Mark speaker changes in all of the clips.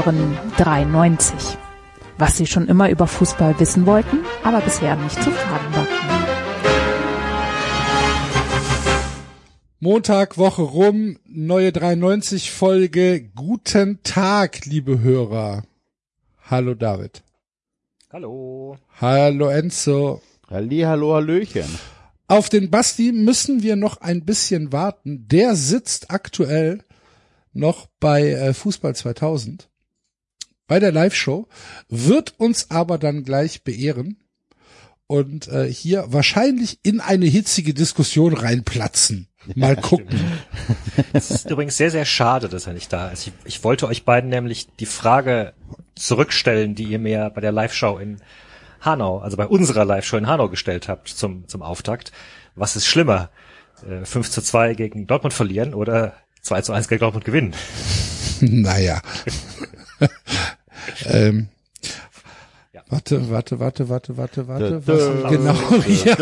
Speaker 1: hören 93. Was Sie schon immer über Fußball wissen wollten, aber bisher nicht zu fragen war.
Speaker 2: Montag, Woche rum, neue 93 Folge. Guten Tag, liebe Hörer. Hallo David.
Speaker 3: Hallo.
Speaker 2: Hallo Enzo.
Speaker 4: Halli, hallo, hallöchen.
Speaker 2: Auf den Basti müssen wir noch ein bisschen warten. Der sitzt aktuell noch bei äh, Fußball 2000 bei der Live-Show, wird uns aber dann gleich beehren und äh, hier wahrscheinlich in eine hitzige Diskussion reinplatzen. Mal gucken.
Speaker 3: Es ist übrigens sehr, sehr schade, dass er nicht da ist. Ich, ich wollte euch beiden nämlich die Frage zurückstellen, die ihr mir bei der Live-Show in Hanau, also bei unserer Live-Show in Hanau gestellt habt zum, zum Auftakt. Was ist schlimmer? Äh, 5 zu 2 gegen Dortmund verlieren oder 2 zu 1 gegen Dortmund gewinnen?
Speaker 2: naja. ähm, ja. Warte, warte, warte, warte, warte, warte. Was genau? Ja.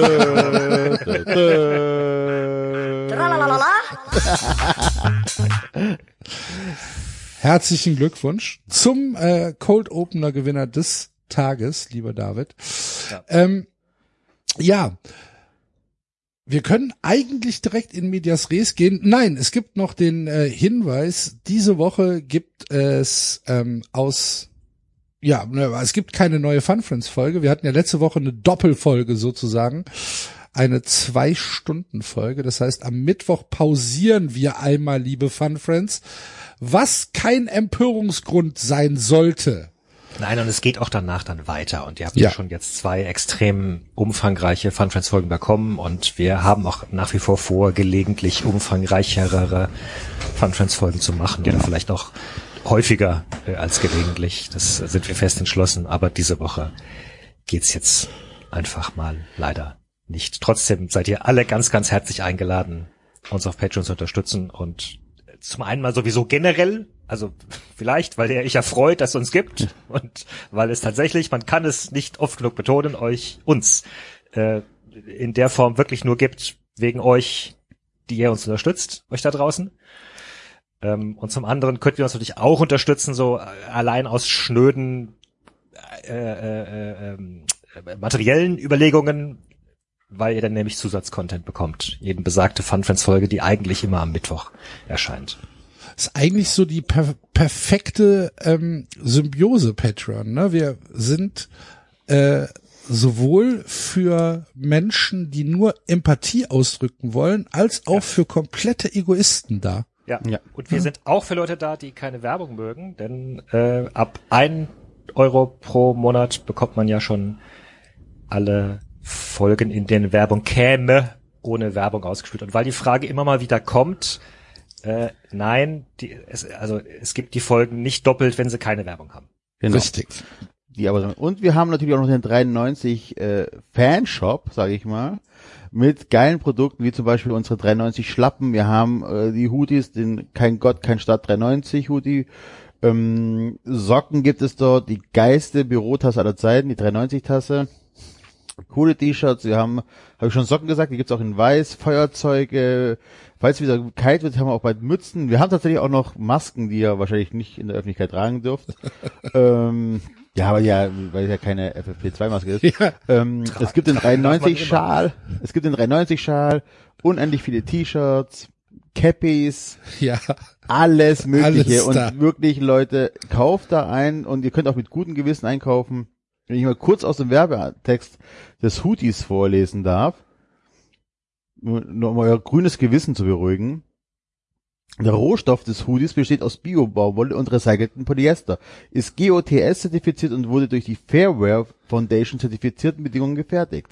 Speaker 2: Herzlichen Glückwunsch zum äh, Cold Opener Gewinner des Tages, lieber David. Ja. Ähm, ja. Wir können eigentlich direkt in Medias Res gehen. Nein, es gibt noch den äh, Hinweis, diese Woche gibt es ähm, aus ja, ne, es gibt keine neue Fun Friends Folge. Wir hatten ja letzte Woche eine Doppelfolge sozusagen. Eine zwei Stunden Folge. Das heißt, am Mittwoch pausieren wir einmal, liebe Fun Friends. Was kein Empörungsgrund sein sollte.
Speaker 3: Nein, und es geht auch danach dann weiter. Und ihr habt ja, schon jetzt zwei extrem umfangreiche Fun Friends Folgen bekommen. Und wir haben auch nach wie vor vor, gelegentlich umfangreichere Fun Friends Folgen zu machen, die dann vielleicht auch häufiger äh, als gelegentlich. Das sind wir fest entschlossen. Aber diese Woche geht's jetzt einfach mal leider nicht. Trotzdem seid ihr alle ganz, ganz herzlich eingeladen, uns auf Patreon zu unterstützen und zum einen mal sowieso generell, also vielleicht, weil ihr euch ja freut, dass es uns gibt und weil es tatsächlich, man kann es nicht oft genug betonen, euch, uns äh, in der Form wirklich nur gibt, wegen euch, die ihr uns unterstützt, euch da draußen. Ähm, und zum anderen könnt ihr uns natürlich auch unterstützen, so äh, allein aus schnöden äh, äh, äh, materiellen Überlegungen, weil ihr dann nämlich Zusatzcontent bekommt. Jeden besagte Funfriends-Folge, die eigentlich immer am Mittwoch erscheint.
Speaker 2: Das ist eigentlich so die per perfekte ähm, Symbiose Patreon. Ne? Wir sind äh, sowohl für Menschen, die nur Empathie ausdrücken wollen, als auch ja. für komplette Egoisten da.
Speaker 3: Ja. ja. Und wir sind auch für Leute da, die keine Werbung mögen, denn äh, ab ein Euro pro Monat bekommt man ja schon alle Folgen, in denen Werbung käme, ohne Werbung ausgespielt. Und weil die Frage immer mal wieder kommt, äh, nein, die, es, also es gibt die Folgen nicht doppelt, wenn sie keine Werbung haben.
Speaker 4: Genau. Richtig. Die aber, und wir haben natürlich auch noch den 93 äh, Fanshop, sage ich mal, mit geilen Produkten, wie zum Beispiel unsere 93 Schlappen. Wir haben äh, die Hoodies, den Kein Gott, kein Stadt 390 Hoodie. Ähm, Socken gibt es dort, die geilste Bürotasse aller Zeiten, die 390 Tasse coole T-Shirts, wir haben, habe ich schon Socken gesagt, die gibt's auch in weiß, Feuerzeuge, falls wieder kalt wird, haben wir auch bald Mützen. Wir haben tatsächlich auch noch Masken, die ihr wahrscheinlich nicht in der Öffentlichkeit tragen dürft. ähm, ja, aber ja, weil es ja keine FFP2-Maske ist. Ja. Ähm, es gibt den 390 Schal, es gibt den 390 Schal, unendlich viele T-Shirts, Cappies, ja. alles mögliche alles und wirklich Leute, kauft da ein und ihr könnt auch mit gutem Gewissen einkaufen wenn ich mal kurz aus dem Werbetext des Houthis vorlesen darf, um euer grünes Gewissen zu beruhigen. Der Rohstoff des Hoodies besteht aus Bio-Baumwolle und recyceltem Polyester, ist GOTS zertifiziert und wurde durch die Fairware Foundation zertifizierten Bedingungen gefertigt.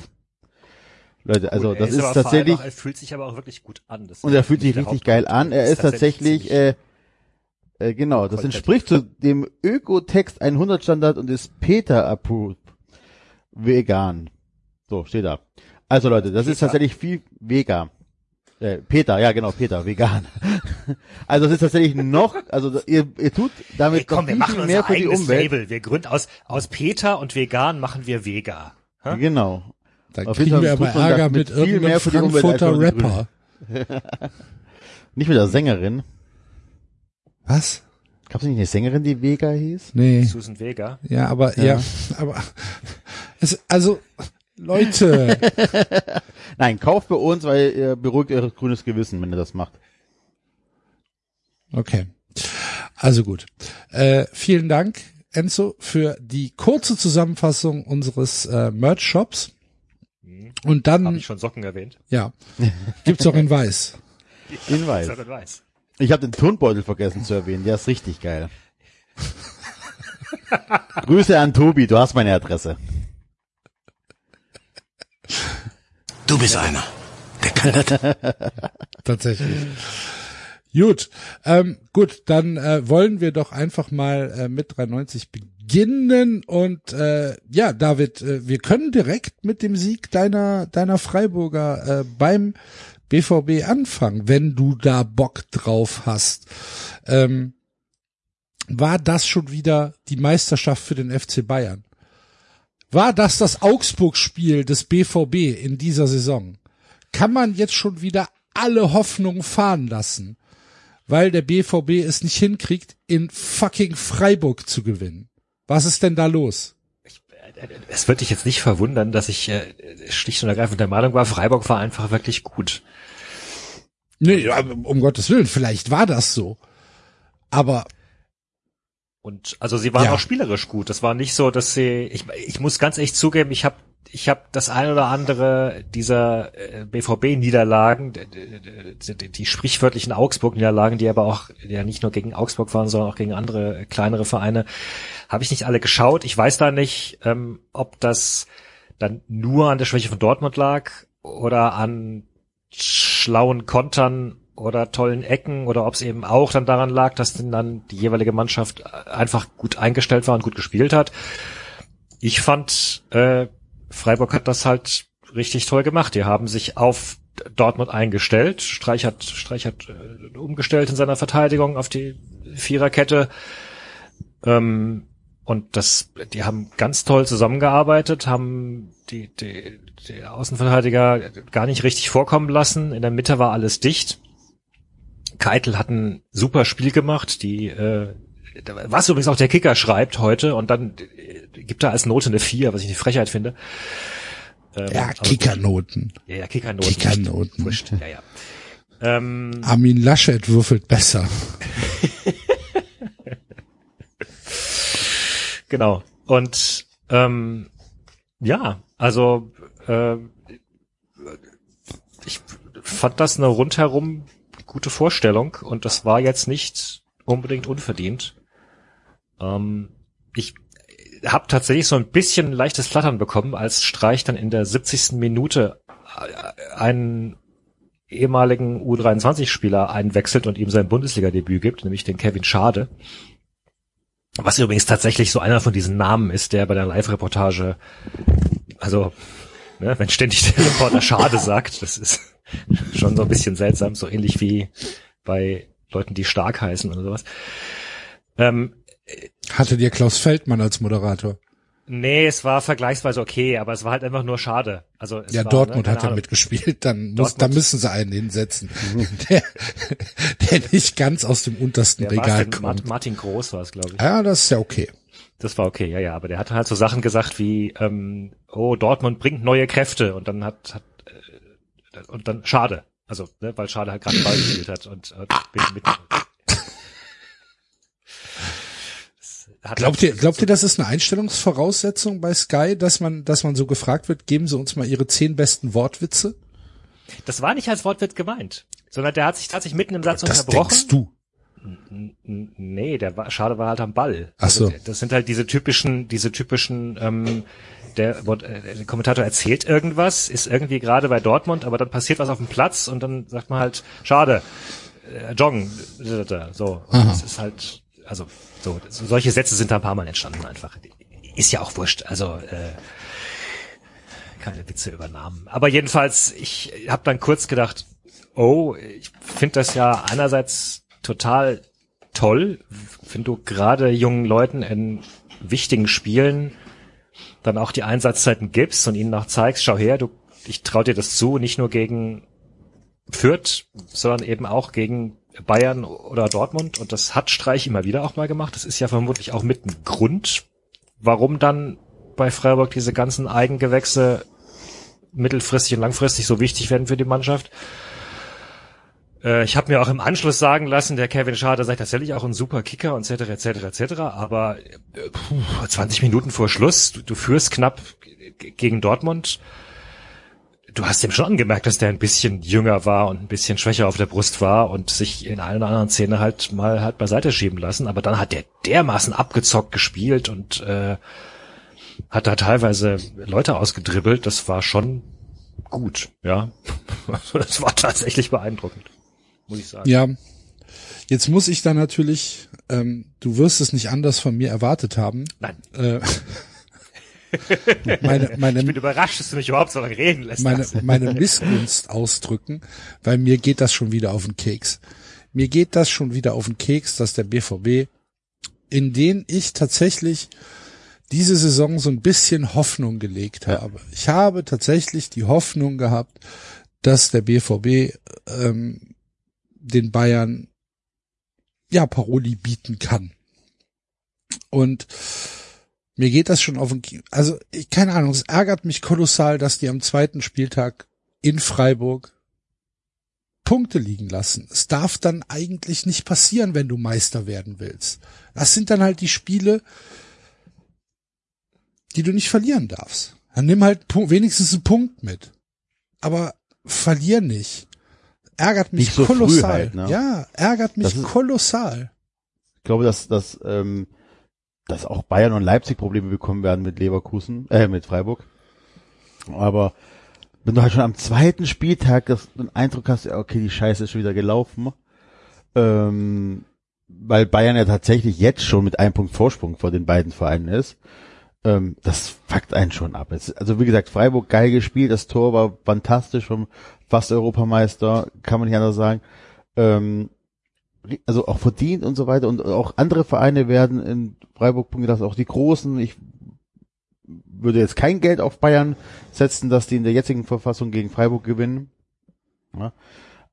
Speaker 4: Leute, also cool, das ist, ist tatsächlich. Auch,
Speaker 3: er fühlt sich aber auch wirklich gut an.
Speaker 4: und er fühlt sich richtig geil an. Er ist tatsächlich, äh, äh, genau, das entspricht zu dem Ökotext 100 Standard und ist Peter approved. Vegan. So, steht da. Also Leute, das Peter. ist tatsächlich viel vegan. Äh, Peter, ja genau, Peter, vegan. also es ist tatsächlich noch, also ihr, ihr tut damit
Speaker 3: hey, komm, wir machen mehr für die Umwelt. Label. Wir gründen aus aus Peter und vegan machen wir Vega.
Speaker 4: Hä? Genau.
Speaker 2: Dann Auf kriegen wir aber Ärger mit, mit irgendeinem Frankfurter Rapper.
Speaker 4: Nicht mit der Sängerin.
Speaker 2: Was?
Speaker 4: Gab es nicht eine Sängerin, die Vega hieß?
Speaker 2: Nee.
Speaker 3: Susan Vega.
Speaker 2: Ja, aber, ja, ja aber, es, also, Leute.
Speaker 4: Nein, kauft bei uns, weil ihr beruhigt eure grünes Gewissen, wenn ihr das macht.
Speaker 2: Okay. Also gut. Äh, vielen Dank, Enzo, für die kurze Zusammenfassung unseres äh, Merch-Shops.
Speaker 3: Mhm.
Speaker 2: Und dann.
Speaker 3: Habe ich schon Socken erwähnt?
Speaker 2: Ja. Gibt's auch in weiß.
Speaker 4: In weiß.
Speaker 3: in weiß.
Speaker 4: Ich habe den Turnbeutel vergessen zu erwähnen, der ist richtig geil. Grüße an Tobi, du hast meine Adresse.
Speaker 5: Du bist einer. Der kann das.
Speaker 2: Tatsächlich. Gut, ähm, gut, dann äh, wollen wir doch einfach mal äh, mit 93 beginnen und äh, ja, David, äh, wir können direkt mit dem Sieg deiner deiner Freiburger äh, beim BVB anfangen, wenn du da Bock drauf hast. Ähm, war das schon wieder die Meisterschaft für den FC Bayern? War das das Augsburg-Spiel des BVB in dieser Saison? Kann man jetzt schon wieder alle Hoffnungen fahren lassen, weil der BVB es nicht hinkriegt, in fucking Freiburg zu gewinnen? Was ist denn da los?
Speaker 3: Es wird dich jetzt nicht verwundern, dass ich äh, schlicht und ergreifend der Meinung war, Freiburg war einfach wirklich gut.
Speaker 2: Nee, um Gottes Willen, vielleicht war das so. Aber
Speaker 3: und also sie waren
Speaker 2: Ja.
Speaker 3: auch spielerisch gut. Das war nicht so, dass sie. Ich, ich muss ganz echt zugeben, ich habe ich hab das ein oder andere dieser äh, BVB-Niederlagen, d- d- d- die sprichwörtlichen Augsburg-Niederlagen, die aber auch ja nicht nur gegen Augsburg waren, sondern auch gegen andere äh, kleinere Vereine, habe ich nicht alle geschaut. Ich weiß da nicht, ähm, ob das dann nur an der Schwäche von Dortmund lag oder an schlauen Kontern oder tollen Ecken oder ob es eben auch dann daran lag, dass denn dann die jeweilige Mannschaft einfach gut eingestellt war und gut gespielt hat. Ich fand, äh, Freiburg hat das halt richtig toll gemacht. Die haben sich auf Dortmund eingestellt. Streich hat, Streich hat äh, umgestellt in seiner Verteidigung auf die Viererkette. Ähm, und das, die haben ganz toll zusammengearbeitet, haben die, die, die Außenverteidiger gar nicht richtig vorkommen lassen. In der Mitte war alles dicht. Keitel hat ein super Spiel gemacht, die, äh, was übrigens auch der Kicker schreibt heute und dann äh, gibt er als Note eine 4, was ich eine Frechheit finde. Ähm,
Speaker 2: ja, Kickernoten.
Speaker 3: Ja, ja, Kickernoten.
Speaker 2: Kickernoten.
Speaker 3: Wurscht, ja, ja. Ähm,
Speaker 2: Armin Laschet würfelt besser.
Speaker 3: Genau. Und ähm, ja, also äh, ich fand das eine rundherum gute Vorstellung und das war jetzt nicht unbedingt unverdient. Ähm, ich habe tatsächlich so ein bisschen leichtes Flattern bekommen, als Streich dann in der 70. Minute äh, einen ehemaligen U23-Spieler einwechselt und ihm sein Bundesliga-Debüt gibt, nämlich den Kevin Schade. Was übrigens tatsächlich so einer von diesen Namen ist, der bei der Live-Reportage, also, ne, wenn ständig der Reporter Schade sagt, das ist schon so ein bisschen seltsam, so ähnlich wie bei Leuten, die stark heißen oder sowas. Ähm,
Speaker 2: Hatte dir Klaus Feldmann als Moderator?
Speaker 3: nee, es war vergleichsweise okay, aber es war halt einfach nur schade. Also es
Speaker 2: Ja,
Speaker 3: war,
Speaker 2: Dortmund
Speaker 3: ne,
Speaker 2: hat ja mitgespielt, dann muss,
Speaker 3: Dortmund-
Speaker 2: da müssen sie einen hinsetzen, der, der nicht ganz aus dem untersten
Speaker 3: Der
Speaker 2: Regal kommt.
Speaker 3: Mart- Martin Groß war es, glaube ich.
Speaker 2: Ja, das ist ja okay.
Speaker 3: Das war okay, ja, ja, aber der hat halt so Sachen gesagt wie, ähm, oh, Dortmund bringt neue Kräfte und dann hat, hat und dann schade. Also, ne, weil Schade halt gerade Ball gespielt hat und äh, mit, mit, Das
Speaker 2: Glaubt ihr, glaubt ihr, das ist eine Einstellungsvoraussetzung bei Sky, dass man, dass man so gefragt wird, geben Sie uns mal Ihre zehn besten Wortwitze?
Speaker 3: Das war nicht als Wortwitz gemeint, sondern der hat sich tatsächlich mitten im Satz
Speaker 2: Das
Speaker 3: unterbrochen.
Speaker 2: denkst du.
Speaker 3: Nee, der war, Schade war halt am Ball.
Speaker 2: Ach so.
Speaker 3: Also, das sind halt diese typischen, diese typischen, ähm, der, äh, der Kommentator erzählt irgendwas, ist irgendwie gerade bei Dortmund, aber dann passiert was auf dem Platz und dann sagt man halt, schade, äh, joggen, so. Das ist halt, also, so, solche Sätze sind da ein paar Mal entstanden einfach. Ist ja auch wurscht, also, äh, keine Witze über Namen. Aber jedenfalls, ich habe dann kurz gedacht, oh, ich finde das ja einerseits total toll, wenn du gerade jungen Leuten in wichtigen Spielen dann auch die Einsatzzeiten gibst und ihnen auch zeigst, schau her, du, ich trau dir das zu, nicht nur gegen Fürth, sondern eben auch gegen Bayern oder Dortmund und das hat Streich immer wieder auch mal gemacht. Das ist ja vermutlich auch mit ein Grund, warum dann bei Freiburg diese ganzen Eigengewächse mittelfristig und langfristig so wichtig werden für die Mannschaft. Äh, ich habe mir auch im Anschluss sagen lassen, der Kevin Schade sei tatsächlich auch ein super Kicker und etc. etc. etc. Aber äh, puh, 20 Minuten vor Schluss, du, du führst knapp gegen Dortmund. Du hast ihm schon angemerkt, dass der ein bisschen jünger war und ein bisschen schwächer auf der Brust war und sich in einer oder anderen Szene halt mal halt beiseite schieben lassen. Aber dann hat der dermaßen abgezockt gespielt und äh, hat da teilweise Leute ausgedribbelt. Das war schon gut, ja. das war tatsächlich beeindruckend muss ich sagen.
Speaker 2: Ja. Jetzt muss ich da natürlich, ähm, du wirst es nicht anders von mir erwartet haben.
Speaker 3: Nein.
Speaker 2: Äh, meine, meine,
Speaker 3: ich bin überrascht, dass du mich überhaupt so lange reden lässt.
Speaker 2: Meine, meine Missgunst ausdrücken, weil mir geht das schon wieder auf den Keks. Mir geht das schon wieder auf den Keks, dass der BVB, in den ich tatsächlich diese Saison so ein bisschen Hoffnung gelegt habe. Ich habe tatsächlich die Hoffnung gehabt, dass der BVB ähm, den Bayern ja Paroli bieten kann. Und mir geht das schon auf den, also ich, keine Ahnung, es ärgert mich kolossal, dass die am zweiten Spieltag in Freiburg Punkte liegen lassen. Es darf dann eigentlich nicht passieren, wenn du Meister werden willst. Das sind dann halt die Spiele, die du nicht verlieren darfst. Dann nimm halt wenigstens einen Punkt mit. Aber verlier nicht ärgert mich so kolossal. Halt, ne? Ja, ärgert mich ist, kolossal.
Speaker 4: Ich glaube, dass, dass, ähm, dass auch Bayern und Leipzig Probleme bekommen werden mit Leverkusen, äh, mit Freiburg. Aber wenn du halt schon am zweiten Spieltag das, den Eindruck hast, okay, die Scheiße ist schon wieder gelaufen, ähm, weil Bayern ja tatsächlich jetzt schon mit einem Punkt Vorsprung vor den beiden Vereinen ist, ähm, das fuckt einen schon ab. also wie gesagt, Freiburg geil gespielt, das Tor war fantastisch vom fast Europameister, kann man nicht anders sagen. Ähm, also auch verdient und so weiter und auch andere Vereine werden in Freiburg Punkte auch die großen. Ich würde jetzt kein Geld auf Bayern setzen, dass die in der jetzigen Verfassung gegen Freiburg gewinnen. Ja.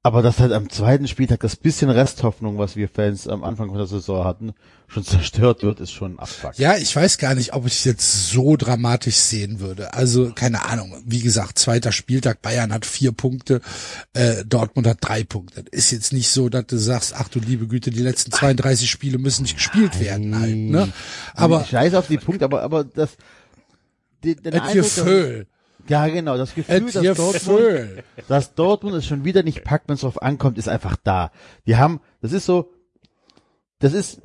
Speaker 4: Aber dass halt am zweiten Spieltag das bisschen Resthoffnung, was wir Fans am Anfang von der Saison hatten, schon zerstört wird, ist schon abfuck.
Speaker 2: Ja, ich weiß gar nicht, ob ich es jetzt so dramatisch sehen würde. Also keine Ahnung. Wie gesagt, zweiter Spieltag, Bayern hat vier Punkte, äh, Dortmund hat drei Punkte. Ist jetzt nicht so, dass du sagst, ach du liebe Güte, die letzten 32 Spiele müssen nicht gespielt werden. Halt, ne? Aber
Speaker 4: Scheiß auf die Punkte, aber aber das
Speaker 2: den, den Gefühl.
Speaker 4: Ja, genau. Das Gefühl, dass Dortmund, dass Dortmund es schon wieder nicht packt, wenn es drauf ankommt, ist einfach da. Die haben, das ist so, das ist,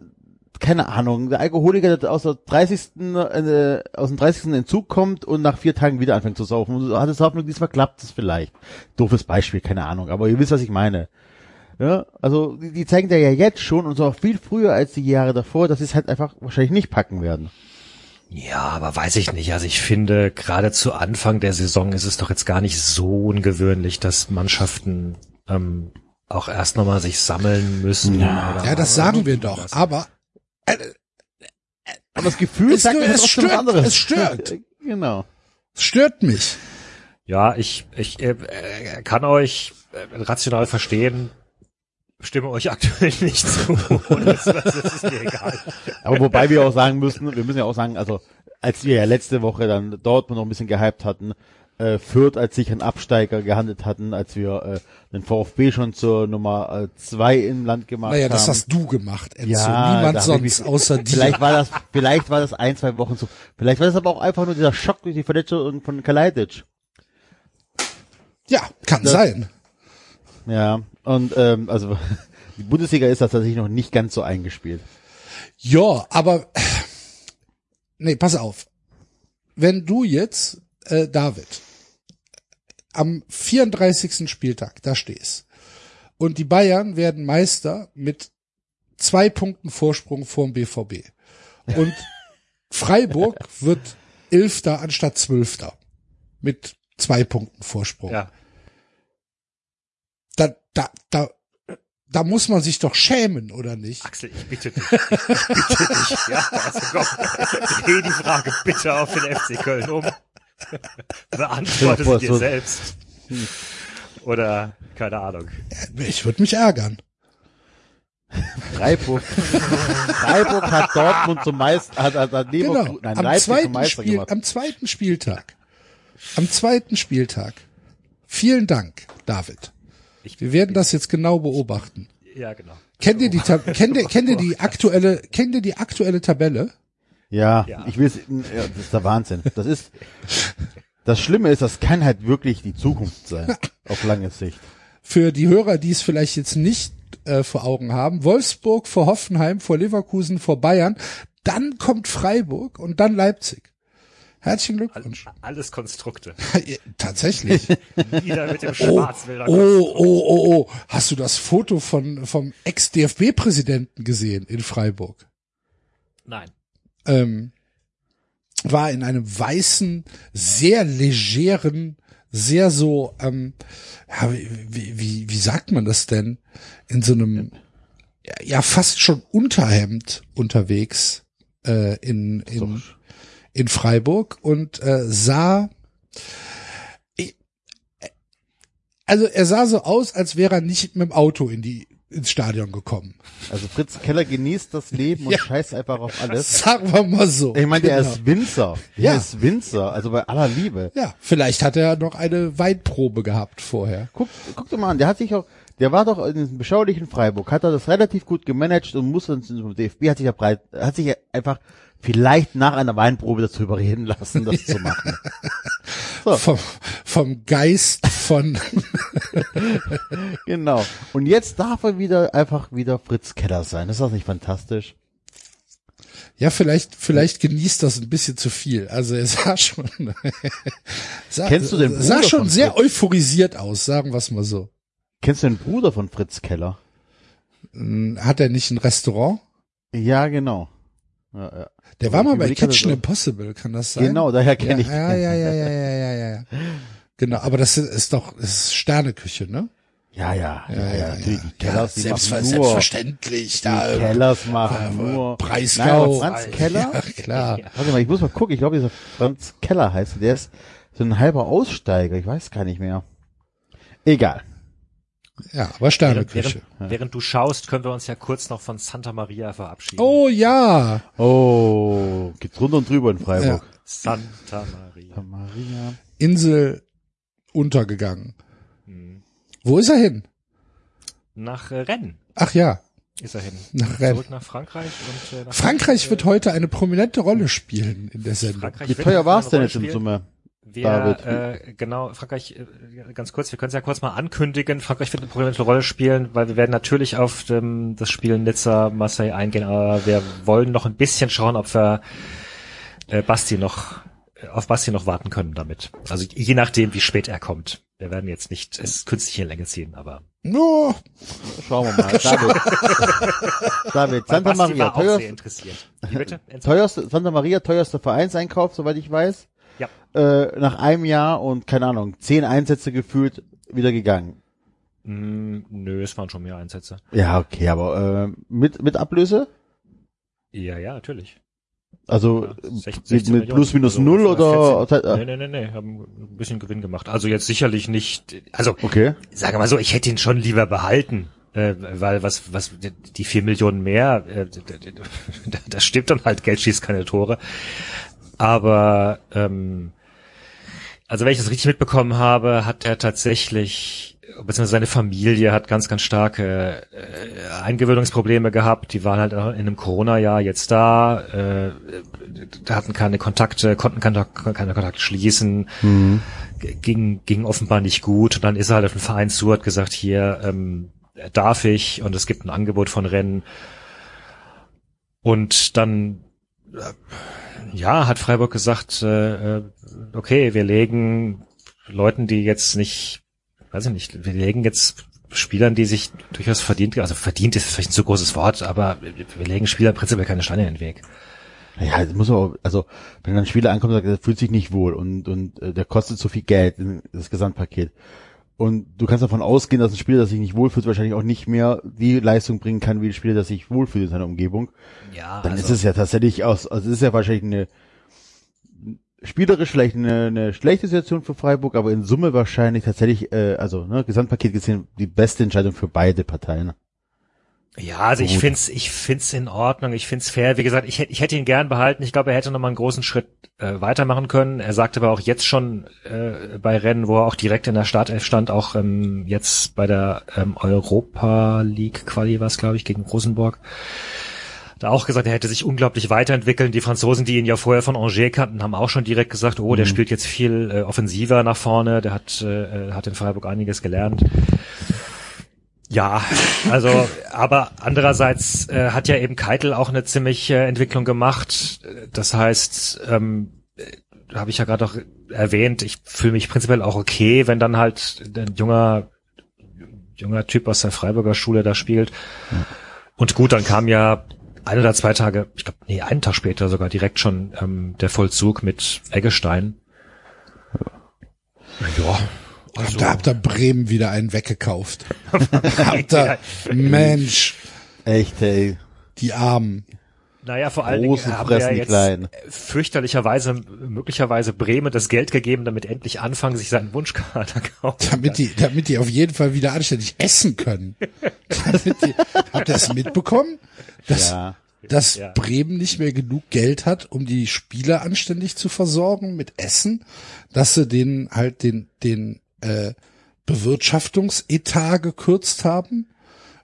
Speaker 4: keine Ahnung, der Alkoholiker, der aus der 30. Äh, aus dem 30. Entzug kommt und nach vier Tagen wieder anfängt zu saufen. Und hat es Hoffnung, diesmal klappt es vielleicht. Doofes Beispiel, keine Ahnung, aber ihr wisst, was ich meine. Ja, also die, die zeigen da ja jetzt schon und so auch viel früher als die Jahre davor, dass sie es halt einfach wahrscheinlich nicht packen werden.
Speaker 3: Ja, aber weiß ich nicht. Also ich finde, gerade zu Anfang der Saison ist es doch jetzt gar nicht so ungewöhnlich, dass Mannschaften ähm, auch erst nochmal sich sammeln müssen.
Speaker 2: Ja, ja das sagen wir doch. Das. Aber äh,
Speaker 4: aber das Gefühl
Speaker 2: es, sagt es stört, es stört.
Speaker 4: Genau.
Speaker 2: Es stört mich.
Speaker 3: Ja, ich, ich äh, kann euch äh, rational verstehen, stimme euch aktuell nicht zu. das, das ist
Speaker 4: mir egal. Aber wobei wir auch sagen müssen, wir müssen ja auch sagen, also als wir ja letzte Woche dann Dortmund noch ein bisschen gehypt hatten, äh, Fürth als sicheren Absteiger gehandelt hatten, als wir äh, den VfB schon zur Nummer äh, zwei im Land gemacht naja, haben.
Speaker 2: Naja, das hast du gemacht, Enzo. Ja, Niemand sonst mich, außer dir.
Speaker 4: Vielleicht war das, vielleicht war das ein, zwei Wochen so. Vielleicht war das aber auch einfach nur dieser Schock durch die Verletzung von Kalajdzic.
Speaker 2: Ja, kann das, sein.
Speaker 4: Ja, und ähm, also die Bundesliga ist das tatsächlich noch nicht ganz so eingespielt.
Speaker 2: Ja, aber nee, pass auf. Wenn du jetzt, äh, David, am 34. Spieltag da stehst und die Bayern werden Meister mit zwei Punkten Vorsprung vorm BVB und Freiburg wird Elfter anstatt Zwölfter mit zwei Punkten Vorsprung. Ja da, da, da, muss man sich doch schämen, oder nicht?
Speaker 3: Axel, ich bitte dich. Ich bitte dich. Ja, also komm, dreh die Frage bitte auf den FC Köln um. Beantworte sie dir selbst. Oder, keine Ahnung.
Speaker 2: Ich würde mich ärgern.
Speaker 4: Freiburg, Freiburg hat Dortmund zum Meister, hat, hat, hat
Speaker 2: Genau.
Speaker 4: Leverkusen, nein,
Speaker 2: Am
Speaker 4: Leipzig zum
Speaker 2: zweiten,
Speaker 4: Meister
Speaker 2: Spiel,
Speaker 4: gemacht.
Speaker 2: am zweiten Spieltag. Am zweiten Spieltag. Vielen Dank, David. Wir werden das jetzt genau beobachten.
Speaker 3: Ja, genau.
Speaker 2: Kennt ihr die, Tab kennt ihr, kennt ihr die aktuelle, kennt ihr die aktuelle Tabelle?
Speaker 4: Ja,
Speaker 3: Ja.
Speaker 4: ich will es, ja, das ist der Wahnsinn. Das ist, das Schlimme ist, das kann halt wirklich die Zukunft sein, auf lange Sicht.
Speaker 2: Für die Hörer, die es vielleicht jetzt nicht äh, vor Augen haben. Wolfsburg vor Hoffenheim, vor Leverkusen, vor Bayern. Dann kommt Freiburg und dann Leipzig. Herzlichen Glückwunsch.
Speaker 3: Alles Konstrukte.
Speaker 2: Tatsächlich.
Speaker 3: Wieder mit dem
Speaker 2: Oh,
Speaker 3: Schwarzwälder.
Speaker 2: oh, oh, oh, oh. Hast du das Foto von, vom Ex-DFB-Präsidenten gesehen in Freiburg?
Speaker 3: Nein.
Speaker 2: Ähm, war in einem weißen, sehr legeren, sehr so, ähm, ja, wie, wie, wie, sagt man das denn? In so einem, ja, ja fast schon Unterhemd unterwegs äh, in, in, in Freiburg und äh, sah, ich, also er sah so aus, als wäre er nicht mit dem Auto in die ins Stadion gekommen.
Speaker 4: Also Fritz Keller genießt das Leben und
Speaker 2: Ja.
Speaker 4: scheißt einfach auf alles.
Speaker 2: Sagen wir mal so.
Speaker 4: Ich meine, der
Speaker 2: Genau.
Speaker 4: ist Winzer. Der
Speaker 2: Ja.
Speaker 4: ist Winzer, also bei aller Liebe.
Speaker 2: Ja, vielleicht hat er noch eine Weinprobe gehabt vorher.
Speaker 4: Guck, guck dir mal an, der hat sich auch, der war doch in diesem beschaulichen Freiburg, hat er das relativ gut gemanagt und musste uns zum DFB, hat sich ja breit, hat sich ja einfach vielleicht nach einer Weinprobe dazu überreden lassen, das zu machen. So.
Speaker 2: Vom, vom Geist von,
Speaker 4: Genau. Und jetzt darf er wieder einfach wieder Fritz Keller sein. Ist das nicht fantastisch?
Speaker 2: ja, vielleicht, vielleicht genießt das ein bisschen zu viel. Also er sah schon, sah,
Speaker 4: Kennst du den
Speaker 2: sah schon sehr euphorisiert aus, sagen wir es mal so.
Speaker 4: Kennst du den Bruder von Fritz Keller?
Speaker 2: Hm, Hat er nicht ein Restaurant?
Speaker 4: Ja, genau. Ja, ja.
Speaker 2: Der war mal bei Kitchen Impossible, kann das sein?
Speaker 4: Genau, daher kenne ich den.
Speaker 2: ja, ja, ja, ja, ja, ja, ja. Genau, aber das ist doch, das ist Sterneküche, ne?
Speaker 4: Ja, ja, ja, ja. Die Kellers, die nur,
Speaker 2: selbstverständlich.
Speaker 4: die
Speaker 2: Da, äh,
Speaker 4: Kellers machen nur.
Speaker 2: Breisgau.
Speaker 4: Nein, aber Franz Keller?
Speaker 2: Ja, klar.
Speaker 4: Warte mal, ich muss mal gucken. Ich glaube, dieser Franz Keller heißt. Der ist so ein halber Aussteiger. Ich weiß gar nicht mehr. Egal.
Speaker 2: Ja, aber
Speaker 3: Während,
Speaker 2: Sterneküche.
Speaker 3: während, während du schaust, können wir uns ja kurz noch von Santa Maria verabschieden.
Speaker 2: Oh ja.
Speaker 4: Oh, geht's runter und drüber in Freiburg.
Speaker 3: Santa Maria.
Speaker 4: Maria.
Speaker 2: Insel untergegangen.
Speaker 3: Hm.
Speaker 2: Wo ist er hin?
Speaker 3: Nach äh, Rennes
Speaker 2: Ach ja,
Speaker 3: ist er hin.
Speaker 2: nach Rennes.
Speaker 3: Zurück nach Frankreich und äh, nach
Speaker 2: Frankreich wird heute eine prominente Rolle spielen in der Sendung.
Speaker 3: Frankreich
Speaker 4: Wie teuer
Speaker 3: eine
Speaker 4: war's denn jetzt im
Speaker 3: spielen. Wir,
Speaker 4: David?
Speaker 3: äh, genau, Frankreich, äh, ganz kurz, wir können es ja kurz mal ankündigen. Frankreich wird eine prominente Rolle spielen, weil wir werden natürlich auf ähm, das Spiel Nizza-Marseille eingehen, aber wir wollen noch ein bisschen schauen, ob wir äh, Basti noch auf Basti noch warten können damit. Also je nachdem, wie spät er kommt. Wir werden jetzt nicht es künstlich in Länge ziehen, aber
Speaker 2: Oh,
Speaker 4: Schauen wir mal. David. David, Santa Maria,
Speaker 3: war auch sehr
Speaker 4: teuerste,
Speaker 3: interessiert. Wie bitte?
Speaker 4: teuerste, Santa Maria, teuerster Vereinseinkauf, soweit ich weiß.
Speaker 3: Ja.
Speaker 4: Äh, nach einem Jahr und, keine Ahnung, zehn Einsätze gefühlt, wieder gegangen.
Speaker 3: Mm, nö, es waren schon mehr Einsätze.
Speaker 4: Ja, okay, aber äh, mit, mit Ablöse?
Speaker 3: Ja, ja, natürlich.
Speaker 4: Also
Speaker 3: Ja,
Speaker 4: äh,
Speaker 3: 16
Speaker 4: mit, mit plus minus
Speaker 3: oder so,
Speaker 4: null
Speaker 3: oder
Speaker 4: oder?
Speaker 3: 14. Nee, nee, nee, nee, haben ein bisschen Gewinn gemacht. Also jetzt sicherlich nicht, also
Speaker 4: Okay.
Speaker 3: sage mal so, ich hätte ihn schon lieber behalten, äh, weil was, was, die vier Millionen mehr, äh, da, da stimmt dann halt, Geld schießt keine Tore. Aber, ähm, also wenn ich das richtig mitbekommen habe, hat er tatsächlich, beziehungsweise seine Familie hat ganz, ganz starke äh, Eingewöhnungsprobleme gehabt. Die waren halt in einem Corona-Jahr jetzt da, äh, hatten keine Kontakte, konnten keine, keine Kontakte schließen g- ging, ging offenbar nicht gut. Und dann ist er halt auf den Verein zu, hat gesagt, hier ähm, darf ich und es gibt ein Angebot von Rennen. Und dann, äh, ja, hat Freiburg gesagt, äh, äh, okay, wir legen Leuten, die jetzt nicht, weiß ich nicht, wir legen jetzt Spielern, die sich durchaus verdient, also verdient ist vielleicht ein zu großes Wort, aber wir legen Spielern prinzipiell keine Steine in den Weg.
Speaker 4: Ja, das muss aber, also wenn ein Spieler ankommt und sagt, er fühlt sich nicht wohl und und äh, der kostet so viel Geld, das Gesamtpaket. Und du kannst davon ausgehen, dass ein Spieler, der sich nicht wohlfühlt, wahrscheinlich auch nicht mehr die Leistung bringen kann, wie ein Spieler, der sich wohlfühlt in seiner Umgebung.
Speaker 3: Ja,
Speaker 4: Dann ist es ja tatsächlich aus, also es ist ja wahrscheinlich eine spielerisch vielleicht eine, eine schlechte Situation für Freiburg, aber in Summe wahrscheinlich tatsächlich, äh, also ne, Gesamtpaket gesehen, die beste Entscheidung für beide Parteien.
Speaker 3: Ja, also ich find's, ich find's in Ordnung, ich find's fair. Wie gesagt, ich, hätte, ich hätte ihn gern behalten. Ich glaube, er hätte noch mal einen großen Schritt äh, weitermachen können. Er sagte aber auch jetzt schon äh, bei Rennen, wo er auch direkt in der Startelf stand, auch ähm, jetzt bei der ähm, Europa League Quali was, glaube ich, gegen Rosenborg. Da auch gesagt, er hätte sich unglaublich weiterentwickeln. Die Franzosen, die ihn ja vorher von Angers kannten, haben auch schon direkt gesagt, oh, der mhm. spielt jetzt viel äh, offensiver nach vorne. Der hat, äh, hat in Freiburg einiges gelernt. Ja, also, aber andererseits äh, hat ja eben Keitel auch eine ziemliche Entwicklung gemacht. Das heißt, ähm, äh, habe ich ja gerade auch erwähnt, ich fühle mich prinzipiell auch okay, wenn dann halt ein junger, junger Typ aus der Freiburger Schule da spielt. Und gut, dann kam ja ein oder zwei Tage, ich glaube, nee, einen Tag später sogar direkt schon ähm, der Vollzug mit Eggestein.
Speaker 2: Ja, also. Da habt ihr Bremen wieder einen weggekauft. habt ihr, Mensch.
Speaker 4: Echt, ey.
Speaker 2: Die Armen.
Speaker 3: Naja, vor allen Dingen haben wir ja jetzt kleinen. fürchterlicherweise möglicherweise Bremen das Geld gegeben, damit endlich anfangen, sich seinen Wunschkader kaufen.
Speaker 2: Damit die, damit die auf jeden Fall wieder anständig essen können. die, habt ihr das mitbekommen? Dass, ja. dass ja. Bremen nicht mehr genug Geld hat, um die Spieler anständig zu versorgen mit Essen, dass sie denen halt den, den äh, Bewirtschaftungsetat gekürzt haben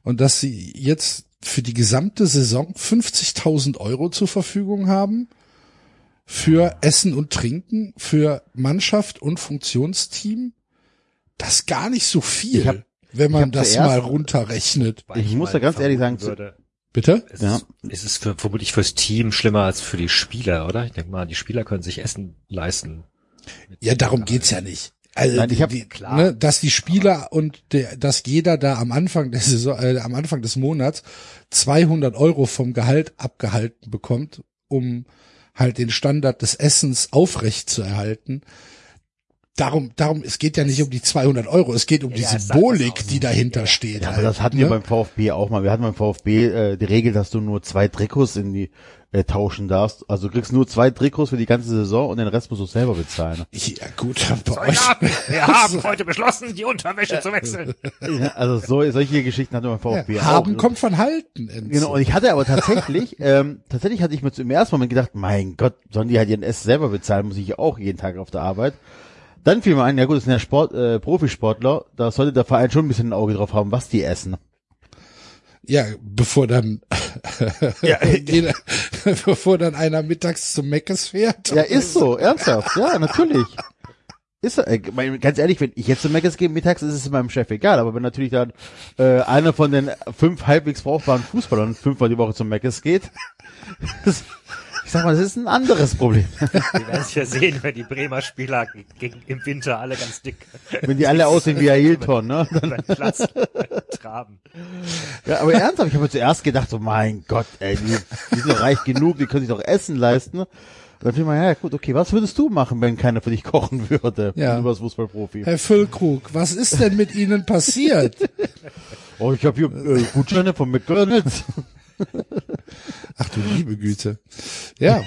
Speaker 2: und dass sie jetzt für die gesamte Saison 50.000 Euro zur Verfügung haben für Essen und Trinken, für Mannschaft und Funktionsteam. Das ist gar nicht so viel, hab, wenn man das mal runterrechnet.
Speaker 4: Ich muss da ganz ehrlich sagen,
Speaker 3: würde.
Speaker 2: Bitte?
Speaker 3: Es ja. ist, es für, vermutlich fürs Team schlimmer als für die Spieler, oder? Ich denke mal, die Spieler können sich Essen leisten.
Speaker 2: Ja, darum geht's ja nicht. Also, Nein, ich hab, die, klar. Ne, dass die Spieler und der, dass jeder da am Anfang der Saison, äh, am Anfang des Monats 200 Euro vom Gehalt abgehalten bekommt, um halt den Standard des Essens aufrecht zu erhalten. Darum, darum, es geht ja nicht um die 200 Euro, es geht um ja, die Symbolik, die dahinter ja, steht.
Speaker 4: Ja, halt, aber das hatten ne? wir beim VfB auch mal. Wir hatten beim VfB äh, die Regel, dass du nur zwei Trikots in die äh, tauschen darfst. Also du kriegst nur zwei Trikots für die ganze Saison und den Rest musst du selber bezahlen.
Speaker 2: Ja gut, bei
Speaker 3: euch. Wir haben heute beschlossen, die Unterwäsche zu wechseln.
Speaker 4: Ja, also so, solche Geschichten hatten wir beim VfB
Speaker 2: ja, Haben auch. kommt von halten.
Speaker 4: Genau, und ich hatte aber tatsächlich, ähm, tatsächlich hatte ich mir zum ersten Moment gedacht, mein Gott, sollen die halt ihren Essen selber bezahlen, muss ich auch jeden Tag auf der Arbeit. Dann fiel mir ein, ja gut, das sind ja Sport, äh, Profisportler, da sollte der Verein schon ein bisschen ein Auge drauf haben, was die essen.
Speaker 2: Ja, bevor dann, ja, jeder, bevor dann einer mittags zum Meckes fährt.
Speaker 4: Ja, ist so, ernsthaft, ja, natürlich. Ist, äh, ganz ehrlich, wenn ich jetzt zum Meckes gehe mittags, ist es meinem Chef egal, aber wenn natürlich dann äh, einer von den fünf halbwegs brauchbaren Fußballern fünfmal die Woche zum Meckes geht, sag mal, das ist ein anderes Problem.
Speaker 3: Wir werden es ja sehen, wenn die Bremer Spieler gegen, im Winter alle ganz dick.
Speaker 4: Wenn die alle aussehen wie Ailton, ne? Dann
Speaker 3: Platz traben.
Speaker 4: Ja, aber ernsthaft, ich habe mir zuerst gedacht, so mein Gott, ey, die, die sind doch reich genug, die können sich doch Essen leisten. Und dann fiel mir, ja gut, okay, was würdest du machen, wenn keiner für dich kochen würde?
Speaker 2: Ja.
Speaker 4: Du warst Fußballprofi.
Speaker 2: Herr Füllkrug, was ist denn mit Ihnen passiert?
Speaker 4: oh, ich habe hier äh, Gutscheine von McDonalds.
Speaker 2: Ach du liebe Güte. Ja.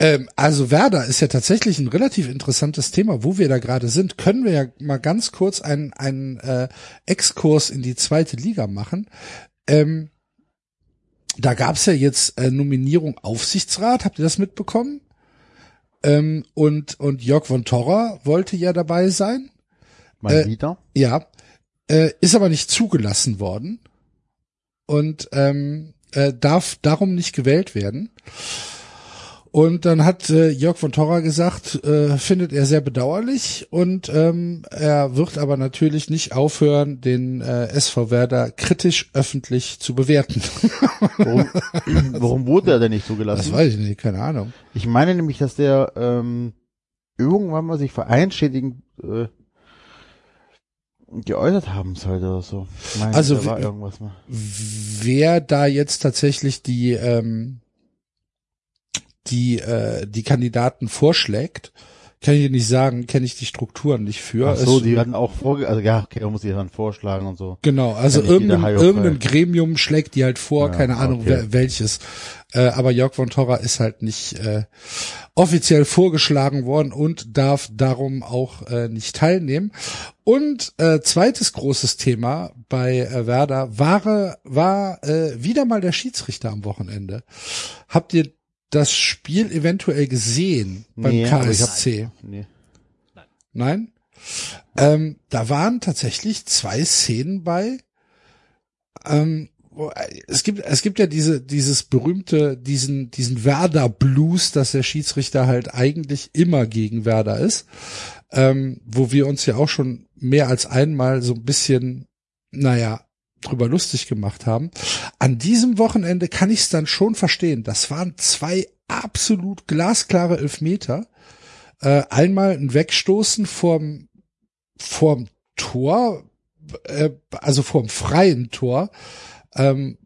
Speaker 2: Ähm, also Werder ist ja tatsächlich ein relativ interessantes Thema, wo wir da gerade sind. Können wir ja mal ganz kurz einen, einen äh, Exkurs in die zweite Liga machen. Ähm, da gab's ja jetzt äh, Nominierung Aufsichtsrat, habt ihr das mitbekommen? Ähm, und, und Jörg von Torra wollte ja dabei sein.
Speaker 4: Mal äh, wieder?
Speaker 2: Ja. Äh, ist aber nicht zugelassen worden. Und ähm, äh, darf darum nicht gewählt werden. Und dann hat äh, Jörg von Torra gesagt, äh, findet er sehr bedauerlich und ähm, er wird aber natürlich nicht aufhören, den äh, SV Werder kritisch öffentlich zu bewerten.
Speaker 4: Warum, warum wurde er denn nicht zugelassen?
Speaker 2: Das weiß ich nicht, keine Ahnung.
Speaker 4: Ich meine nämlich, dass der ähm, irgendwann mal sich vereinschädigend äh, geäußert haben sollte oder so.
Speaker 2: Meine, also wer da jetzt tatsächlich die ähm, die äh, die Kandidaten vorschlägt, kann ich nicht sagen, kenne ich die Strukturen nicht für.
Speaker 4: Ach so,
Speaker 2: Es-
Speaker 4: die hatten auch vorge, also ja, okay, da muss ich dann vorschlagen und so.
Speaker 2: Genau, also irgendein, irgendein Gremium schlägt die halt vor,
Speaker 4: Ja,
Speaker 2: keine Ahnung
Speaker 4: okay.
Speaker 2: wer, welches. Äh, aber Jörg von Torra ist halt nicht äh, offiziell vorgeschlagen worden und darf darum auch äh, nicht teilnehmen. Und äh, zweites großes Thema bei äh, Werder war, war äh, wieder mal der Schiedsrichter am Wochenende. Habt ihr das Spiel eventuell gesehen beim
Speaker 4: Nee, ich hab-
Speaker 2: KSC?
Speaker 4: Nee.
Speaker 2: Nein? Ähm, da waren tatsächlich zwei Szenen bei. Ähm, wo- es gibt, es gibt ja diese, dieses berühmte, diesen, diesen Werder Blues, dass der Schiedsrichter halt eigentlich immer gegen Werder ist, ähm, wo wir uns ja auch schon mehr als einmal so ein bisschen, naja, drüber lustig gemacht haben. An diesem Wochenende kann ich es dann schon verstehen. Das waren zwei absolut glasklare Elfmeter. Äh, einmal ein Wegstoßen vorm, vorm Tor, äh, also vorm freien Tor. Ähm,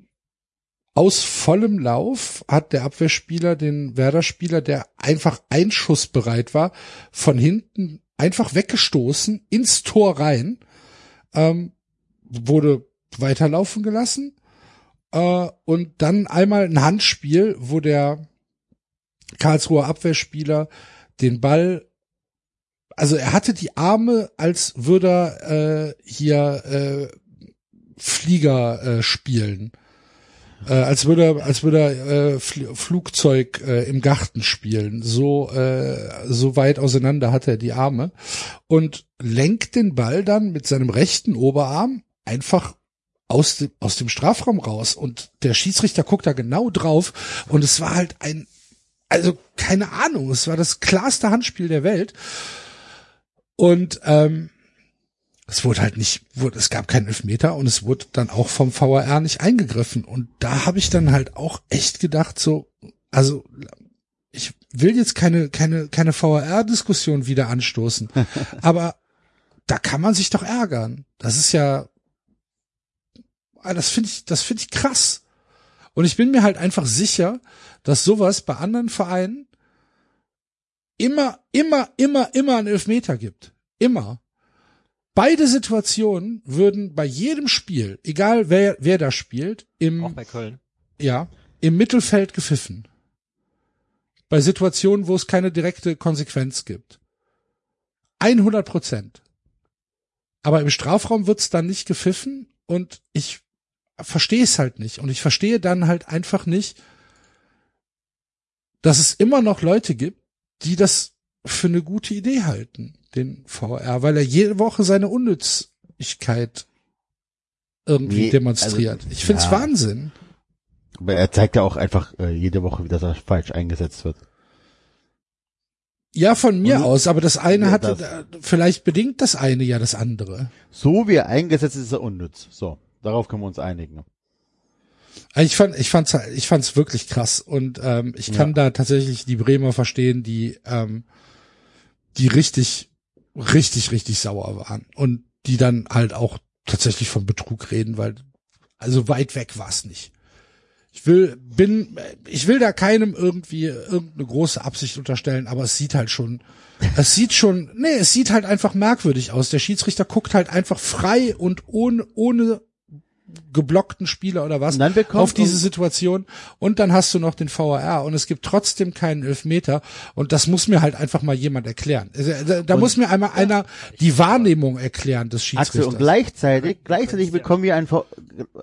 Speaker 2: aus vollem Lauf hat der Abwehrspieler den Werder-Spieler, der einfach einschussbereit war, von hinten einfach weggestoßen ins Tor rein, ähm, wurde weiterlaufen gelassen äh, und dann einmal ein Handspiel, wo der Karlsruher Abwehrspieler den Ball, also er hatte die Arme, als würde er äh, hier äh, Flieger äh, spielen. Äh, als würde er, als würde er äh, Fl Flugzeug äh, im Garten spielen. So, äh, so weit auseinander hat er die Arme und lenkt den Ball dann mit seinem rechten Oberarm einfach aus dem, aus dem Strafraum raus. Und der Schiedsrichter guckt da genau drauf. Und es war halt ein, also keine Ahnung, es war das klarste Handspiel der Welt. Und ähm, es wurde halt nicht, wurde, es gab keinen Elfmeter und es wurde dann auch vom VAR nicht eingegriffen. Und da habe ich dann halt auch echt gedacht, so, also ich will jetzt keine, keine, keine VAR-Diskussion wieder anstoßen, aber da kann man sich doch ärgern. Das ist ja, das finde ich, das finde ich krass. Und ich bin mir halt einfach sicher, dass sowas bei anderen Vereinen immer, immer, immer, immer einen Elfmeter gibt. Immer. Beide Situationen würden bei jedem Spiel, egal wer, wer da spielt,
Speaker 3: Auch
Speaker 2: im,
Speaker 3: bei Köln.
Speaker 2: ja, im Mittelfeld gepfiffen. Bei Situationen, wo es keine direkte Konsequenz gibt. 100 Prozent. Aber im Strafraum wird's dann nicht gepfiffen und ich verstehe es halt nicht. Und ich verstehe dann halt einfach nicht, dass es immer noch Leute gibt, die das für eine gute Idee halten, den VR, weil er jede Woche seine Unnützigkeit irgendwie
Speaker 4: Nee,
Speaker 2: demonstriert.
Speaker 4: also,
Speaker 2: ich find's
Speaker 4: ja.
Speaker 2: Wahnsinn.
Speaker 4: Aber er zeigt ja auch einfach äh, jede Woche, wie das falsch eingesetzt wird.
Speaker 2: Ja, von mir
Speaker 4: Und-
Speaker 2: aus, aber das eine
Speaker 4: Ja,
Speaker 2: hatte,
Speaker 4: das-
Speaker 2: vielleicht bedingt das eine ja das andere.
Speaker 4: So wie er eingesetzt ist, ist er unnütz. So, darauf können wir uns einigen.
Speaker 2: Also Ich fand, ich fand's, ich fand's wirklich krass und ähm, ich kann
Speaker 4: Ja.
Speaker 2: da tatsächlich die Bremer verstehen, die, ähm, die richtig, richtig, richtig sauer waren und die dann halt auch tatsächlich von Betrug reden, weil also weit weg war's nicht. Ich will, bin, ich will da keinem irgendwie irgendeine große Absicht unterstellen, aber es sieht halt schon, es sieht schon, nee, es sieht halt einfach merkwürdig aus. Der Schiedsrichter guckt halt einfach frei und ohne, ohne geblockten Spieler oder was auf diese Situation und dann hast du noch den VAR und es gibt trotzdem keinen Elfmeter und das muss mir halt einfach mal jemand erklären. Also, Da, da muss mir einmal einer die Wahrnehmung erklären des
Speaker 4: Axel,
Speaker 2: Schiedsrichters.
Speaker 4: und gleichzeitig, gleichzeitig bekommen wir einen, V-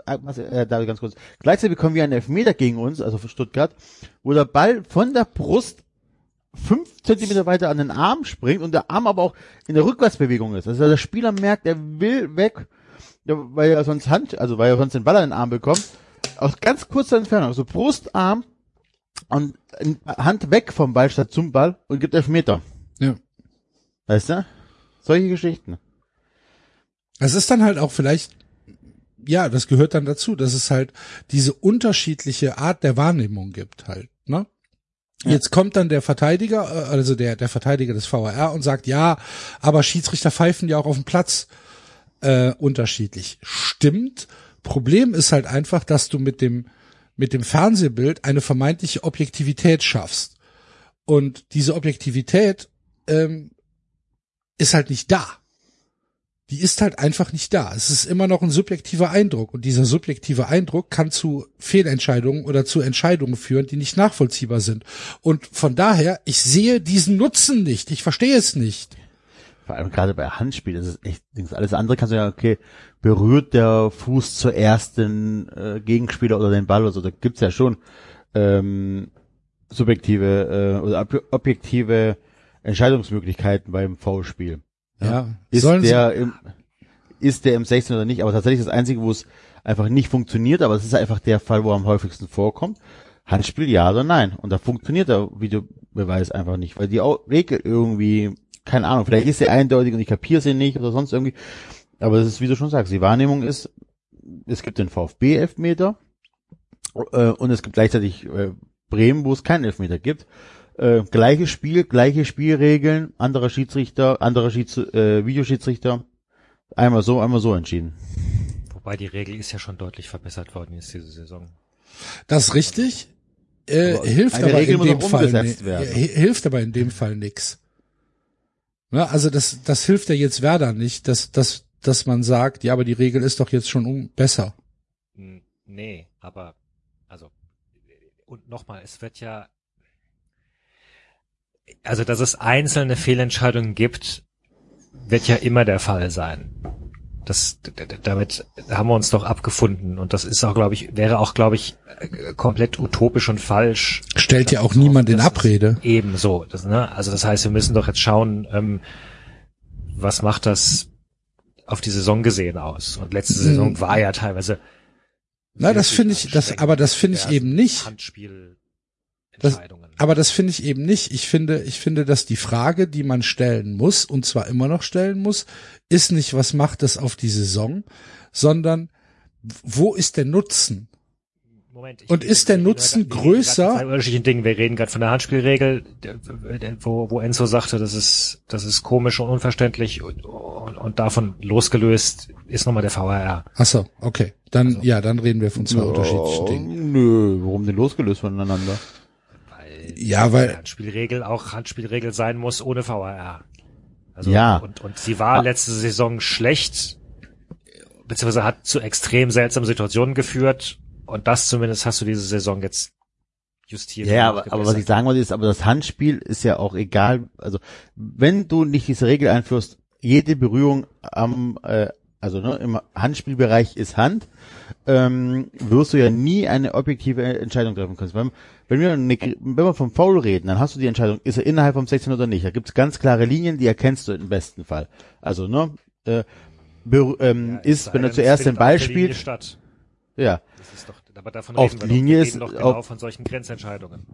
Speaker 4: äh, äh, David, ganz kurz, gleichzeitig bekommen wir einen Elfmeter gegen uns, also für Stuttgart, wo der Ball von der Brust fünf Zentimeter weiter an den Arm springt und der Arm aber auch in der Rückwärtsbewegung ist. Also der Spieler merkt, er will weg, ja, weil er sonst Hand, also weil er sonst den Ball an den Arm bekommt, aus ganz kurzer Entfernung, also Brustarm und Hand weg vom Ball statt zum Ball und gibt Elfmeter.
Speaker 2: ja.
Speaker 4: Weißt du? Solche Geschichten.
Speaker 2: Es ist dann halt auch vielleicht, ja, das gehört dann dazu, dass es halt diese unterschiedliche Art der Wahrnehmung gibt halt, ne? Jetzt kommt dann der Verteidiger, äh, also der, der Verteidiger des VAR und sagt, ja, aber Schiedsrichter pfeifen ja auch auf dem Platz äh, unterschiedlich. Stimmt. Problem ist halt einfach, dass du mit dem, mit dem Fernsehbild eine vermeintliche Objektivität schaffst. Und diese Objektivität ähm, ist halt nicht da. Die ist halt einfach nicht da. Es ist immer noch ein subjektiver Eindruck und dieser subjektive Eindruck kann zu Fehlentscheidungen oder zu Entscheidungen führen, die nicht nachvollziehbar sind. Und von daher, ich sehe diesen Nutzen nicht. Ich verstehe es nicht.
Speaker 4: Vor allem gerade bei Handspiel, das ist echt, alles andere kannst du ja, okay, berührt der Fuß zuerst den äh, Gegenspieler oder den Ball oder so, da gibt's ja schon ähm, subjektive äh, oder objektive Entscheidungsmöglichkeiten beim Foulspiel.
Speaker 2: Ja. ja.
Speaker 4: Ist der im, ist der im 16 oder nicht, aber tatsächlich das einzige, wo es einfach nicht funktioniert, aber es ist einfach der Fall, wo am häufigsten vorkommt. Handspiel ja oder nein. Und da funktioniert der Videobeweis einfach nicht, weil die Regel irgendwie keine Ahnung, vielleicht ist sie eindeutig und ich kapiere sie nicht oder sonst irgendwie. Aber es ist, wie du schon sagst, die Wahrnehmung ist, es gibt den VfB-Elfmeter äh, und es gibt gleichzeitig äh, Bremen, wo es keinen Elfmeter gibt. Äh, gleiches Spiel, gleiche Spielregeln, anderer Schiedsrichter, anderer Schieds äh, Videoschiedsrichter. Einmal so, einmal so entschieden.
Speaker 3: Wobei die Regel ist ja schon deutlich verbessert worden jetzt diese Saison.
Speaker 2: Das ist richtig. Äh, aber hilft aber Regel in dem Fall hilft aber in dem Fall nix. Ne, also das, das hilft ja jetzt Werder nicht, dass, dass, dass man sagt, ja, aber die Regel ist doch jetzt schon besser.
Speaker 3: Nee, aber also und nochmal, es wird ja also dass es einzelne Fehlentscheidungen gibt, wird ja immer der Fall sein. Das, damit haben wir uns doch abgefunden und das ist auch, glaube ich, wäre auch, glaube ich, komplett utopisch und falsch.
Speaker 2: Stellt ja auch niemand in Abrede.
Speaker 3: Ebenso. Das, ne? Also das heißt, wir müssen doch jetzt schauen, ähm, was macht das auf die Saison gesehen aus? Und letzte Saison hm. war ja teilweise.
Speaker 2: Na, das finde ich, das, aber das finde ich eben nicht.
Speaker 3: Handspiel.
Speaker 2: Das, aber das finde ich eben nicht. Ich finde, ich finde, dass die Frage, die man stellen muss, und zwar immer noch stellen muss, ist nicht, was macht das auf die Saison, sondern wo ist der Nutzen? Moment, und ist der Nutzen grad, größer?
Speaker 3: Zwei unterschiedlichen Dingen. Wir reden gerade von der Handspielregel, wo, wo Enzo sagte, das ist, das ist komisch und unverständlich und, und, und davon losgelöst ist nochmal der VRR.
Speaker 2: Ach so, okay. Dann, also, ja, dann reden wir von zwei unterschiedlichen Dingen.
Speaker 4: Nö, warum denn losgelöst voneinander?
Speaker 3: Ja, weil Handspielregel auch Handspielregel sein muss ohne VRR. Also,
Speaker 4: ja.
Speaker 3: Und, und sie war letzte Saison schlecht, beziehungsweise hat zu extrem seltsamen Situationen geführt und das zumindest hast du diese Saison jetzt justiert.
Speaker 4: Ja, aber, aber was ich sagen wollte ist, aber das Handspiel ist ja auch egal. Also wenn du nicht diese Regel einführst, jede Berührung am, äh, also ne, im Handspielbereich ist Hand, ähm, wirst du ja nie eine objektive Entscheidung treffen können. Wenn, wenn wir eine, wenn wir vom Foul reden, dann hast du die Entscheidung, ist er innerhalb vom 16 oder nicht. Da gibt's ganz klare Linien, die erkennst du im besten Fall. Also ne, äh, ähm, ja, ist, wenn er zuerst den Ball spielt. Ja.
Speaker 3: Das ist doch, aber davon
Speaker 4: auf reden wir Linie doch, wir reden
Speaker 3: doch genau von solchen Grenzentscheidungen.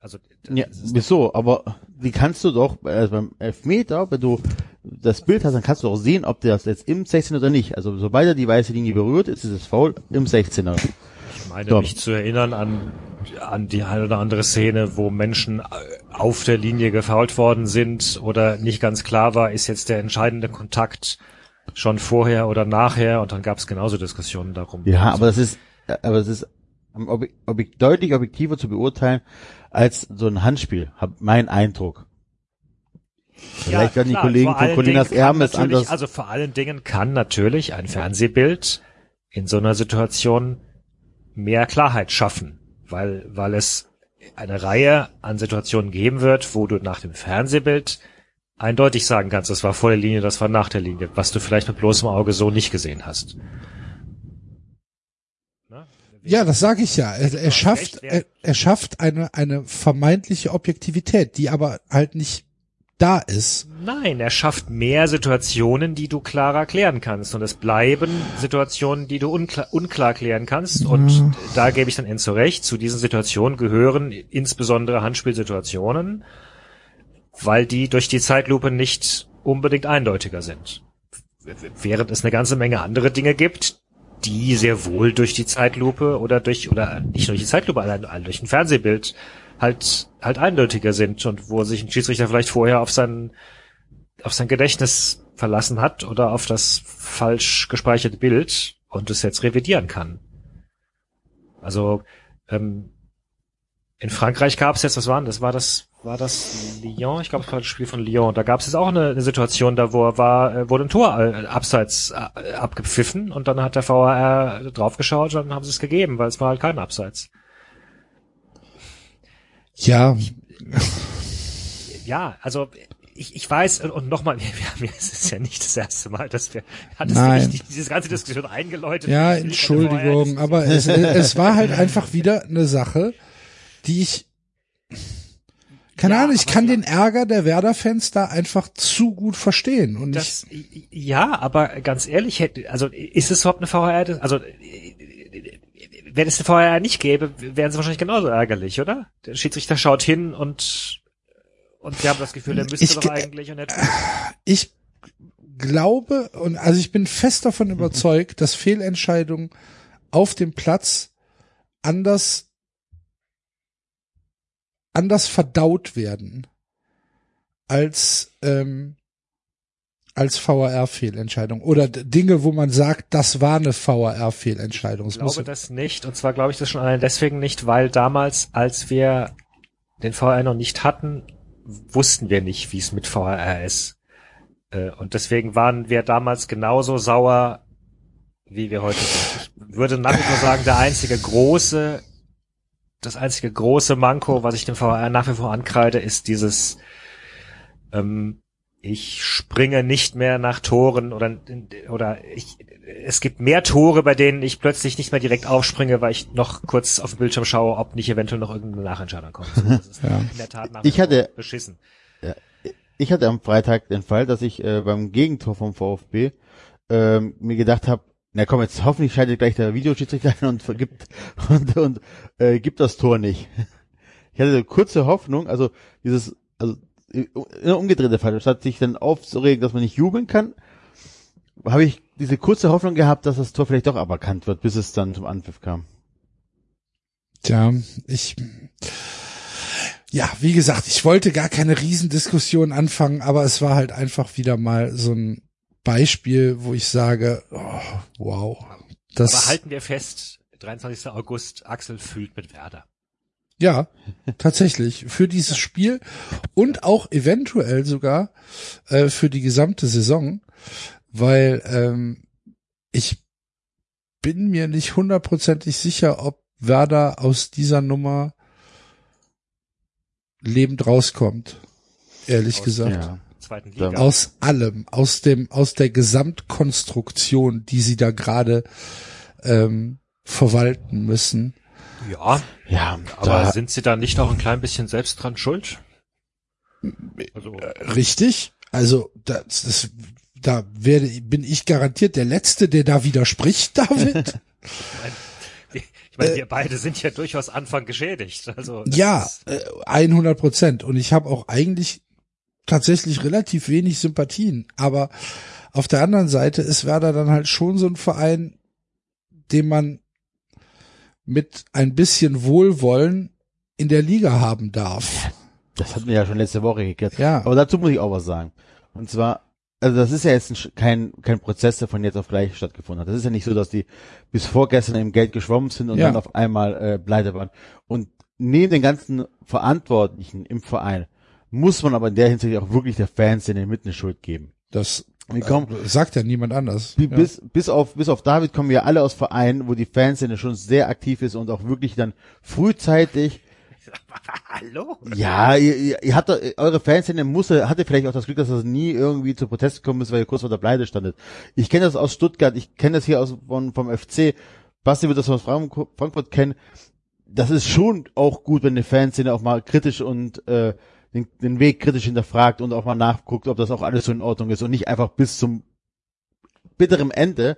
Speaker 3: Also,
Speaker 4: ja, wieso? Aber die kannst du doch, also beim Elfmeter, wenn du das Bild hast, dann kannst du auch sehen, ob der das jetzt im 16 oder nicht. Also sobald er die weiße Linie berührt, ist es Foul im 16er.
Speaker 3: Ich meine so. mich zu erinnern an, an die eine oder andere Szene, wo Menschen auf der Linie gefault worden sind oder nicht ganz klar war, ist jetzt der entscheidende Kontakt schon vorher oder nachher und dann gab es genauso Diskussionen darum.
Speaker 4: Ja, aber das ist, aber es ist ob, ob, deutlich objektiver zu beurteilen als so ein Handspiel, hab mein Eindruck. Vielleicht ja, werden die Kollegen von Colinas Ermes anders.
Speaker 3: Also vor allen Dingen kann natürlich ein Fernsehbild in so einer Situation mehr Klarheit schaffen, weil, weil es eine Reihe an Situationen geben wird, wo du nach dem Fernsehbild eindeutig sagen kannst, das war vor der Linie, das war nach der Linie, was du vielleicht mit bloßem Auge so nicht gesehen hast.
Speaker 2: Ja, das sage ich ja. Er, er schafft, er, er schafft eine, eine vermeintliche Objektivität, die aber halt nicht da ist.
Speaker 3: Nein, er schafft mehr Situationen, die du klarer klären kannst. Und es bleiben Situationen, die du unklar, unklar klären kannst. Und mhm. da gebe ich dann Enzo recht. Zu diesen Situationen gehören insbesondere Handspielsituationen, weil die durch die Zeitlupe nicht unbedingt eindeutiger sind. Während es eine ganze Menge andere Dinge gibt, die sehr wohl durch die Zeitlupe oder durch, oder nicht durch die Zeitlupe, allein durch ein Fernsehbild halt, halt eindeutiger sind und wo sich ein Schiedsrichter vielleicht vorher auf sein, auf sein Gedächtnis verlassen hat oder auf das falsch gespeicherte Bild und es jetzt revidieren kann. Also, ähm, In Frankreich gab es jetzt, was war denn das? War das, war das Lyon? Ich glaube, es war das Spiel von Lyon. Da gab es jetzt auch eine, eine, Situation, da wo er war, äh, wurde ein Tor äh, abseits äh, abgepfiffen und dann hat der VAR draufgeschaut und dann haben sie es gegeben, weil es war halt kein Abseits.
Speaker 2: Ja.
Speaker 3: ja, also ich, ich weiß, und nochmal, wir, wir haben es ist ja nicht das erste Mal, dass wir,
Speaker 2: hattest Nein.
Speaker 3: nicht diese ganze Diskussion eingeläutet?
Speaker 2: Ja, Entschuldigung, aber es, es war halt einfach wieder eine Sache, die ich keine ja, Ahnung, ich kann ja. den Ärger der Werder-Fans da einfach zu gut verstehen. Und
Speaker 3: das, ich, ja, aber ganz ehrlich, also ist es überhaupt eine VHR? Also wenn es eine VHR nicht gäbe, wären sie wahrscheinlich genauso ärgerlich, oder? Der Schiedsrichter schaut hin und und wir haben das Gefühl, er müsste ich, doch eigentlich und er
Speaker 2: Ich glaube und also ich bin fest davon mhm. überzeugt, dass Fehlentscheidungen auf dem Platz anders anders verdaut werden als ähm, als VAR-Fehlentscheidung oder Dinge, wo man sagt, das war eine VAR-Fehlentscheidung.
Speaker 3: Ich glaube das nicht und zwar glaube ich das schon allein deswegen nicht, weil damals, als wir den VAR noch nicht hatten, wussten wir nicht, wie es mit VAR ist. Äh, und deswegen waren wir damals genauso sauer, wie wir heute sind. Ich würde nach wie vor sagen, der einzige große das einzige große Manko, was ich dem VR nach wie vor ankreide, ist dieses, ähm, ich springe nicht mehr nach Toren oder, oder ich, es gibt mehr Tore, bei denen ich plötzlich nicht mehr direkt aufspringe, weil ich noch kurz auf dem Bildschirm schaue, ob nicht eventuell noch irgendeine Nachentscheidung kommt. das
Speaker 4: ist ja. in der Tat nach ich hatte, beschissen. Ja, ich hatte am Freitag den Fall, dass ich äh, beim Gegentor vom VfB ähm, mir gedacht habe, na komm, jetzt hoffentlich schaltet gleich der Videoschiedsrichter ein und vergibt und, und äh, gibt das Tor nicht. Ich hatte eine kurze Hoffnung, also dieses, also in der umgedrehte Fall, statt sich dann aufzuregen, dass man nicht jubeln kann, habe ich diese kurze Hoffnung gehabt, dass das Tor vielleicht doch aberkannt wird, bis es dann zum Anpfiff kam.
Speaker 2: Tja, ich, ja, wie gesagt, ich wollte gar keine Riesendiskussion anfangen, aber es war halt einfach wieder mal so ein Beispiel, wo ich sage, oh, wow.
Speaker 3: Das Aber halten wir fest, 23. August, Axel fühlt mit Werder.
Speaker 2: Ja, tatsächlich. Für dieses Spiel und auch eventuell sogar äh, für die gesamte Saison, weil ähm, ich bin mir nicht hundertprozentig sicher, ob Werder aus dieser Nummer lebend rauskommt. Ehrlich aus, gesagt. Ja. Aus allem, aus dem, aus der Gesamtkonstruktion, die sie da gerade ähm, verwalten müssen.
Speaker 3: Ja, ja, aber sind sie da nicht auch ein klein bisschen selbst dran schuld?
Speaker 2: Also, äh, Richtig. Also das, das, da werde, bin ich garantiert der Letzte, der da widerspricht, David.
Speaker 3: ich meine, wir beide sind ja durchaus Anfang geschädigt. Also
Speaker 2: ja, 100 äh, Prozent. Und ich habe auch eigentlich tatsächlich relativ wenig Sympathien. Aber auf der anderen Seite ist Werder dann halt schon so ein Verein, den man mit ein bisschen Wohlwollen in der Liga haben darf.
Speaker 4: Das hatten wir ja schon letzte Woche geklärt. Ja. Aber dazu muss ich auch was sagen. Und zwar, also das ist ja jetzt kein, kein Prozess, der von jetzt auf gleich stattgefunden hat. Das ist ja nicht so, dass die bis vorgestern im Geld geschwommen sind und ja. dann auf einmal äh, pleite waren. Und neben den ganzen Verantwortlichen im Verein muss man aber in der Hinsicht auch wirklich der Fanszene mit eine Schuld geben.
Speaker 2: Das äh, sagt ja niemand anders.
Speaker 4: Bis, ja. bis auf, bis auf David kommen wir alle aus Vereinen, wo die Fanszene schon sehr aktiv ist und auch wirklich dann frühzeitig
Speaker 3: Hallo?
Speaker 4: Ja, ihr, ihr, ihr habt eure Fanszene muss, hatte vielleicht auch das Glück, dass das nie irgendwie zu Protest gekommen ist, weil ihr kurz vor der Pleite standet. Ich kenne das aus Stuttgart, ich kenne das hier aus von, vom FC. Basti wird das aus Frankfurt kennen. Das ist schon auch gut, wenn eine Fanszene auch mal kritisch und äh, den, den Weg kritisch hinterfragt und auch mal nachguckt, ob das auch alles so in Ordnung ist und nicht einfach bis zum bitteren Ende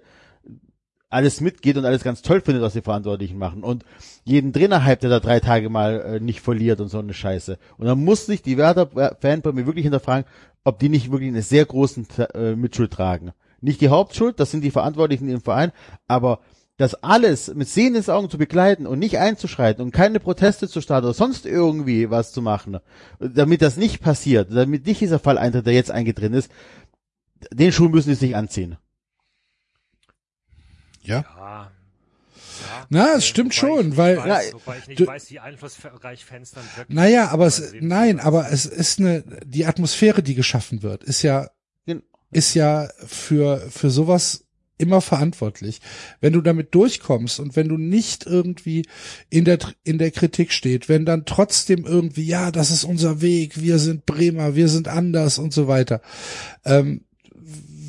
Speaker 4: alles mitgeht und alles ganz toll findet, was die Verantwortlichen machen und jeden Trainer hype, der da drei Tage mal äh, nicht verliert und so eine Scheiße. Und dann muss sich die Werder-Fan bei mir wirklich hinterfragen, ob die nicht wirklich eine sehr großen äh, Mitschuld tragen. Nicht die Hauptschuld, das sind die Verantwortlichen im Verein, aber das alles mit sehenden Augen zu begleiten und nicht einzuschreiten und keine Proteste zu starten oder sonst irgendwie was zu machen, damit das nicht passiert, damit nicht dieser Fall eintritt, der jetzt eingetreten ist, den Schuh müssen sie sich anziehen.
Speaker 2: Ja. ja. Na, es stimmt schon, weil
Speaker 3: weiß,
Speaker 4: Ja,
Speaker 3: wobei ich nicht
Speaker 2: du-
Speaker 3: weiß, wie einflussreich Fans dann wirklich
Speaker 2: naja, aber es nein, aber es ist eine die Atmosphäre, die geschaffen wird, ist ja ist ja für für sowas immer verantwortlich. Wenn du damit durchkommst und wenn du nicht irgendwie in der in der Kritik steht, wenn dann trotzdem irgendwie ja, das ist unser Weg, wir sind Bremer, wir sind anders und so weiter. Ähm,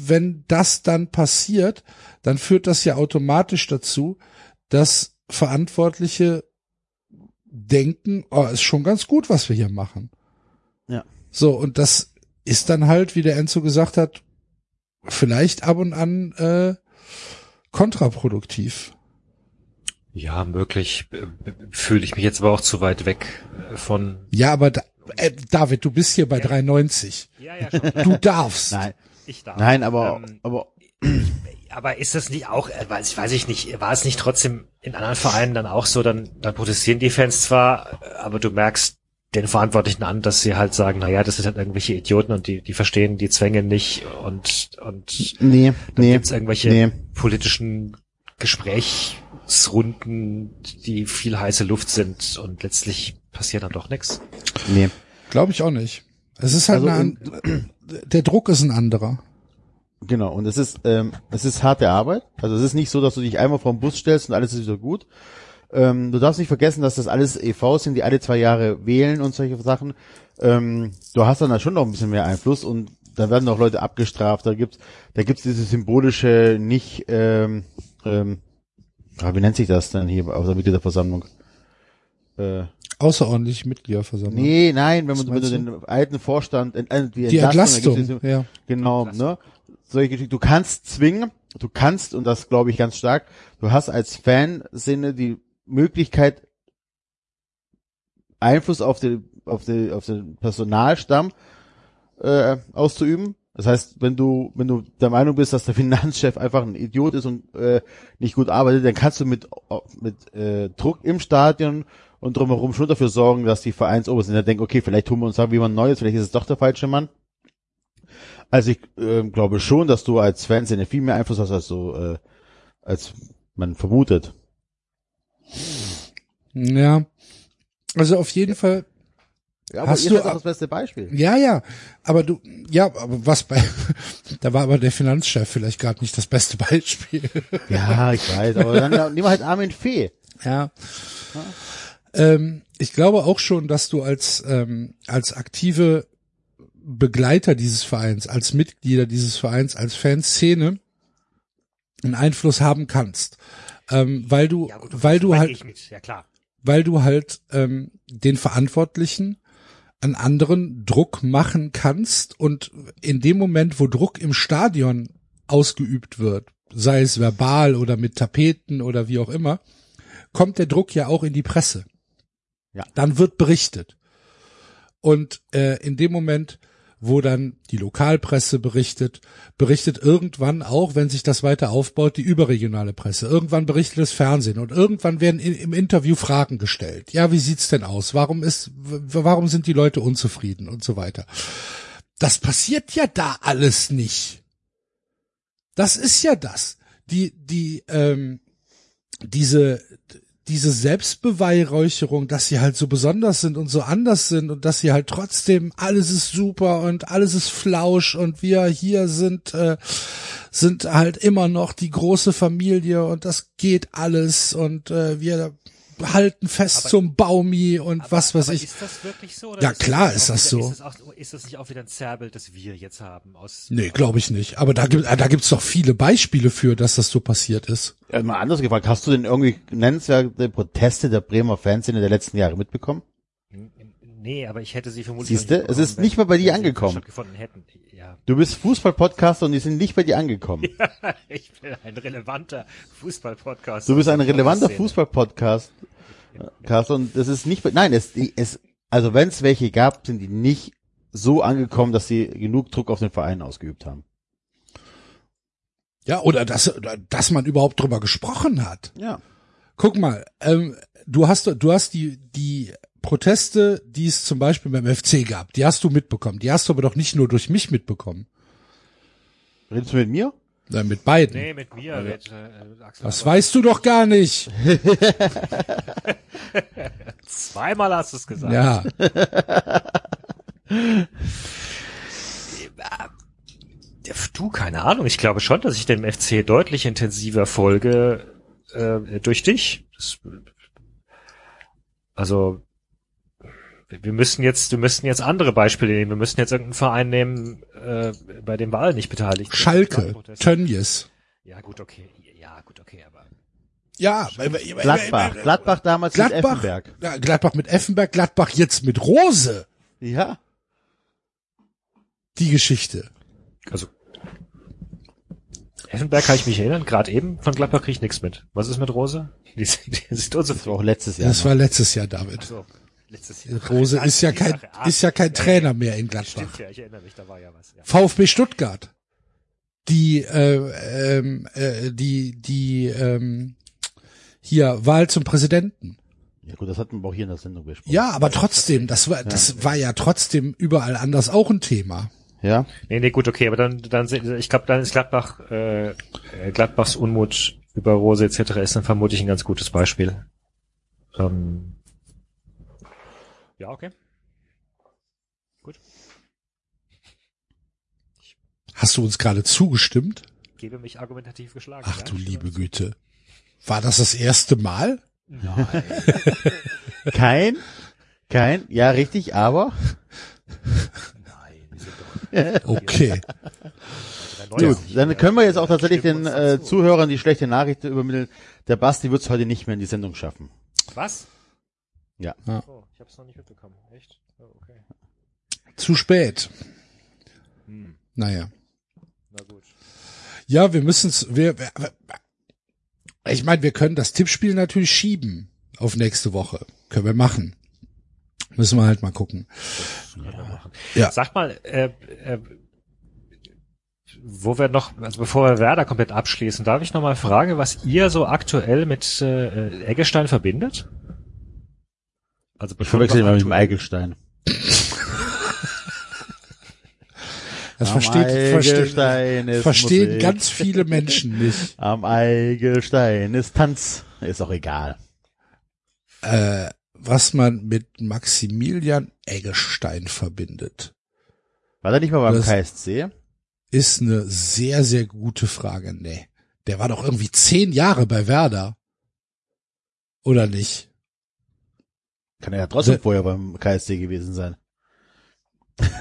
Speaker 2: wenn das dann passiert, dann führt das ja automatisch dazu, dass Verantwortliche denken, oh, ist schon ganz gut, was wir hier machen.
Speaker 4: Ja.
Speaker 2: So, und das ist dann halt, wie der Enzo gesagt hat, vielleicht ab und an äh, kontraproduktiv.
Speaker 3: Ja, möglich. äh, Fühle ich mich jetzt aber auch zu weit weg äh, von.
Speaker 2: Ja, aber da, äh, David, du bist hier bei 93.
Speaker 3: Ja, ja, schon.
Speaker 2: Du darfst.
Speaker 4: Nein,
Speaker 3: Ich darf.
Speaker 4: nein, aber,
Speaker 3: Ähm,
Speaker 4: aber
Speaker 3: aber ist das nicht auch, äh, weiß, weiß ich nicht, war es nicht trotzdem in anderen Vereinen dann auch so, dann, dann protestieren die Fans zwar, aber du merkst den Verantwortlichen an, dass sie halt sagen, na ja, das sind halt irgendwelche Idioten und die, die verstehen die Zwänge nicht und, und
Speaker 4: nee,
Speaker 3: dann
Speaker 4: nee,
Speaker 3: gibt's irgendwelche
Speaker 4: nee.
Speaker 3: politischen Gesprächsrunden, die viel heiße Luft sind und letztlich passiert dann doch nichts.
Speaker 4: nee.
Speaker 2: Glaube ich auch nicht. Es ist halt
Speaker 4: Also
Speaker 2: eine, der Druck ist ein anderer.
Speaker 4: Genau, und es ist, ähm, es ist harte Arbeit. Also es ist nicht so, dass du dich einmal vor den Bus stellst und alles ist wieder gut. Ähm, du darfst nicht vergessen, dass das alles EVs sind, die alle zwei Jahre wählen und solche Sachen. Ähm, du hast dann da schon noch ein bisschen mehr Einfluss und da werden auch Leute abgestraft. Da gibt's, da gibt's diese symbolische, nicht, ähm, ähm, ah, wie nennt sich das denn hier auf der Mitgliederversammlung? Äh,
Speaker 2: Außerordentlich Mitgliederversammlung.
Speaker 4: nee, nein, wenn man wenn du den alten Vorstand, äh, die,
Speaker 2: Die Entlastung,
Speaker 4: diese-
Speaker 2: ja.
Speaker 4: Genau, ne? Solche Geschichten. Du kannst zwingen, du kannst, und das glaube ich ganz stark, du hast als Fansinne die Möglichkeit, Einfluss auf den, auf den, auf den Personalstamm äh, auszuüben. Das heißt, wenn du, wenn du der Meinung bist, dass der Finanzchef einfach ein Idiot ist und äh, nicht gut arbeitet, dann kannst du mit, mit äh, Druck im Stadion und drumherum schon dafür sorgen, dass die Vereinsobersten dann denken, okay, vielleicht tun wir uns da wie man Neues, vielleicht ist es doch der falsche Mann. Also ich äh, glaube schon, dass du als Fanszene viel mehr Einfluss hast, als so, äh, als man vermutet.
Speaker 2: Ja. Also auf jeden Fall,
Speaker 4: Ja, aber
Speaker 2: Hast
Speaker 4: ihr
Speaker 2: du ab-
Speaker 4: das beste Beispiel.
Speaker 2: ja, ja. Aber du, ja, aber was bei, da war aber der Finanzchef vielleicht gerade nicht das beste Beispiel.
Speaker 4: Ja, ich weiß, aber dann ja, nimm halt Armin Fee.
Speaker 2: Ja. Ähm, ich glaube auch schon, dass du als, ähm, als aktive Begleiter dieses Vereins, als Mitglieder dieses Vereins, als Fanszene einen Einfluss haben kannst. Ähm, weil du,
Speaker 3: Ja, gut,
Speaker 2: weil du halt,
Speaker 3: ja
Speaker 2: weil du halt ähm, den Verantwortlichen an anderen Druck machen kannst und in dem Moment, wo Druck im Stadion ausgeübt wird, sei es verbal oder mit Tapeten oder wie auch immer, kommt der Druck ja auch in die Presse.
Speaker 4: Ja.
Speaker 2: Dann wird berichtet. Und äh, in dem Moment, wo dann die Lokalpresse berichtet, berichtet irgendwann auch, wenn sich das weiter aufbaut, die überregionale Presse. Irgendwann berichtet das Fernsehen und irgendwann werden im Interview Fragen gestellt. Ja, wie sieht's denn aus? Warum ist, warum sind die Leute unzufrieden und so weiter? Das passiert ja da alles nicht. Das ist ja das. Die, die, ähm, diese, diese Selbstbeweihräucherung, dass sie halt so besonders sind und so anders sind und dass sie halt trotzdem alles ist super und alles ist flausch und wir hier sind äh, sind halt immer noch die große Familie und das geht alles und äh, wir halten fest
Speaker 3: Aber-
Speaker 2: zum Baumi und
Speaker 3: Aber-
Speaker 2: was weiß
Speaker 3: aber
Speaker 2: ich.
Speaker 3: Ist das wirklich so?
Speaker 2: Ja,
Speaker 3: das
Speaker 2: klar ist
Speaker 3: auch
Speaker 2: das
Speaker 3: wieder,
Speaker 2: so.
Speaker 3: Ist das, auch, ist das nicht auch wieder ein Zerrbild, das wir jetzt haben? Aus,
Speaker 2: Nee, glaube ich nicht. Aber da gibt da gibt's doch viele Beispiele für, dass das so passiert ist.
Speaker 4: Ja, mal anders gefragt, hast du denn irgendwie nennenswerte Proteste der Bremer Fanszene der letzten Jahre mitbekommen?
Speaker 3: Nee, aber ich hätte sie vermutlich.
Speaker 4: Siehste, es ist nicht mal bei dir angekommen.
Speaker 3: Ja,
Speaker 4: Du bist Fußball-Podcaster und die sind nicht bei dir angekommen.
Speaker 3: ich bin ein relevanter Fußball-Podcast.
Speaker 4: Du bist ein relevanter. Fußball-Podcast. Caster, und das ist nicht, nein, es, es, also wenn es welche gab, sind die nicht so angekommen, dass sie genug Druck auf den Verein ausgeübt haben.
Speaker 2: Ja, oder dass, dass man überhaupt drüber gesprochen hat.
Speaker 4: Ja.
Speaker 2: Guck mal, ähm, du hast, du hast die, die Proteste, die es zum Beispiel beim FC gab, die hast du mitbekommen. Die hast du aber doch nicht nur durch mich mitbekommen.
Speaker 4: Redest du mit mir?
Speaker 2: Ja, mit beiden.
Speaker 3: Nee, mit mir. Mit, äh, Axel
Speaker 2: Das weißt du doch gar nicht.
Speaker 3: Zweimal hast du es gesagt.
Speaker 2: Ja.
Speaker 3: Du, keine Ahnung. Ich glaube schon, dass ich dem FC deutlich intensiver folge äh, durch dich. Das, also wir müssen jetzt, wir müssen jetzt andere Beispiele nehmen. Wir müssen jetzt irgendeinen Verein nehmen, äh, bei dem wir alle nicht beteiligt sind.
Speaker 2: Schalke, Tönnies.
Speaker 3: Ja, gut, okay. Ja, gut, okay, aber.
Speaker 2: Ja,
Speaker 4: Gladbach. Gladbach damals mit
Speaker 2: Gladbach,
Speaker 4: Effenberg.
Speaker 2: ja, Gladbach mit Effenberg, Gladbach jetzt mit Rose.
Speaker 4: Ja.
Speaker 2: Die Geschichte.
Speaker 3: Also. Effenberg kann ich mich erinnern, gerade eben von Gladbach kriege ich nichts mit. Was ist mit Rose? Die, die, die sieht
Speaker 4: Das war auch letztes Jahr.
Speaker 2: Das war letztes Jahr, David.
Speaker 3: so, letztes Jahr.
Speaker 2: Rose ist ja kein,
Speaker 3: Sache.
Speaker 2: Ist ja kein
Speaker 3: ja,
Speaker 2: Trainer mehr in
Speaker 3: Stimmt
Speaker 2: Gladbach.
Speaker 3: ja, ich erinnere mich, da war ja was. Ja.
Speaker 2: VfB Stuttgart. Die, äh, ähm, äh, die, die, ähm, hier, Wahl zum Präsidenten.
Speaker 4: ja gut, das hatten wir auch hier in der Sendung besprochen.
Speaker 2: Ja, aber trotzdem, das war, das war ja trotzdem überall anders auch ein Thema.
Speaker 4: Ja.
Speaker 3: Nee, nee, gut, okay, aber dann, dann sind- ich glaube, dann ist Gladbach, äh, äh, Gladbachs Unmut über Rose etc. ist dann vermutlich ein ganz gutes Beispiel. Ähm, ja, okay. Gut.
Speaker 2: Hast du uns gerade zugestimmt?
Speaker 3: Gebe mich argumentativ geschlagen.
Speaker 2: Ach
Speaker 3: ja?
Speaker 2: du liebe Güte. War das das erste Mal?
Speaker 4: Kein, kein, ja richtig, aber
Speaker 3: Nein, wir sind doch
Speaker 2: Okay.
Speaker 4: gut, dann können wir jetzt auch tatsächlich den äh, Zuhörern die schlechte Nachricht übermitteln. Der Basti wird es heute nicht mehr in die Sendung schaffen.
Speaker 3: Was?
Speaker 4: Ja.
Speaker 3: Oh, habe es noch nicht mitbekommen. Echt? Oh, okay.
Speaker 2: Zu spät.
Speaker 3: Hm,
Speaker 2: Naja.
Speaker 3: na gut.
Speaker 2: Ja, wir müssen's, wir, wir ich meine, wir können das Tippspiel natürlich schieben auf nächste Woche. Können wir machen. Müssen wir halt mal gucken. Ja.
Speaker 3: Sag mal, äh, äh, wo wir noch, also bevor wir Werder komplett abschließen, darf ich noch mal fragen, was ihr so aktuell mit äh, Eggestein verbindet? Also
Speaker 4: Ich verwechsel ihn mal mit dem Eigelstein.
Speaker 2: Das
Speaker 4: Am
Speaker 2: versteht,
Speaker 4: ist
Speaker 2: verstehen
Speaker 4: Musik.
Speaker 2: ganz viele Menschen nicht.
Speaker 4: Am Eigelstein ist Tanz. Ist auch egal.
Speaker 2: Äh, was man mit Maximilian Eggestein verbindet,
Speaker 4: War der nicht mal beim
Speaker 2: Das-
Speaker 4: KSC?
Speaker 2: ist eine sehr, sehr gute Frage. Nee. Der war doch irgendwie zehn Jahre bei Werder. Oder nicht?
Speaker 4: Kann er ja trotzdem
Speaker 2: Ne-
Speaker 4: vorher beim KSC gewesen sein.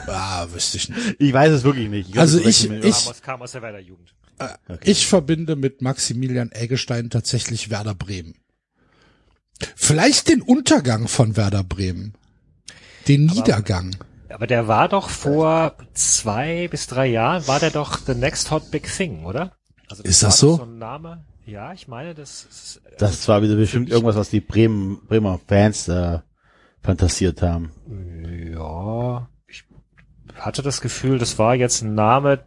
Speaker 2: Ah, wüsste ich nicht.
Speaker 4: Ich weiß es wirklich nicht.
Speaker 2: Also
Speaker 4: glaub, das
Speaker 2: ich-
Speaker 4: wir-
Speaker 2: ich-
Speaker 3: kam aus, der Werder Jugend.
Speaker 4: Okay.
Speaker 2: Ich verbinde mit Maximilian Eggestein tatsächlich Werder Bremen. Vielleicht den Untergang von Werder Bremen. Den Niedergang.
Speaker 3: Aber der war doch vor zwei bis drei Jahren, war der doch the next hot big thing, oder? Also
Speaker 2: Ist
Speaker 3: war
Speaker 2: das so?
Speaker 3: so ein Name? Ja, ich meine, das ist,
Speaker 4: Das war wieder bestimmt irgendwas, was die Bremen, Bremer Fans da fantasiert haben.
Speaker 3: Ja, ich hatte das Gefühl, das war jetzt ein Name,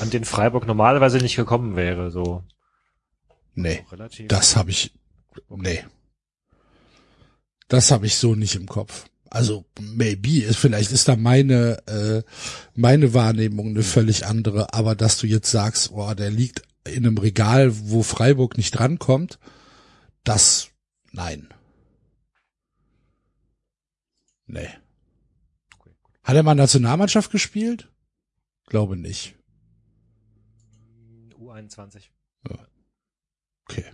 Speaker 3: an den Freiburg normalerweise nicht gekommen wäre, so
Speaker 2: Nee,
Speaker 3: relativ.
Speaker 2: das habe ich. Nee. Das habe ich so nicht im Kopf. Also maybe, ist- vielleicht ist da meine äh, meine Wahrnehmung eine völlig andere, aber dass du jetzt sagst, boah, der liegt in einem Regal, wo Freiburg nicht drankommt, das nein. Nee. Hat er mal Nationalmannschaft gespielt? Glaube nicht.
Speaker 3: U21.
Speaker 2: Okay.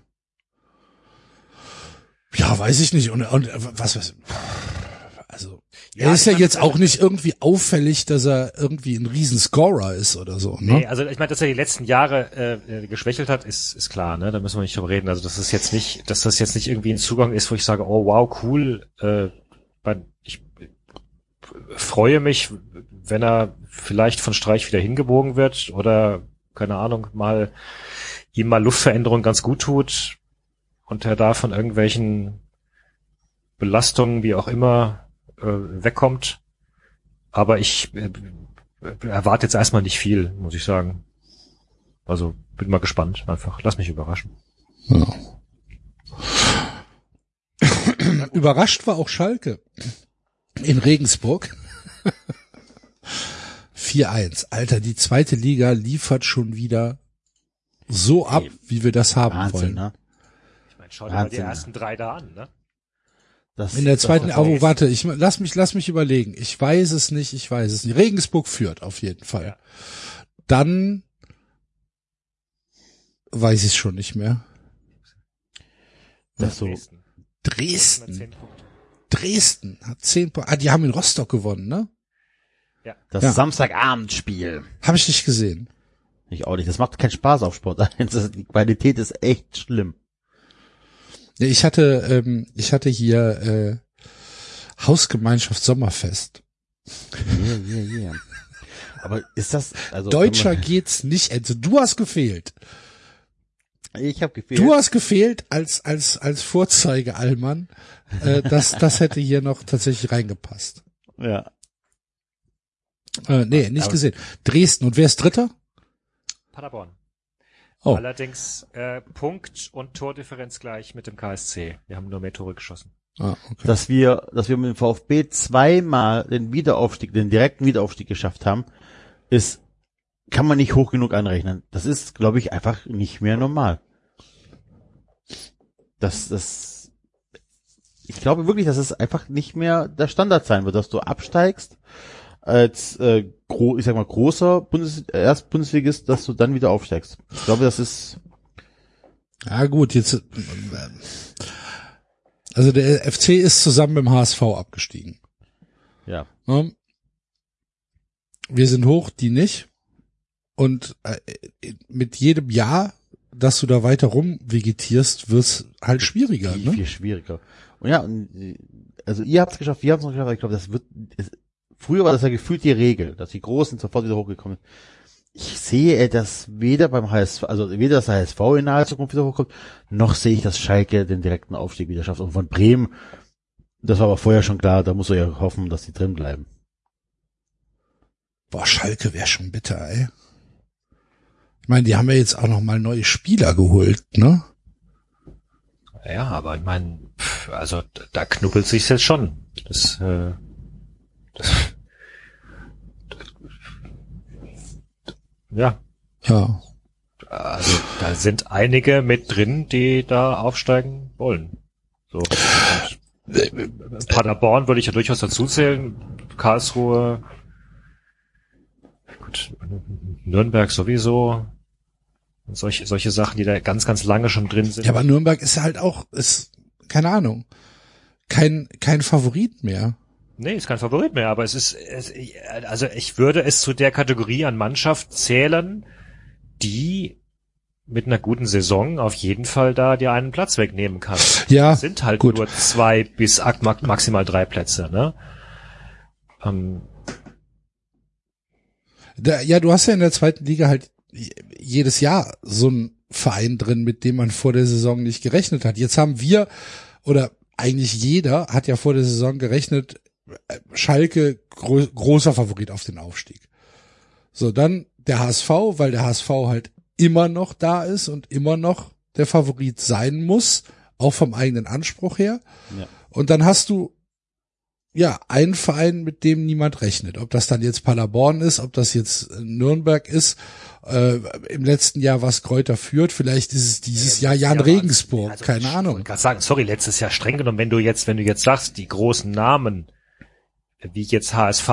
Speaker 2: Ja, weiß ich nicht. Und, und was weiß Also,
Speaker 3: Ja,
Speaker 2: er ist ja
Speaker 3: meine,
Speaker 2: jetzt auch nicht irgendwie auffällig, dass er irgendwie ein Riesenscorer ist oder so. Ne?
Speaker 3: Nee, also ich meine, dass er die letzten Jahre äh, geschwächelt hat, ist, ist klar, ne? Da müssen wir nicht drüber reden. Also das ist jetzt nicht, dass das jetzt nicht irgendwie ein Zugang ist, wo ich sage, oh wow, cool, äh, ich freue mich, wenn er vielleicht von Streich wieder hingebogen wird oder keine Ahnung, mal ihm mal Luftveränderung ganz gut tut und er da von irgendwelchen Belastungen, wie auch immer, äh, wegkommt. Aber ich äh, erwarte jetzt erstmal nicht viel, muss ich sagen. Also bin mal gespannt einfach. Lass mich überraschen.
Speaker 2: Ja. Überrascht war auch Schalke in Regensburg. 4-1. Alter, die zweite Liga liefert schon wieder so ab, wie wir das haben
Speaker 4: Wahnsinn,
Speaker 2: wollen.
Speaker 4: ne?
Speaker 3: Ich meine, schau dir mal die ersten drei da an, ne?
Speaker 4: Das,
Speaker 2: In der
Speaker 4: das-
Speaker 2: zweiten,
Speaker 4: das-
Speaker 2: oh, warte, ich lass mich, lass mich überlegen. Ich weiß es nicht, ich weiß es nicht. Regensburg führt auf jeden Fall.
Speaker 3: Ja.
Speaker 2: Dann weiß ich es schon nicht mehr.
Speaker 4: das so.
Speaker 3: Dresden.
Speaker 2: Dresden. Dresden hat zehn Punkte. Ah, die haben in Rostock gewonnen, ne?
Speaker 4: Das
Speaker 2: Ja.
Speaker 4: Samstagabendspiel.
Speaker 2: Habe ich nicht gesehen.
Speaker 4: Ich auch nicht. Das macht keinen Spaß auf Sport. Das ist, die Qualität ist echt schlimm.
Speaker 2: Ja, ich hatte, ähm, ich hatte hier äh, Hausgemeinschaft Sommerfest.
Speaker 4: Yeah, yeah, yeah. Aber ist das, also.
Speaker 2: Deutscher geht's nicht. Also du hast gefehlt.
Speaker 4: Ich habe gefehlt.
Speaker 2: Du hast gefehlt als als als Vorzeige Allmann. Äh, das das hätte hier noch tatsächlich reingepasst.
Speaker 4: ja.
Speaker 2: Äh, nee, nicht
Speaker 4: Aber-
Speaker 2: gesehen. Dresden und wer ist Dritter?
Speaker 3: Paderborn.
Speaker 2: Oh,
Speaker 3: Allerdings äh, Punkt und Tordifferenz gleich mit dem KSC. Wir haben nur mehr Tore geschossen.
Speaker 2: ah, okay.
Speaker 4: Dass wir, dass wir mit dem VfB zweimal den Wiederaufstieg, den direkten Wiederaufstieg geschafft haben, ist, kann man nicht hoch genug anrechnen. Das ist, glaube ich, einfach nicht mehr normal. Das, das, ich glaube wirklich, dass es einfach nicht mehr der Standard sein wird, dass du absteigst als äh, gro ich sag mal großer Bundes Erstbundesligist, dass du dann wieder aufsteigst. Ich glaube, das ist
Speaker 2: Ja gut, jetzt äh, also der FC ist zusammen mit dem HSV abgestiegen.
Speaker 4: ja
Speaker 2: Ne? Wir sind hoch, die nicht. Und äh, mit jedem Jahr, dass du da weiter rum vegetierst, wird's halt schwieriger.
Speaker 4: viel,
Speaker 2: Ne?
Speaker 4: viel schwieriger. Und ja, und, äh, also ihr habt es geschafft, wir haben es noch geschafft, aber ich glaube, das wird, es, früher war das ja gefühlt die Regel, dass die Großen sofort wieder hochgekommen sind. Ich sehe äh, das weder beim HSV, also weder das HSV in naher Zukunft wieder hochkommt, noch sehe ich, dass Schalke den direkten Aufstieg wieder schafft. Und von Bremen, das war aber vorher schon klar, da muss er ja hoffen, dass die drin bleiben.
Speaker 2: Boah, Schalke wäre schon bitter, ey. Ich meine, die haben ja jetzt auch noch mal neue Spieler geholt, ne?
Speaker 3: Ja, aber ich meine, also da knubbelt sich's jetzt schon. Das, äh, das, ja,
Speaker 2: Ja.
Speaker 3: also da sind einige mit drin, die da aufsteigen wollen. So. Und Paderborn würde ich ja durchaus dazu zählen. Karlsruhe, gut, Nürnberg sowieso. Und solche, solche Sachen, die da ganz, ganz lange schon drin sind.
Speaker 2: Ja, aber Nürnberg ist halt auch, ist, keine Ahnung, kein, kein Favorit mehr.
Speaker 3: Nee, ist kein Favorit mehr, aber es ist, es, also ich würde es zu der Kategorie an Mannschaft zählen, die mit einer guten Saison auf jeden Fall da dir einen Platz wegnehmen kann.
Speaker 2: Ja,
Speaker 3: Es sind halt
Speaker 2: gut.
Speaker 3: nur zwei bis maximal drei Plätze, ne? Ähm,
Speaker 2: Da, ja, du hast ja in der zweiten Liga halt jedes Jahr so einen Verein drin, mit dem man vor der Saison nicht gerechnet hat. Jetzt haben wir, oder eigentlich jeder hat ja vor der Saison gerechnet, äh, Schalke gro großer Favorit auf den Aufstieg. So, dann der HSV, weil der HSV halt immer noch da ist und immer noch der Favorit sein muss, auch vom eigenen Anspruch her.
Speaker 4: Ja.
Speaker 2: Und dann hast du ja, ein Verein, mit dem niemand rechnet. Ob das dann jetzt Paderborn ist, ob das jetzt äh, Nürnberg ist, äh, im letzten Jahr was Kräuter führt, vielleicht ist es dieses Jahr Jan
Speaker 3: ja,
Speaker 2: Regensburg,
Speaker 3: also
Speaker 2: keine
Speaker 3: ich
Speaker 2: Ahnung.
Speaker 3: wollte gerade sagen, sorry, letztes Jahr streng genommen, wenn du jetzt, wenn du jetzt sagst, die großen Namen, wie jetzt HSV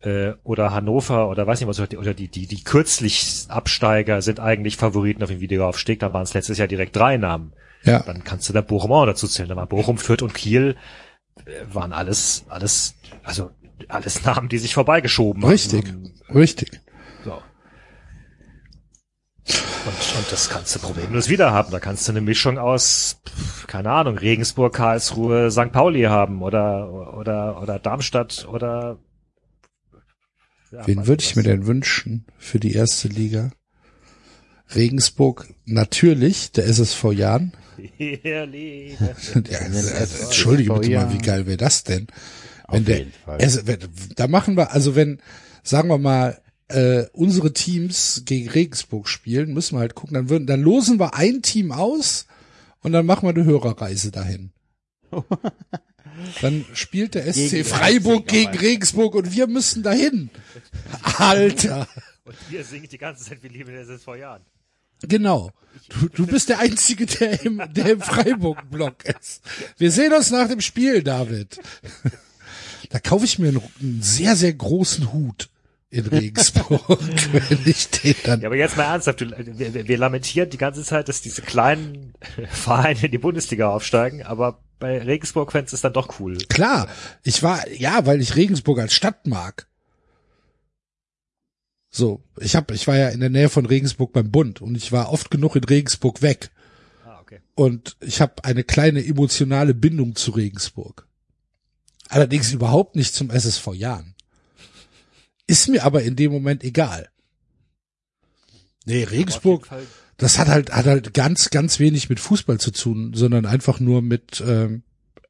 Speaker 3: äh, oder Hannover oder weiß nicht was, oder die, die, die kürzlich Absteiger sind eigentlich Favoriten auf den Wiederaufstieg, da waren es letztes Jahr direkt drei Namen.
Speaker 2: Ja,
Speaker 3: Dann kannst du da Bochum auch dazu zählen. Da war Bochum, Fürth und Kiel waren alles, alles, also alles Namen, die sich vorbeigeschoben
Speaker 2: richtig,
Speaker 3: haben.
Speaker 2: richtig.
Speaker 3: So. Und, und das kannst du problemlos wieder haben. Da kannst du eine Mischung aus, keine Ahnung, Regensburg, Karlsruhe, St. Pauli haben oder oder oder Darmstadt oder ja,
Speaker 2: Wen würde ich mir denn wünschen für die erste Liga? Regensburg natürlich, der SSV Jan.
Speaker 3: Herrlich.
Speaker 2: Ja, also, Entschuldige bitte mal, wie geil wäre das denn? Wenn
Speaker 4: Auf
Speaker 2: der,
Speaker 4: jeden Fall.
Speaker 2: es- wenn, da machen wir, also wenn, sagen wir mal, äh, unsere Teams gegen Regensburg spielen, müssen wir halt gucken, dann würden, dann losen wir ein Team aus und dann machen wir eine Hörerreise dahin. Dann spielt der SC
Speaker 4: Gegen
Speaker 2: Freiburg gegen. Regensburg und wir müssen dahin. Alter.
Speaker 3: Und ihr singt die ganze Zeit, wie liebe das ist vor Jahren.
Speaker 2: Genau. Du, du bist der Einzige, der im, der im Freiburg-Block ist. Wir sehen uns nach dem Spiel, David. Da kaufe ich mir einen, einen sehr, sehr großen Hut in Regensburg, wenn ich den dann.
Speaker 3: Ja, aber jetzt mal ernsthaft, du, wir, wir lamentieren die ganze Zeit, dass diese kleinen Vereine in die Bundesliga aufsteigen, aber bei Regensburg-Fans ist dann doch cool.
Speaker 2: Klar, ich war, ja, weil ich Regensburg als Stadt mag. So, ich hab, ich war ja in der Nähe von Regensburg beim Bund und ich war oft genug in Regensburg weg.
Speaker 3: Ah, okay.
Speaker 2: Und ich habe eine kleine emotionale Bindung zu Regensburg. Allerdings überhaupt nicht zum SSV Jahren. Ist mir aber in dem Moment egal. Nee, Regensburg, das hat halt, hat halt ganz, ganz wenig mit Fußball zu tun, sondern einfach nur mit, ähm,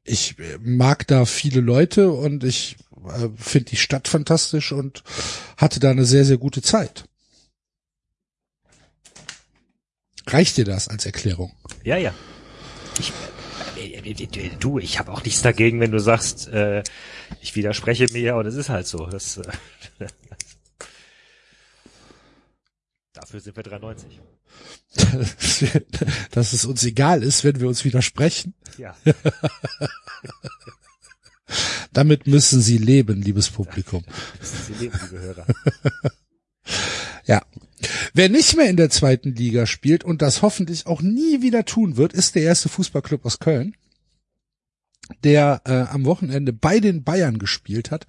Speaker 2: ich mag da viele Leute und ich äh, finde die Stadt fantastisch und hatte da eine sehr, sehr gute Zeit. Reicht dir das als Erklärung?
Speaker 3: Ja, ja. Ich, äh, äh, du, ich habe auch nichts dagegen, wenn du sagst, äh, ich widerspreche mir und es ist halt so. Das, äh, dafür sind wir 93.
Speaker 2: Dass es uns egal ist, wenn wir uns widersprechen.
Speaker 3: Ja.
Speaker 2: Damit müssen Sie leben, liebes Publikum.
Speaker 3: Sie leben, liebe Hörer.
Speaker 2: Ja. Wer nicht mehr in der zweiten Liga spielt und das hoffentlich auch nie wieder tun wird, ist der erste Fußballclub aus Köln, der äh, am Wochenende bei den Bayern gespielt hat,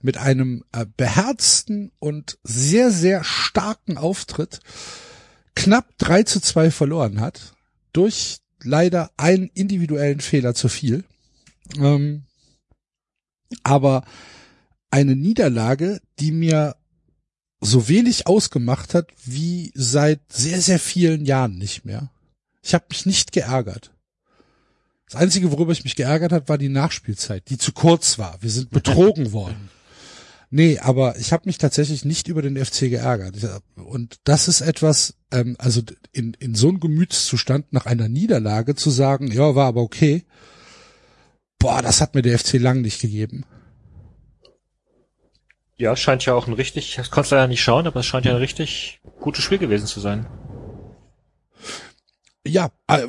Speaker 2: mit einem äh, beherzten und sehr, sehr starken Auftritt, knapp 3 zu 2 verloren hat, durch leider einen individuellen Fehler zu viel. Ähm, aber eine Niederlage, die mir so wenig ausgemacht hat wie seit sehr, sehr vielen Jahren nicht mehr. Ich habe mich nicht geärgert. Das Einzige, worüber ich mich geärgert hat, war die Nachspielzeit, die zu kurz war. Wir sind betrogen worden. Nee, aber ich habe mich tatsächlich nicht über den FC geärgert. Und das ist etwas, ähm, also in, in so einem Gemütszustand nach einer Niederlage zu sagen, ja, war aber okay. Boah, das hat mir der FC lang nicht gegeben.
Speaker 3: Ja, scheint ja auch ein richtig, ich konnte es leider nicht schauen, aber es scheint ja ein richtig gutes Spiel gewesen zu sein.
Speaker 2: Ja, äh,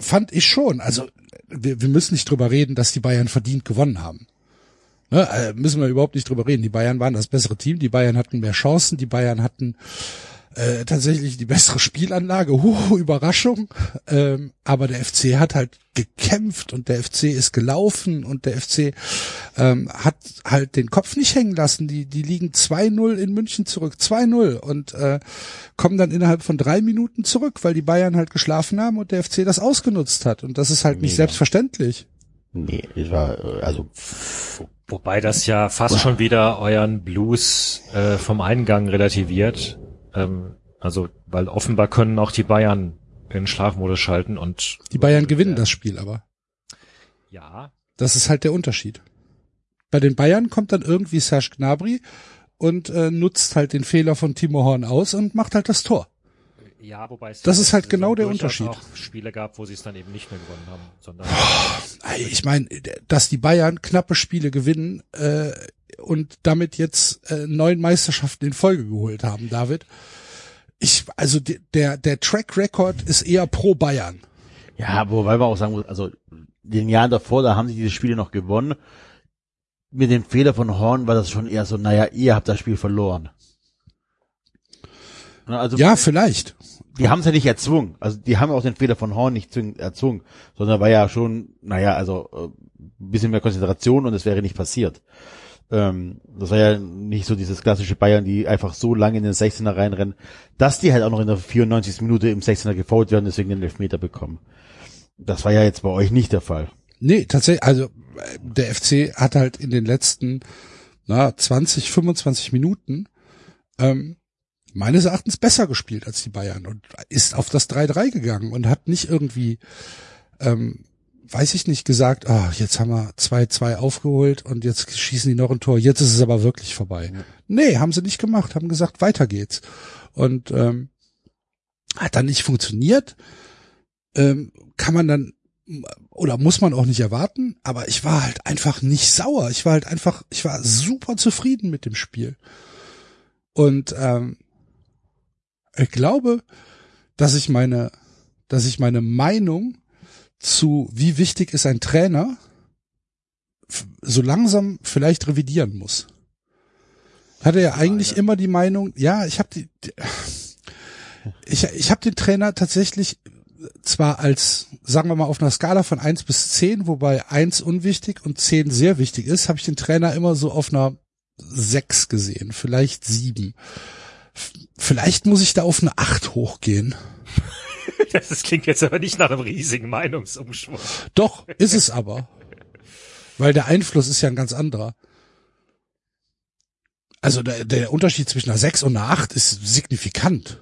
Speaker 2: fand ich schon. Also wir, wir müssen nicht drüber reden, dass die Bayern verdient gewonnen haben. Ne, äh, müssen wir überhaupt nicht drüber reden. Die Bayern waren das bessere Team, die Bayern hatten mehr Chancen, die Bayern hatten äh, tatsächlich die bessere Spielanlage. Huh, Überraschung. Ähm, aber der FC hat halt gekämpft und der FC ist gelaufen und der FC ähm, hat halt den Kopf nicht hängen lassen. Die, die liegen 2-0 in München zurück, 2-0 und äh, kommen dann innerhalb von drei Minuten zurück, weil die Bayern halt geschlafen haben und der FC das ausgenutzt hat. Und das ist halt nicht selbstverständlich.
Speaker 4: Nee, ich war, äh, also.
Speaker 3: Wobei das ja fast schon wieder euren Blues äh, vom Eingang relativiert. Ähm, also, weil offenbar können auch die Bayern in Schlafmodus schalten und
Speaker 2: die Bayern gewinnen äh, das Spiel aber.
Speaker 3: Ja.
Speaker 2: Das ist halt der Unterschied. Bei den Bayern kommt dann irgendwie Serge Gnabry und äh, nutzt halt den Fehler von Timo Horn aus und macht halt das Tor.
Speaker 3: Ja, wobei es
Speaker 2: das ist halt genau der Unterschied.
Speaker 3: auch Spiele gab, wo sie es dann eben nicht mehr gewonnen haben, sondern
Speaker 2: ich meine, dass die Bayern knappe Spiele gewinnen äh, und damit jetzt äh, neun Meisterschaften in Folge geholt haben, David. Ich, also der der Track Record ist eher pro Bayern.
Speaker 4: Ja, wobei man auch sagen muss, also den Jahren davor, da haben sie diese Spiele noch gewonnen. Mit dem Fehler von Horn war das schon eher so, naja, ihr habt das Spiel verloren.
Speaker 2: Also, ja, vielleicht.
Speaker 4: Die haben es ja nicht erzwungen. Also die haben auch den Fehler von Horn nicht erzwungen, sondern war ja schon, naja, also äh, bisschen mehr Konzentration und es wäre nicht passiert. Ähm, das war ja nicht so dieses klassische Bayern, die einfach so lange in den 16er reinrennen, dass die halt auch noch in der 94. Minute im 16er gefault werden, deswegen den Elfmeter bekommen. Das war ja jetzt bei euch nicht der Fall.
Speaker 2: Nee, tatsächlich, also der FC hat halt in den letzten na, 20, 25 Minuten ähm, meines Erachtens besser gespielt als die Bayern und ist auf das 3-3 gegangen und hat nicht irgendwie, ähm, weiß ich nicht, gesagt, ah, jetzt haben wir 2-2 aufgeholt und jetzt schießen die noch ein Tor, jetzt ist es aber wirklich vorbei. Ja. Nee, haben sie nicht gemacht, haben gesagt, weiter geht's. Und ähm, hat dann nicht funktioniert, ähm, kann man dann oder muss man auch nicht erwarten, aber ich war halt einfach nicht sauer. Ich war halt einfach, ich war super zufrieden mit dem Spiel. Und ähm, ich glaube, dass ich meine, dass ich meine Meinung zu, wie wichtig ist ein Trainer, so langsam vielleicht revidieren muss. Hatte ja eigentlich immer die Meinung, ja, ich habe die, die, ich, ich habe den Trainer tatsächlich zwar als, sagen wir mal, auf einer Skala von eins bis zehn, wobei eins unwichtig und zehn sehr wichtig ist, habe ich den Trainer immer so auf einer sechs gesehen, vielleicht sieben. Vielleicht muss ich da auf eine acht hochgehen.
Speaker 3: Das klingt jetzt aber nicht nach einem riesigen Meinungsumschwung.
Speaker 2: Doch, ist es aber. Weil der Einfluss ist ja ein ganz anderer. Also der, der Unterschied zwischen einer 6 und einer 8 ist signifikant.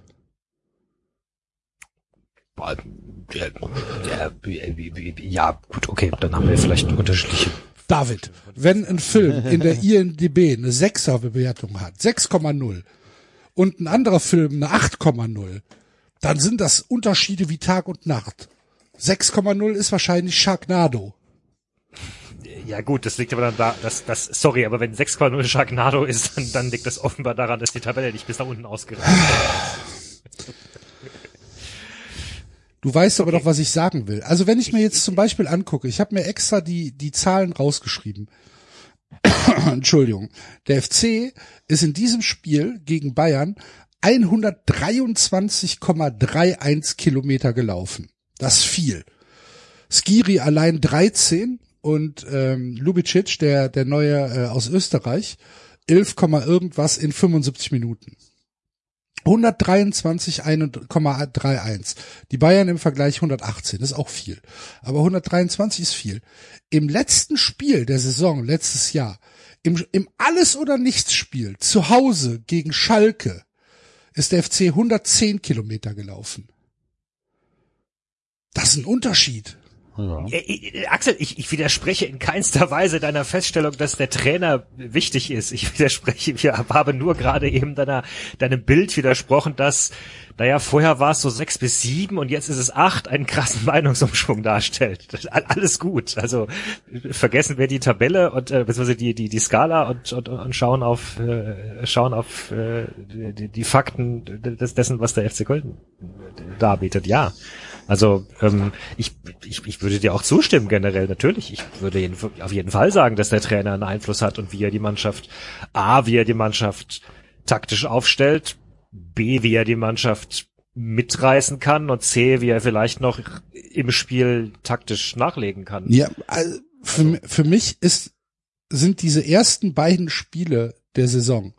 Speaker 3: Ja, gut, okay, dann haben wir vielleicht unterschiedliche.
Speaker 2: David, wenn ein Film in der INDB eine 6er Bewertung hat, 6,0 und ein anderer Film eine 8,0, dann sind das Unterschiede wie Tag und Nacht. 6,0 ist wahrscheinlich Sharknado.
Speaker 3: Ja gut, das liegt aber dann da, das, das, sorry, aber wenn 6,0 Sharknado ist, dann, dann liegt das offenbar daran, dass die Tabelle nicht bis nach unten ausgereicht hat.
Speaker 2: Du weißt aber doch, was ich sagen will. Also wenn ich mir jetzt zum Beispiel angucke, ich habe mir extra die, die Zahlen rausgeschrieben. Entschuldigung. Der FC ist in diesem Spiel gegen Bayern 123,31 Kilometer gelaufen. Das ist viel. Skiri allein 13 und ähm, Lubicic, der, der neue äh, aus Österreich, 11, irgendwas in 75 Minuten. 123,31. Die Bayern im Vergleich 118, das ist auch viel. Aber 123 ist viel. Im letzten Spiel der Saison, letztes Jahr, im, im Alles- oder Nichts-Spiel, zu Hause gegen Schalke, ist der FC 110 Kilometer gelaufen. Das ist ein Unterschied.
Speaker 3: Ja. Äh, Axel, ich, ich widerspreche in keinster Weise deiner Feststellung, dass der Trainer wichtig ist. Ich widerspreche, ich habe nur gerade eben deiner, deinem Bild widersprochen, dass, naja, vorher war es so sechs bis sieben und jetzt ist es acht, einen krassen Meinungsumschwung darstellt. Alles gut. Also vergessen wir die Tabelle und äh, beziehungsweise die, die, die Skala und, und, und schauen auf äh, schauen auf äh, die, die Fakten des, dessen, was der FC Köln darbietet. Ja. Also ähm, ich, ich, ich würde dir auch zustimmen generell, natürlich. Ich würde jeden, auf jeden Fall sagen, dass der Trainer einen Einfluss hat und wie er die Mannschaft, A, wie er die Mannschaft taktisch aufstellt, B, wie er die Mannschaft mitreißen kann und C, wie er vielleicht noch im Spiel taktisch nachlegen kann.
Speaker 2: Ja, also für, für mich ist, sind diese ersten beiden Spiele der Saison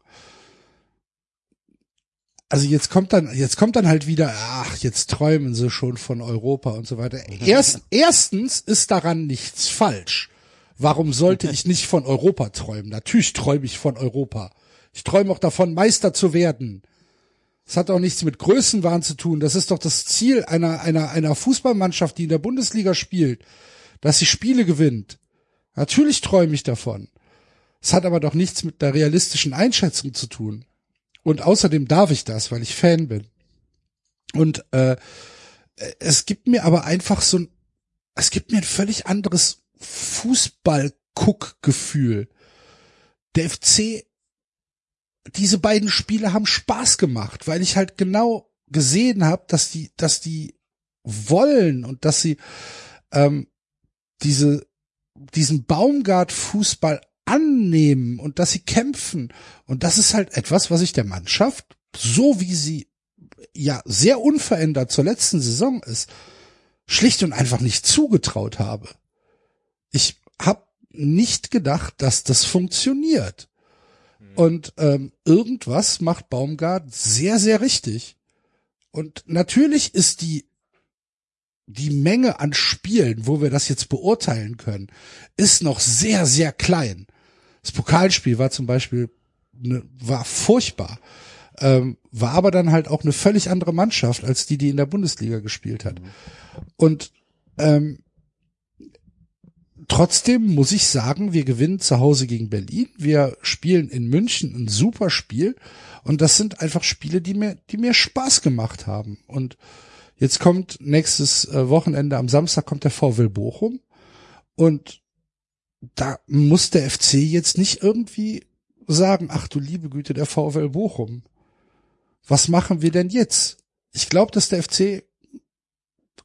Speaker 2: also jetzt kommt dann, jetzt kommt dann halt wieder, ach, jetzt träumen sie schon von Europa und so weiter. Erst, erstens ist daran nichts falsch. Warum sollte ich nicht von Europa träumen? Natürlich träume ich von Europa. Ich träume auch davon, Meister zu werden. Das hat auch nichts mit Größenwahn zu tun. Das ist doch das Ziel einer, einer, einer Fußballmannschaft, die in der Bundesliga spielt, dass sie Spiele gewinnt. Natürlich träume ich davon. Es hat aber doch nichts mit der realistischen Einschätzung zu tun. Und außerdem darf ich das, weil ich Fan bin. Und äh, es gibt mir aber einfach so ein, es gibt mir ein völlig anderes Fußball-Guck-Gefühl. Der FC, diese beiden Spiele haben Spaß gemacht, weil ich halt genau gesehen habe, dass die, dass die wollen und dass sie ähm, diese diesen Baumgart-Fußball annehmen und dass sie kämpfen. Und das ist halt etwas, was ich der Mannschaft, so wie sie ja sehr unverändert zur letzten Saison ist, schlicht und einfach nicht zugetraut habe. Ich habe nicht gedacht, dass das funktioniert. Mhm. Und ähm, irgendwas macht Baumgart sehr, sehr richtig. Und natürlich ist die die Menge an Spielen, wo wir das jetzt beurteilen können, ist noch sehr, sehr klein. Das Pokalspiel war zum Beispiel, ne, war furchtbar, ähm, war aber dann halt auch eine völlig andere Mannschaft als die, die in der Bundesliga gespielt hat. Und ähm, trotzdem muss ich sagen, wir gewinnen zu Hause gegen Berlin. Wir spielen in München ein super Spiel. Und das sind einfach Spiele, die mir, die mir Spaß gemacht haben. Und Jetzt kommt nächstes äh, Wochenende am Samstag kommt der VW Bochum und da muss der FC jetzt nicht irgendwie sagen, ach du liebe Güte, der VfL Bochum. Was machen wir denn jetzt? ich glaube, dass der FC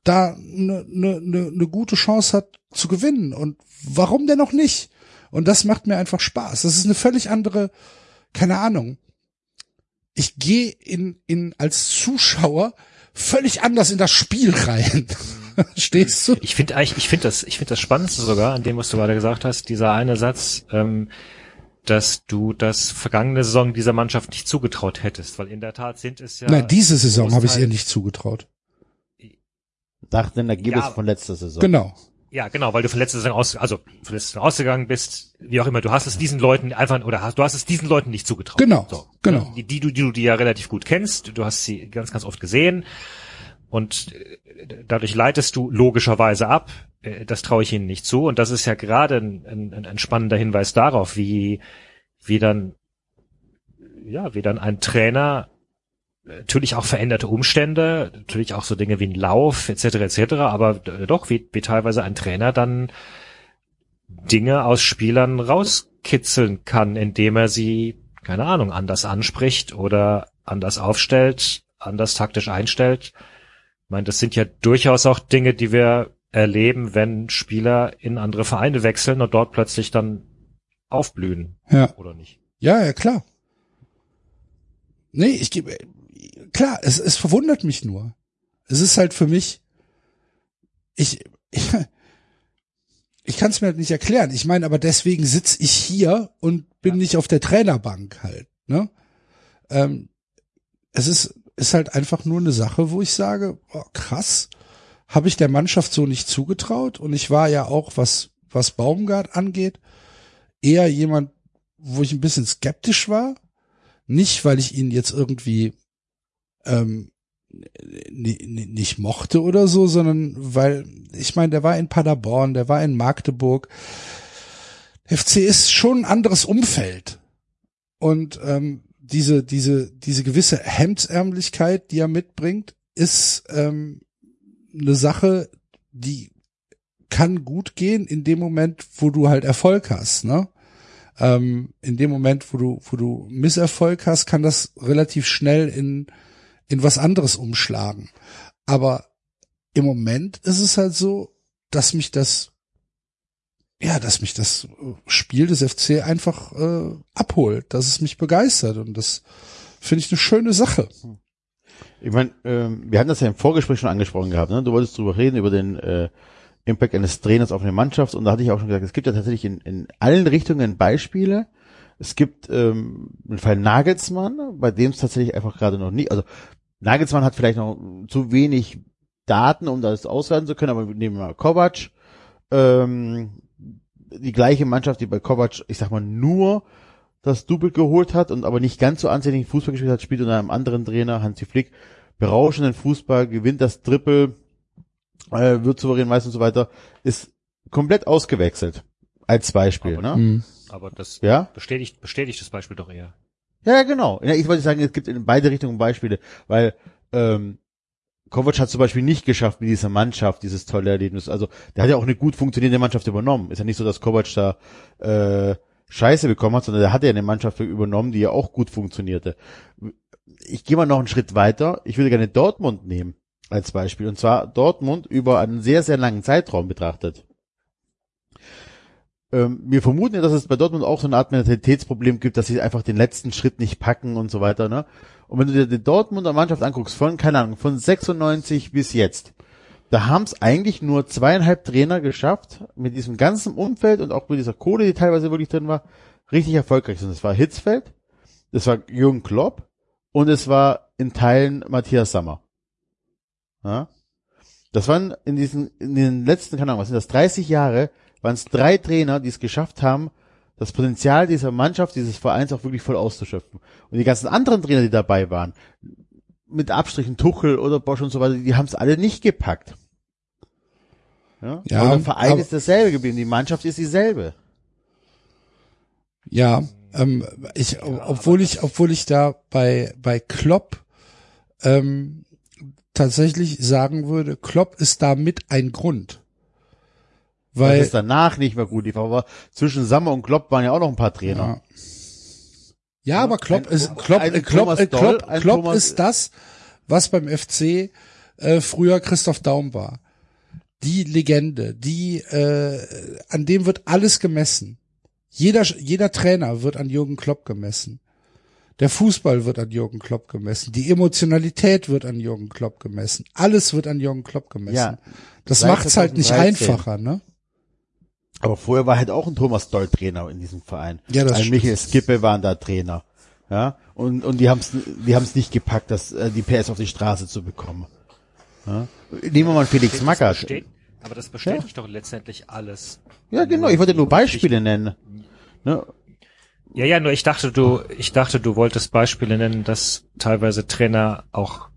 Speaker 2: da eine ne, ne, ne gute Chance hat zu gewinnen. Und warum denn noch nicht? Und das macht mir einfach Spaß. Das ist eine völlig andere, keine Ahnung. Ich gehe in, in als Zuschauer völlig anders in das Spiel rein. Stehst du?
Speaker 3: Ich finde eigentlich, ich finde das, ich finde das Spannendste sogar an dem, was du gerade gesagt hast, dieser eine Satz, ähm, dass du das vergangene Saison dieser Mannschaft nicht zugetraut hättest, weil in der Tat sind es ja.
Speaker 2: Nein, diese Saison habe ich es ihr nicht zugetraut.
Speaker 4: Nach den Ergebnissen ja, von letzter Saison.
Speaker 2: Genau.
Speaker 3: Ja, genau, weil du von letzter Saison aus, also von letzter Saison ausgegangen bist, wie auch immer, du hast es diesen Leuten einfach, oder hast, du hast es diesen Leuten nicht zugetraut.
Speaker 2: Genau, so, genau.
Speaker 3: Die, die, du, die du die ja relativ gut kennst, du hast sie ganz, ganz oft gesehen und äh, dadurch leitest du logischerweise ab, äh, das traue ich ihnen nicht zu und das ist ja gerade ein, ein, ein spannender Hinweis darauf, wie, wie dann, ja, wie dann ein Trainer natürlich auch veränderte Umstände, natürlich auch so Dinge wie ein Lauf etc. etc. Aber doch, wie, wie teilweise ein Trainer dann Dinge aus Spielern rauskitzeln kann, indem er sie, keine Ahnung, anders anspricht oder anders aufstellt, anders taktisch einstellt. Ich meine, das sind ja durchaus auch Dinge, die wir erleben, wenn Spieler in andere Vereine wechseln und dort plötzlich dann aufblühen.
Speaker 2: Ja.
Speaker 3: Oder nicht?
Speaker 2: Ja, ja, klar. Nee, ich gebe, klar, es, es verwundert mich nur. Es ist halt für mich, ich, ich, ich kann es mir halt nicht erklären. Ich meine, aber deswegen sitz ich hier und bin ja. nicht auf der Trainerbank halt. Ne? Ähm, es ist, ist halt einfach nur eine Sache, wo ich sage, oh, krass, habe ich der Mannschaft so nicht zugetraut. Und ich war ja auch, was, was Baumgart angeht, eher jemand, wo ich ein bisschen skeptisch war. Nicht, weil ich ihn jetzt irgendwie ähm, nicht mochte oder so, sondern weil, ich meine, der war in Paderborn, der war in Magdeburg. FC ist schon ein anderes Umfeld. Und ähm, diese, diese, diese gewisse Hemdsärmlichkeit, die er mitbringt, ist ähm, eine Sache, die kann gut gehen in dem Moment, wo du halt Erfolg hast, ne? Ähm, in dem Moment, wo du, wo du Misserfolg hast, kann das relativ schnell in in was anderes umschlagen. Aber im Moment ist es halt so, dass mich das, ja, dass mich das Spiel des FC einfach äh, abholt, dass es mich begeistert und das finde ich eine schöne Sache.
Speaker 4: Ich meine, ähm, wir hatten das ja im Vorgespräch schon angesprochen gehabt, ne? Du wolltest drüber reden, über den äh, Impact eines Trainers auf eine Mannschaft und da hatte ich auch schon gesagt, es gibt ja tatsächlich in, in allen Richtungen Beispiele. Es gibt ähm, den Fall Nagelsmann, bei dem es tatsächlich einfach gerade noch nie, also Nagelsmann hat vielleicht noch zu wenig Daten, um das auswerten zu können, aber nehmen wir mal Kovac. Ähm, die gleiche Mannschaft, die bei Kovac, ich sag mal, nur das Double geholt hat und aber nicht ganz so ansehnlichen Fußball gespielt hat, spielt unter einem anderen Trainer, Hansi Flick, berauschenden Fußball, gewinnt das Triple, äh, wird souverän meistens und so weiter, ist komplett ausgewechselt. Als Beispiel,
Speaker 3: aber,
Speaker 4: ne?
Speaker 3: Mhm. Aber das ja? bestätigt, bestätigt das Beispiel doch eher.
Speaker 4: Ja, genau. Ich wollte sagen, es gibt in beide Richtungen Beispiele, weil ähm, Kovac hat zum Beispiel nicht geschafft mit dieser Mannschaft, dieses tolle Erlebnis. Also der hat ja auch eine gut funktionierende Mannschaft übernommen. Ist ja nicht so, dass Kovac da äh, Scheiße bekommen hat, sondern der hat ja eine Mannschaft übernommen, die ja auch gut funktionierte. Ich gehe mal noch einen Schritt weiter. Ich würde gerne Dortmund nehmen als Beispiel. Und zwar Dortmund über einen sehr, sehr langen Zeitraum betrachtet ähm, wir vermuten ja, dass es bei Dortmund auch so eine Art Mentalitätsproblem gibt, dass sie einfach den letzten Schritt nicht packen und so weiter, ne? Und wenn du dir die Dortmunder Mannschaft anguckst, von, keine Ahnung, von 96 bis jetzt, da haben es eigentlich nur zweieinhalb Trainer geschafft, mit diesem ganzen Umfeld und auch mit dieser Kohle, die teilweise wirklich drin war, richtig erfolgreich sind. Das war Hitzfeld, das war Jürgen Klopp und es war in Teilen Matthias Sammer. Ja? Das waren in diesen, in den letzten, keine Ahnung, was sind das, 30 Jahre, waren es drei Trainer, die es geschafft haben, das Potenzial dieser Mannschaft, dieses Vereins auch wirklich voll auszuschöpfen. Und die ganzen anderen Trainer, die dabei waren, mit Abstrichen Tuchel oder Bosch und so weiter, die haben es alle nicht gepackt. Ja, ja aber der Verein aber, ist dasselbe geblieben, die Mannschaft ist dieselbe.
Speaker 2: Ja, ähm, ich, ja, obwohl ich, obwohl ich da bei bei Klopp ähm, tatsächlich sagen würde, Klopp ist da mit ein Grund. Weil
Speaker 4: es danach nicht mehr gut lief, aber zwischen Sammer und Klopp waren ja auch noch ein paar Trainer.
Speaker 2: Ja, ja aber Klopp ein, ist Klopp, ein Klopp, Klopp, Doll, Klopp, Klopp ist das, was beim FC äh, früher Christoph Daum war. Die Legende, die äh, an dem wird alles gemessen. Jeder jeder Trainer wird an Jürgen Klopp gemessen. Der Fußball wird an Jürgen Klopp gemessen. Die Emotionalität wird an Jürgen Klopp gemessen. Alles wird an Jürgen Klopp gemessen. Ja, das macht's halt nicht einfacher, ne?
Speaker 4: Aber vorher war halt auch ein Thomas Doll Trainer in diesem Verein. Ja, das ein Michael Skippe waren da Trainer. Ja, und, und die haben es die haben's nicht gepackt, das, äh, die PS auf die Straße zu bekommen. Ja? Nehmen wir mal Felix Magath.
Speaker 3: Aber das bestätigt ja. doch letztendlich alles.
Speaker 4: Ja, genau. Ich wollte nur Beispiele nennen. Ne?
Speaker 3: Ja, ja, nur ich dachte, du, ich dachte, du wolltest Beispiele nennen, dass teilweise Trainer auch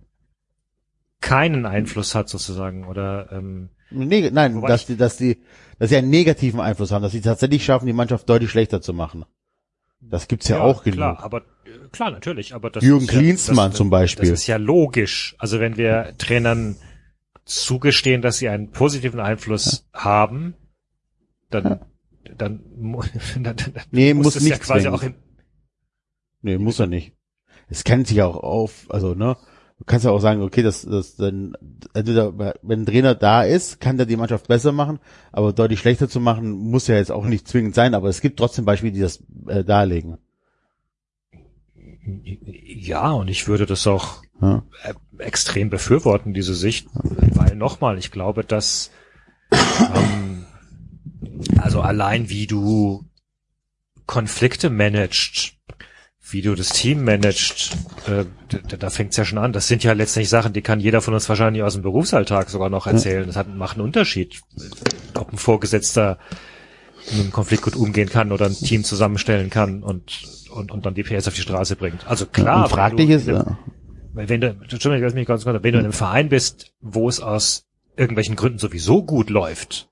Speaker 3: keinen Einfluss hat sozusagen oder ähm,
Speaker 4: nee, nein, dass die, dass die, dass sie einen negativen Einfluss haben, dass sie tatsächlich schaffen, die Mannschaft deutlich schlechter zu machen. Das gibt's ja, ja auch genug.
Speaker 3: Klar, aber äh, klar, natürlich, aber das
Speaker 4: Jürgen Klinsmann ja, das, zum Beispiel.
Speaker 3: Das ist ja logisch. Also wenn wir Trainern zugestehen, dass sie einen positiven Einfluss ja. haben, dann dann, dann, dann
Speaker 4: nee, muss, muss nicht ja quasi zwingen. auch in Nee, muss er nicht. Es kennt sich auch auf, also ne, du kannst ja auch sagen, okay, das, das dann, entweder, wenn ein Trainer da ist, kann der die Mannschaft besser machen, aber deutlich schlechter zu machen, muss ja jetzt auch nicht zwingend sein, aber es gibt trotzdem Beispiele, die das äh, darlegen.
Speaker 3: Ja, und ich würde das auch ja. Äh, extrem befürworten, diese Sicht, weil nochmal, ich glaube, dass ähm, also allein wie du Konflikte managst, wie du das Team managst, äh, da, da fängt's ja schon an. Das sind ja letztendlich Sachen, die kann jeder von uns wahrscheinlich aus dem Berufsalltag sogar noch erzählen. Das hat, macht einen Unterschied, ob ein Vorgesetzter mit einem Konflikt gut umgehen kann oder ein Team zusammenstellen kann und, und, und dann die PS auf die Straße bringt. Also klar. Und
Speaker 4: fraglich ist, ja.
Speaker 3: Wenn du, Entschuldigung, lass mich ganz kurz, wenn du in einem Verein bist, wo es aus irgendwelchen Gründen sowieso gut läuft,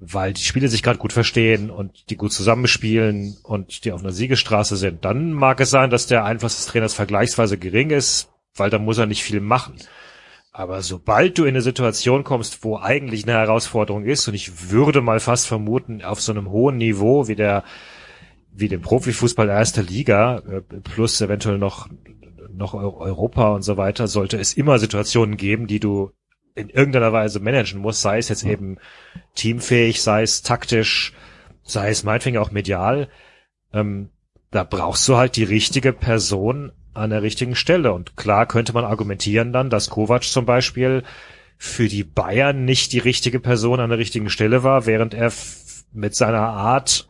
Speaker 3: weil die Spiele sich gerade gut verstehen und die gut zusammenspielen und die auf einer Siegestraße sind, dann mag es sein, dass der Einfluss des Trainers vergleichsweise gering ist, weil da muss er nicht viel machen. Aber sobald du in eine Situation kommst, wo eigentlich eine Herausforderung ist, und ich würde mal fast vermuten, auf so einem hohen Niveau wie der, wie dem Profifußball erster Liga, äh, plus eventuell noch, noch Europa und so weiter, sollte es immer Situationen geben, die du in irgendeiner Weise managen muss, sei es jetzt mhm. eben teamfähig, sei es taktisch, sei es meinetwegen auch medial, ähm, da brauchst du halt die richtige Person an der richtigen Stelle. Und klar könnte man argumentieren dann, dass Kovac zum Beispiel für die Bayern nicht die richtige Person an der richtigen Stelle war, während er mit seiner Art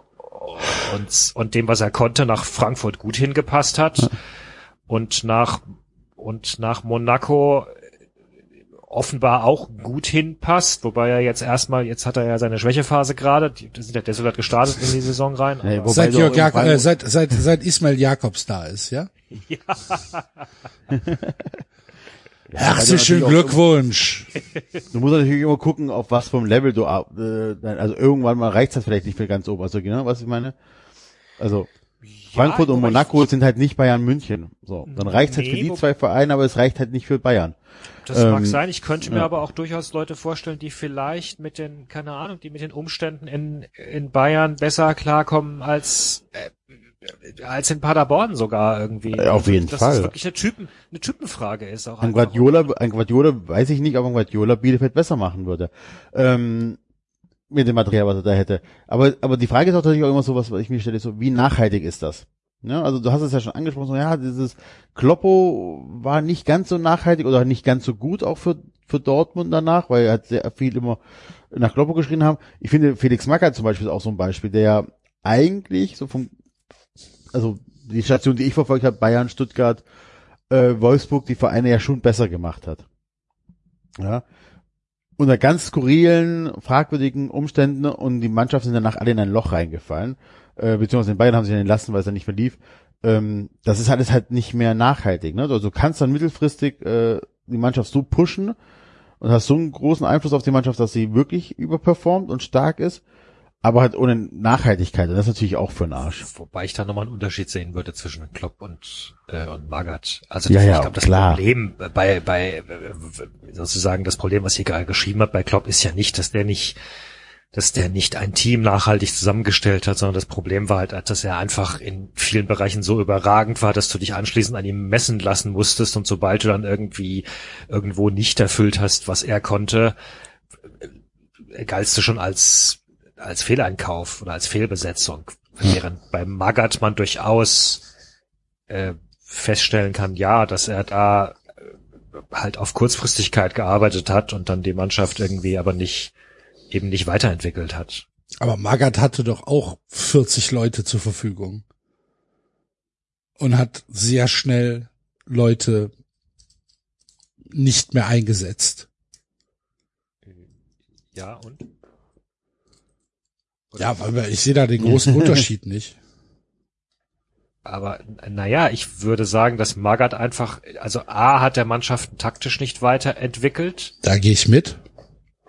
Speaker 3: und, und dem, was er konnte, nach Frankfurt gut hingepasst hat. Und nach, und nach Monaco offenbar auch gut hinpasst, wobei er jetzt erstmal, jetzt hat er ja seine Schwächephase gerade, der ist ja sogar gestartet in die Saison rein.
Speaker 2: Hey, seit, Jörg Jak äh, seit, seit, seit Ismail Jakobs da ist, ja? ja. Herzlichen Glückwunsch.
Speaker 4: Du musst natürlich immer gucken, auf was vom Level du, äh, also irgendwann mal reicht das vielleicht nicht für ganz oben. Also genau, was ich meine? Also Frankfurt ja, und Monaco sind halt nicht Bayern München. So, dann reicht nee, halt für die zwei Vereine, aber es reicht halt nicht für Bayern.
Speaker 3: Das ähm, mag sein. Ich könnte mir ja. aber auch durchaus Leute vorstellen, die vielleicht mit den, keine Ahnung, die mit den Umständen in, in Bayern besser klarkommen als, äh, als in Paderborn sogar irgendwie.
Speaker 4: Auf jeden
Speaker 3: das
Speaker 4: Fall.
Speaker 3: Das wirklich eine Typen, eine Typenfrage ist auch.
Speaker 4: Ein Guardiola, ein Guardiola weiß ich nicht, ob ein Guardiola Bielefeld besser machen würde. Ähm, mit dem Material, was er da hätte. Aber, aber die Frage ist auch natürlich auch immer so, was, was ich mir stelle, so, wie nachhaltig ist das? Ja, also du hast es ja schon angesprochen, so, ja, dieses Kloppo war nicht ganz so nachhaltig oder nicht ganz so gut auch für, für Dortmund danach, weil er hat sehr viel immer nach Kloppo geschrien haben. Ich finde, Felix Magath zum Beispiel ist auch so ein Beispiel, der ja eigentlich so vom, also die Station, die ich verfolgt habe, Bayern, Stuttgart, äh, Wolfsburg, die Vereine ja schon besser gemacht hat. Ja, unter ganz skurrilen, fragwürdigen Umständen und die Mannschaft sind danach alle in ein Loch reingefallen. Äh, beziehungsweise in Bayern haben sich entlassen, weil es dann nicht verlief. Ähm, das ist alles halt nicht mehr nachhaltig. Ne? Also du kannst dann mittelfristig äh, die Mannschaft so pushen und hast so einen großen Einfluss auf die Mannschaft, dass sie wirklich überperformt und stark ist aber halt ohne Nachhaltigkeit. Und das ist natürlich auch für den Arsch.
Speaker 3: Wobei ich da nochmal einen Unterschied sehen würde zwischen Klopp und, äh, und Magath. Also
Speaker 4: ja,
Speaker 3: das,
Speaker 4: ja,
Speaker 3: ich glaube, das
Speaker 4: klar.
Speaker 3: Problem bei, bei sozusagen das Problem, was ich gerade geschrieben habe bei Klopp, ist ja nicht, dass der nicht dass der nicht ein Team nachhaltig zusammengestellt hat, sondern das Problem war halt, dass er einfach in vielen Bereichen so überragend war, dass du dich anschließend an ihm messen lassen musstest und sobald du dann irgendwie irgendwo nicht erfüllt hast, was er konnte, galtst du schon als, als Fehleinkauf oder als Fehlbesetzung. Während beim Magath man durchaus äh, feststellen kann, ja, dass er da äh, halt auf Kurzfristigkeit gearbeitet hat und dann die Mannschaft irgendwie aber nicht eben nicht weiterentwickelt hat.
Speaker 2: Aber Magath hatte doch auch 40 Leute zur Verfügung. Und hat sehr schnell Leute nicht mehr eingesetzt.
Speaker 3: Ja, und?
Speaker 2: Oder ja, aber ich sehe da den großen Unterschied nicht.
Speaker 3: Aber naja, ich würde sagen, dass Magath einfach, also A hat der Mannschaft taktisch nicht weiterentwickelt.
Speaker 2: Da gehe ich mit.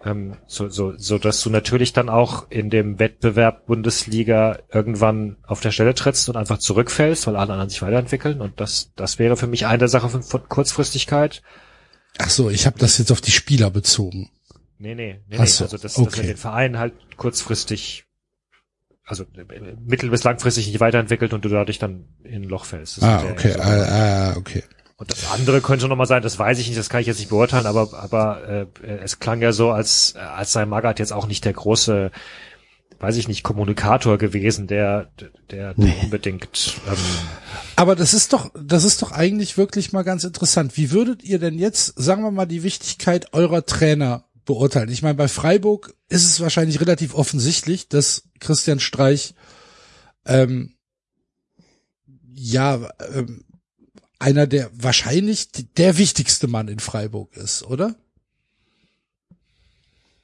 Speaker 3: Ähm, so, so, so dass du natürlich dann auch in dem Wettbewerb Bundesliga irgendwann auf der Stelle trittst und einfach zurückfällst, weil alle anderen sich weiterentwickeln. Und das, das wäre für mich eine Sache von, von Kurzfristigkeit.
Speaker 2: Ach so, ich habe das jetzt auf die Spieler bezogen.
Speaker 3: Nee, nee, nee,
Speaker 2: Ach so,
Speaker 3: also dass,
Speaker 2: okay.
Speaker 3: dass er den Verein halt kurzfristig, also äh, mittel- bis langfristig nicht weiterentwickelt und du dadurch dann in ein Loch fällst. Das
Speaker 2: Ah, okay, ah, ah, okay.
Speaker 3: Und das andere könnte nochmal sein, das weiß ich nicht, das kann ich jetzt nicht beurteilen, aber, aber äh, es klang ja so, als, als sei Magath jetzt auch nicht der große, weiß ich nicht, Kommunikator gewesen, der, der, der unbedingt ähm,
Speaker 2: Aber das ist doch, das ist doch eigentlich wirklich mal ganz interessant. Wie würdet ihr denn jetzt, sagen wir mal, die Wichtigkeit eurer Trainer beurteilen? Ich meine, bei Freiburg ist es wahrscheinlich relativ offensichtlich, dass Christian Streich ähm, ja ähm, einer der wahrscheinlich der wichtigste Mann in Freiburg ist, oder?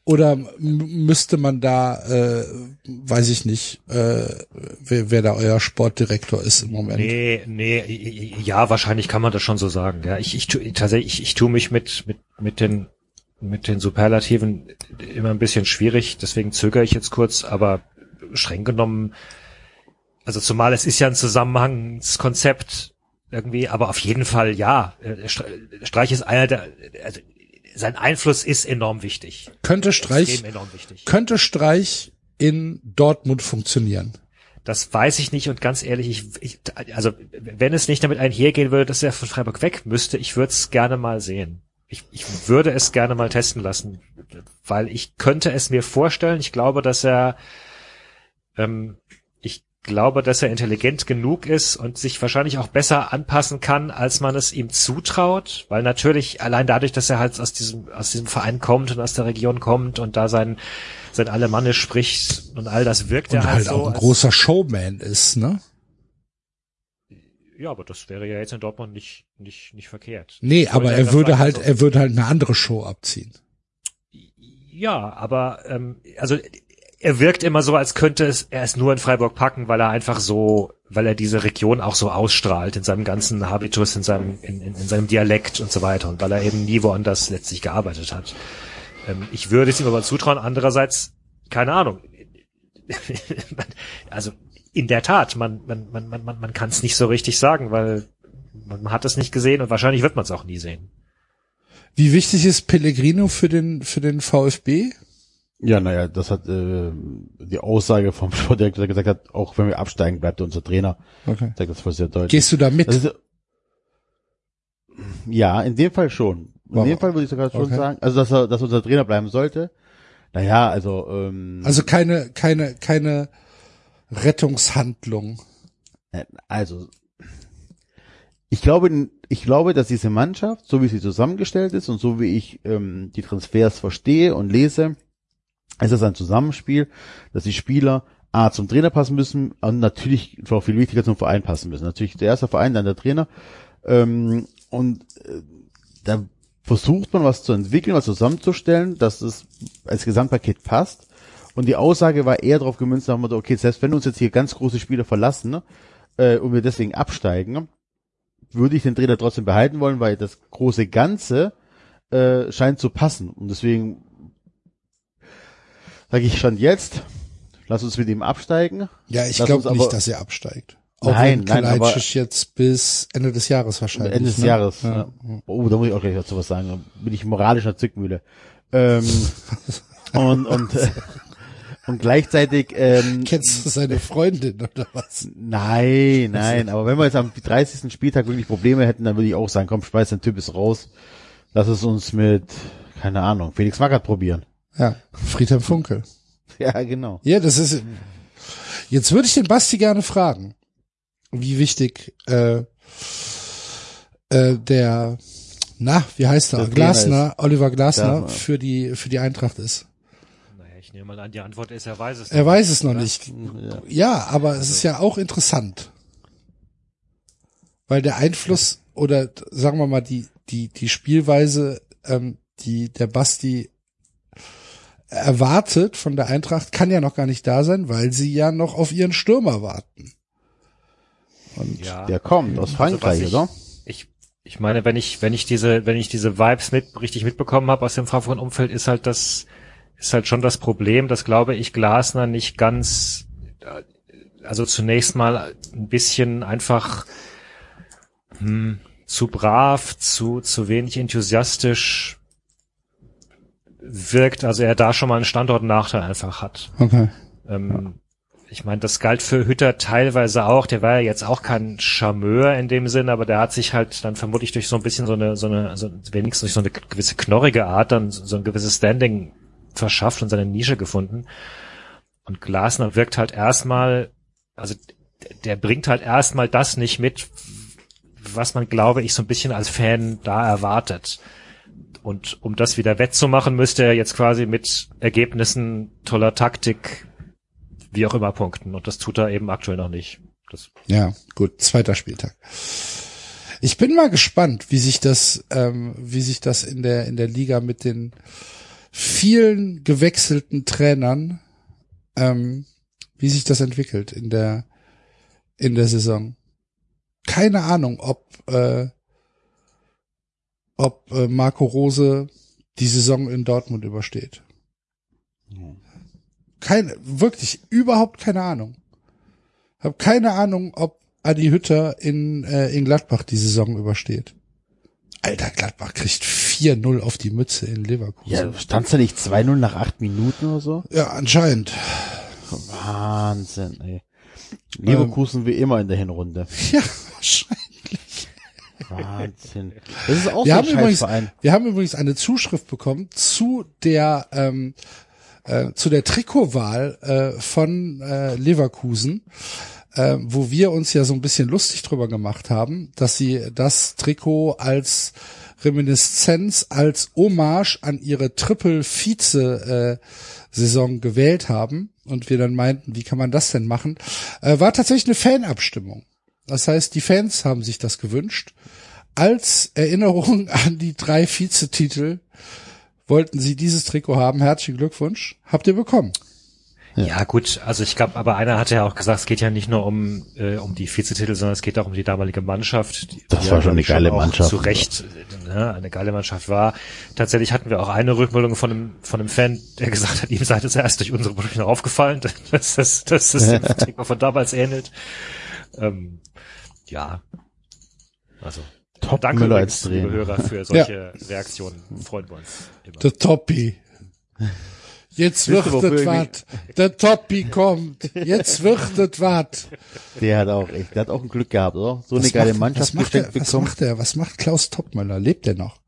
Speaker 2: Oder müsste man da, äh, weiß ich nicht, äh, wer, wer da euer Sportdirektor ist im Moment?
Speaker 3: Nee, nee, ja, wahrscheinlich kann man das schon so sagen. Ja, ich, ich tatsächlich, ich, ich tue mich mit mit mit den mit den Superlativen immer ein bisschen schwierig. Deswegen zögere ich jetzt kurz, aber streng genommen, also zumal es ist ja ein Zusammenhangskonzept irgendwie, aber auf jeden Fall ja. Äh, Stre- Streich ist einer der, also sein Einfluss ist enorm wichtig.
Speaker 2: Könnte Streich,
Speaker 3: wichtig.
Speaker 2: könnte Streich in Dortmund funktionieren?
Speaker 3: Das weiß ich nicht und ganz ehrlich, ich, ich also wenn es nicht damit einhergehen würde, dass er von Freiburg weg müsste, ich würde es gerne mal sehen. Ich, ich würde es gerne mal testen lassen, weil ich könnte es mir vorstellen. Ich glaube, dass er, ähm, glaube, dass er intelligent genug ist und sich wahrscheinlich auch besser anpassen kann, als man es ihm zutraut, weil natürlich allein dadurch, dass er halt aus diesem aus diesem Verein kommt und aus der Region kommt und da sein sein Alemannisch spricht und all das wirkt
Speaker 2: Und
Speaker 3: er
Speaker 2: halt
Speaker 3: halt so.
Speaker 2: auch ein großer Showman ist, ne?
Speaker 3: Ja, aber das wäre ja jetzt in Dortmund nicht, nicht, nicht verkehrt.
Speaker 2: Nee, aber er würde halt,
Speaker 3: also-
Speaker 2: er würde halt eine andere Show abziehen.
Speaker 3: Ja, aber ähm, also er wirkt immer so, als könnte es er es nur in Freiburg packen, weil er einfach so, weil er diese Region auch so ausstrahlt in seinem ganzen Habitus, in seinem in, in, in seinem Dialekt und so weiter und weil er eben nie woanders letztlich gearbeitet hat. Ähm, ich würde es ihm aber zutrauen. Andererseits, keine Ahnung. also in der Tat, man man man man man, man kann es nicht so richtig sagen, weil man, man hat es nicht gesehen und wahrscheinlich wird man es auch nie sehen.
Speaker 2: Wie wichtig ist Pellegrino für den, für den VfB?
Speaker 4: Ja, naja, das hat äh, die Aussage vom Sportdirektor gesagt hat, auch wenn wir absteigen, bleibt er unser Trainer.
Speaker 2: Okay.
Speaker 4: Sagt das voll sehr deutlich.
Speaker 2: Gehst du da mit?
Speaker 4: Ist, ja, in dem Fall schon. In
Speaker 2: Warum?
Speaker 4: dem Fall würde ich sogar schon
Speaker 2: Okay.
Speaker 4: sagen, also dass er, dass unser Trainer bleiben sollte. Naja, also ähm,
Speaker 2: Also keine, keine, keine Rettungshandlung.
Speaker 4: Äh, Also, ich glaube, ich glaube, dass diese Mannschaft, so wie sie zusammengestellt ist und so wie ich ähm, die Transfers verstehe und lese, ist es ein Zusammenspiel, dass die Spieler A zum Trainer passen müssen und natürlich noch viel wichtiger zum Verein passen müssen. Natürlich der erste Verein, dann der Trainer. Ähm, und äh, da versucht man was zu entwickeln, was zusammenzustellen, dass es als Gesamtpaket passt. Und die Aussage war eher darauf gemünzt, nach dem Motto, okay, selbst wenn uns jetzt hier ganz große Spieler verlassen ne, äh, und wir deswegen absteigen, würde ich den Trainer trotzdem behalten wollen, weil das große Ganze äh, scheint zu passen. Und deswegen sage ich schon jetzt, lass uns mit ihm absteigen.
Speaker 2: Ja, ich glaube nicht, dass er absteigt. Auch
Speaker 4: Nein,
Speaker 2: wenn
Speaker 4: nein, aber-
Speaker 2: jetzt bis Ende des Jahres wahrscheinlich.
Speaker 4: Ende des
Speaker 2: ne?
Speaker 4: Jahres.
Speaker 2: Ja.
Speaker 4: Ja. Oh, da muss ich auch gleich dazu was sagen. Da bin ich moralisch in der Zwickmühle. Ähm, und und äh, Und gleichzeitig ähm,
Speaker 2: Kennst du seine Freundin oder was?
Speaker 4: Nein, nein, aber wenn wir jetzt am 30. Spieltag wirklich Probleme hätten, dann würde ich auch sagen, komm, schmeiß den Typ ist raus. Lass es uns mit, keine Ahnung, Felix Magath probieren.
Speaker 2: Ja, Friedhelm Funkel.
Speaker 4: Ja, genau.
Speaker 2: Ja, das ist. Jetzt würde ich den Basti gerne fragen, wie wichtig äh, äh, der, na, wie heißt er, Glasner, Oliver Glasner
Speaker 4: Ja.
Speaker 2: für die für die Eintracht ist.
Speaker 3: Naja, ich nehme mal an, die Antwort ist, er weiß es
Speaker 2: Er
Speaker 3: noch
Speaker 2: weiß es noch
Speaker 3: oder?
Speaker 2: nicht.
Speaker 4: Ja.
Speaker 2: Ja, aber es ist ja auch interessant, weil der Einfluss oder sagen wir mal die die die Spielweise, ähm, die der Basti erwartet von der Eintracht, kann ja noch gar nicht da sein, weil sie ja noch auf ihren Stürmer warten. Und
Speaker 3: Ja.
Speaker 4: Der kommt aus Frankreich,
Speaker 3: Also was ich-
Speaker 4: oder?
Speaker 3: ich, ich meine, wenn ich, wenn ich diese, wenn ich diese Vibes mit, richtig mitbekommen habe aus dem Frankfurter Umfeld, ist halt das, ist halt schon das Problem, dass glaube ich Glasner nicht ganz, also zunächst mal ein bisschen einfach hm, zu brav, zu, zu wenig enthusiastisch wirkt, also er da schon mal einen Standortnachteil einfach hat.
Speaker 2: okay.
Speaker 3: Ähm, ich meine, das galt für Hütter teilweise auch. Der war ja jetzt auch kein Charmeur in dem Sinn, aber der hat sich halt dann vermutlich durch so ein bisschen so eine, so eine, also wenigstens durch so eine gewisse knorrige Art dann so ein gewisses Standing verschafft und seine Nische gefunden. Und Glasner wirkt halt erstmal, also der bringt halt erstmal das nicht mit, was man, glaube ich, so ein bisschen als Fan da erwartet. Und um das wieder wettzumachen, müsste er jetzt quasi mit Ergebnissen, toller Taktik, wie auch immer punkten. Und das tut er eben aktuell noch nicht. Das,
Speaker 2: Ja, gut, zweiter Spieltag. Ich bin mal gespannt, wie sich das, ähm, wie sich das in der in der Liga mit den vielen gewechselten Trainern, ähm, wie sich das entwickelt in der in der Saison. Keine Ahnung, ob äh, ob äh, Marco Rose die Saison in Dortmund übersteht. Keine, wirklich überhaupt keine Ahnung. Hab keine Ahnung, ob Adi Hütter in, äh, in Gladbach die Saison übersteht. Alter, Gladbach kriegt 4-0 auf die Mütze in Leverkusen.
Speaker 4: Ja, stand's da nicht 2-0 nach acht Minuten oder so?
Speaker 2: Ja, anscheinend.
Speaker 4: Wahnsinn, ey. Leverkusen wie immer in der Hinrunde.
Speaker 2: Ja, wahrscheinlich.
Speaker 4: Wahnsinn. Das ist auch
Speaker 2: Wir
Speaker 4: so
Speaker 2: haben, übrigens,
Speaker 4: Scheißverein.
Speaker 2: wir haben übrigens eine Zuschrift bekommen zu der ähm, äh, zu der Trikotwahl äh, von äh, Leverkusen, äh, wo wir uns ja so ein bisschen lustig drüber gemacht haben, dass sie das Trikot als Reminiszenz, als Hommage an ihre Triple-Vize-Saison gewählt haben und wir dann meinten, wie kann man das denn machen? Äh, war tatsächlich eine Fanabstimmung. Das heißt, die Fans haben sich das gewünscht. Als Erinnerung an die drei Vizetitel wollten sie dieses Trikot haben. Herzlichen Glückwunsch. Habt ihr bekommen.
Speaker 3: ja. gut, also ich glaube, aber einer hatte ja auch gesagt, es geht ja nicht nur um, äh, um die Vizetitel, sondern es geht auch um die damalige Mannschaft. Die,
Speaker 4: Das
Speaker 3: die
Speaker 4: war
Speaker 3: ja,
Speaker 4: schon eine geile
Speaker 3: auch
Speaker 4: Mannschaft.
Speaker 3: Zu Recht ne, eine geile Mannschaft war. Tatsächlich hatten wir auch eine Rückmeldung von einem, von einem Fan, der gesagt hat, ihm sei das erst durch unsere Produkte noch aufgefallen, dass das, dass das dem Trikot von damals ähnelt. Ähm, ja. Also.
Speaker 4: Top
Speaker 3: Danke
Speaker 4: Müller
Speaker 3: übrigens, liebe. Hörer, für solche Reaktionen. Freuen wir uns immer.
Speaker 2: Der Toppi. Jetzt wird
Speaker 4: ich
Speaker 2: wat. Der Toppi kommt. Jetzt wird es wat.
Speaker 4: Der hat auch echt, der hat auch ein Glück gehabt, oder? So eine
Speaker 2: Was
Speaker 4: geile
Speaker 2: macht-
Speaker 4: Mannschaft
Speaker 2: was macht, er, was macht er? Was macht Klaus Topmöller? Lebt er noch?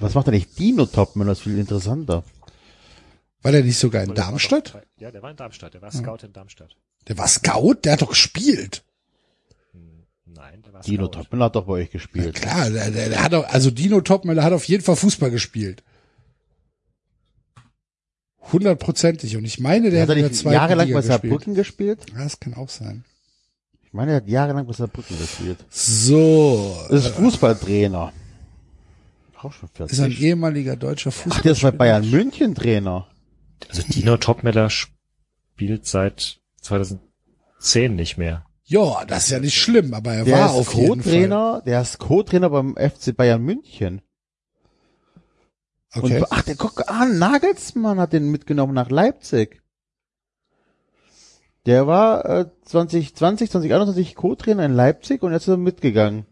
Speaker 4: Was macht eigentlich Dino Topmann? Das ist viel interessanter.
Speaker 2: War der nicht sogar in Darmstadt?
Speaker 3: Ja, der war in Darmstadt. Der war Scout in Darmstadt.
Speaker 2: Der war Scout? Der hat doch gespielt.
Speaker 4: Dino. Topmann hat doch bei euch gespielt.
Speaker 2: Klar, der, der, der hat doch, also Dino Topmöller hat auf jeden Fall Fußball gespielt. Hundertprozentig. Und ich meine, der
Speaker 4: Hat
Speaker 2: hat,
Speaker 4: er
Speaker 2: in der
Speaker 4: nicht
Speaker 2: zweiten
Speaker 4: jahrelang
Speaker 2: Liga
Speaker 4: bei
Speaker 2: gespielt.
Speaker 4: Saarbrücken gespielt?
Speaker 2: Ja, das kann auch sein.
Speaker 4: Ich meine, er hat jahrelang bei Saarbrücken gespielt.
Speaker 2: So.
Speaker 4: Das ist Fußballtrainer. Auch schon
Speaker 2: Ist ein
Speaker 4: 40.
Speaker 2: ehemaliger deutscher Fußball.
Speaker 4: Ach, der ist bei Bayern München Trainer.
Speaker 3: Also Dino Topmeller spielt seit 2010 nicht mehr.
Speaker 2: Ja, das ist ja nicht schlimm, aber er
Speaker 4: Der
Speaker 2: war auf jeden Fall.
Speaker 4: Co-Trainer, der ist Co-Trainer beim FC Bayern München.
Speaker 2: Okay.
Speaker 4: Und, ach, der guck an, Nagelsmann hat den mitgenommen nach Leipzig. Der war äh, 2020, 2021 Co-Trainer in Leipzig und jetzt ist er mitgegangen.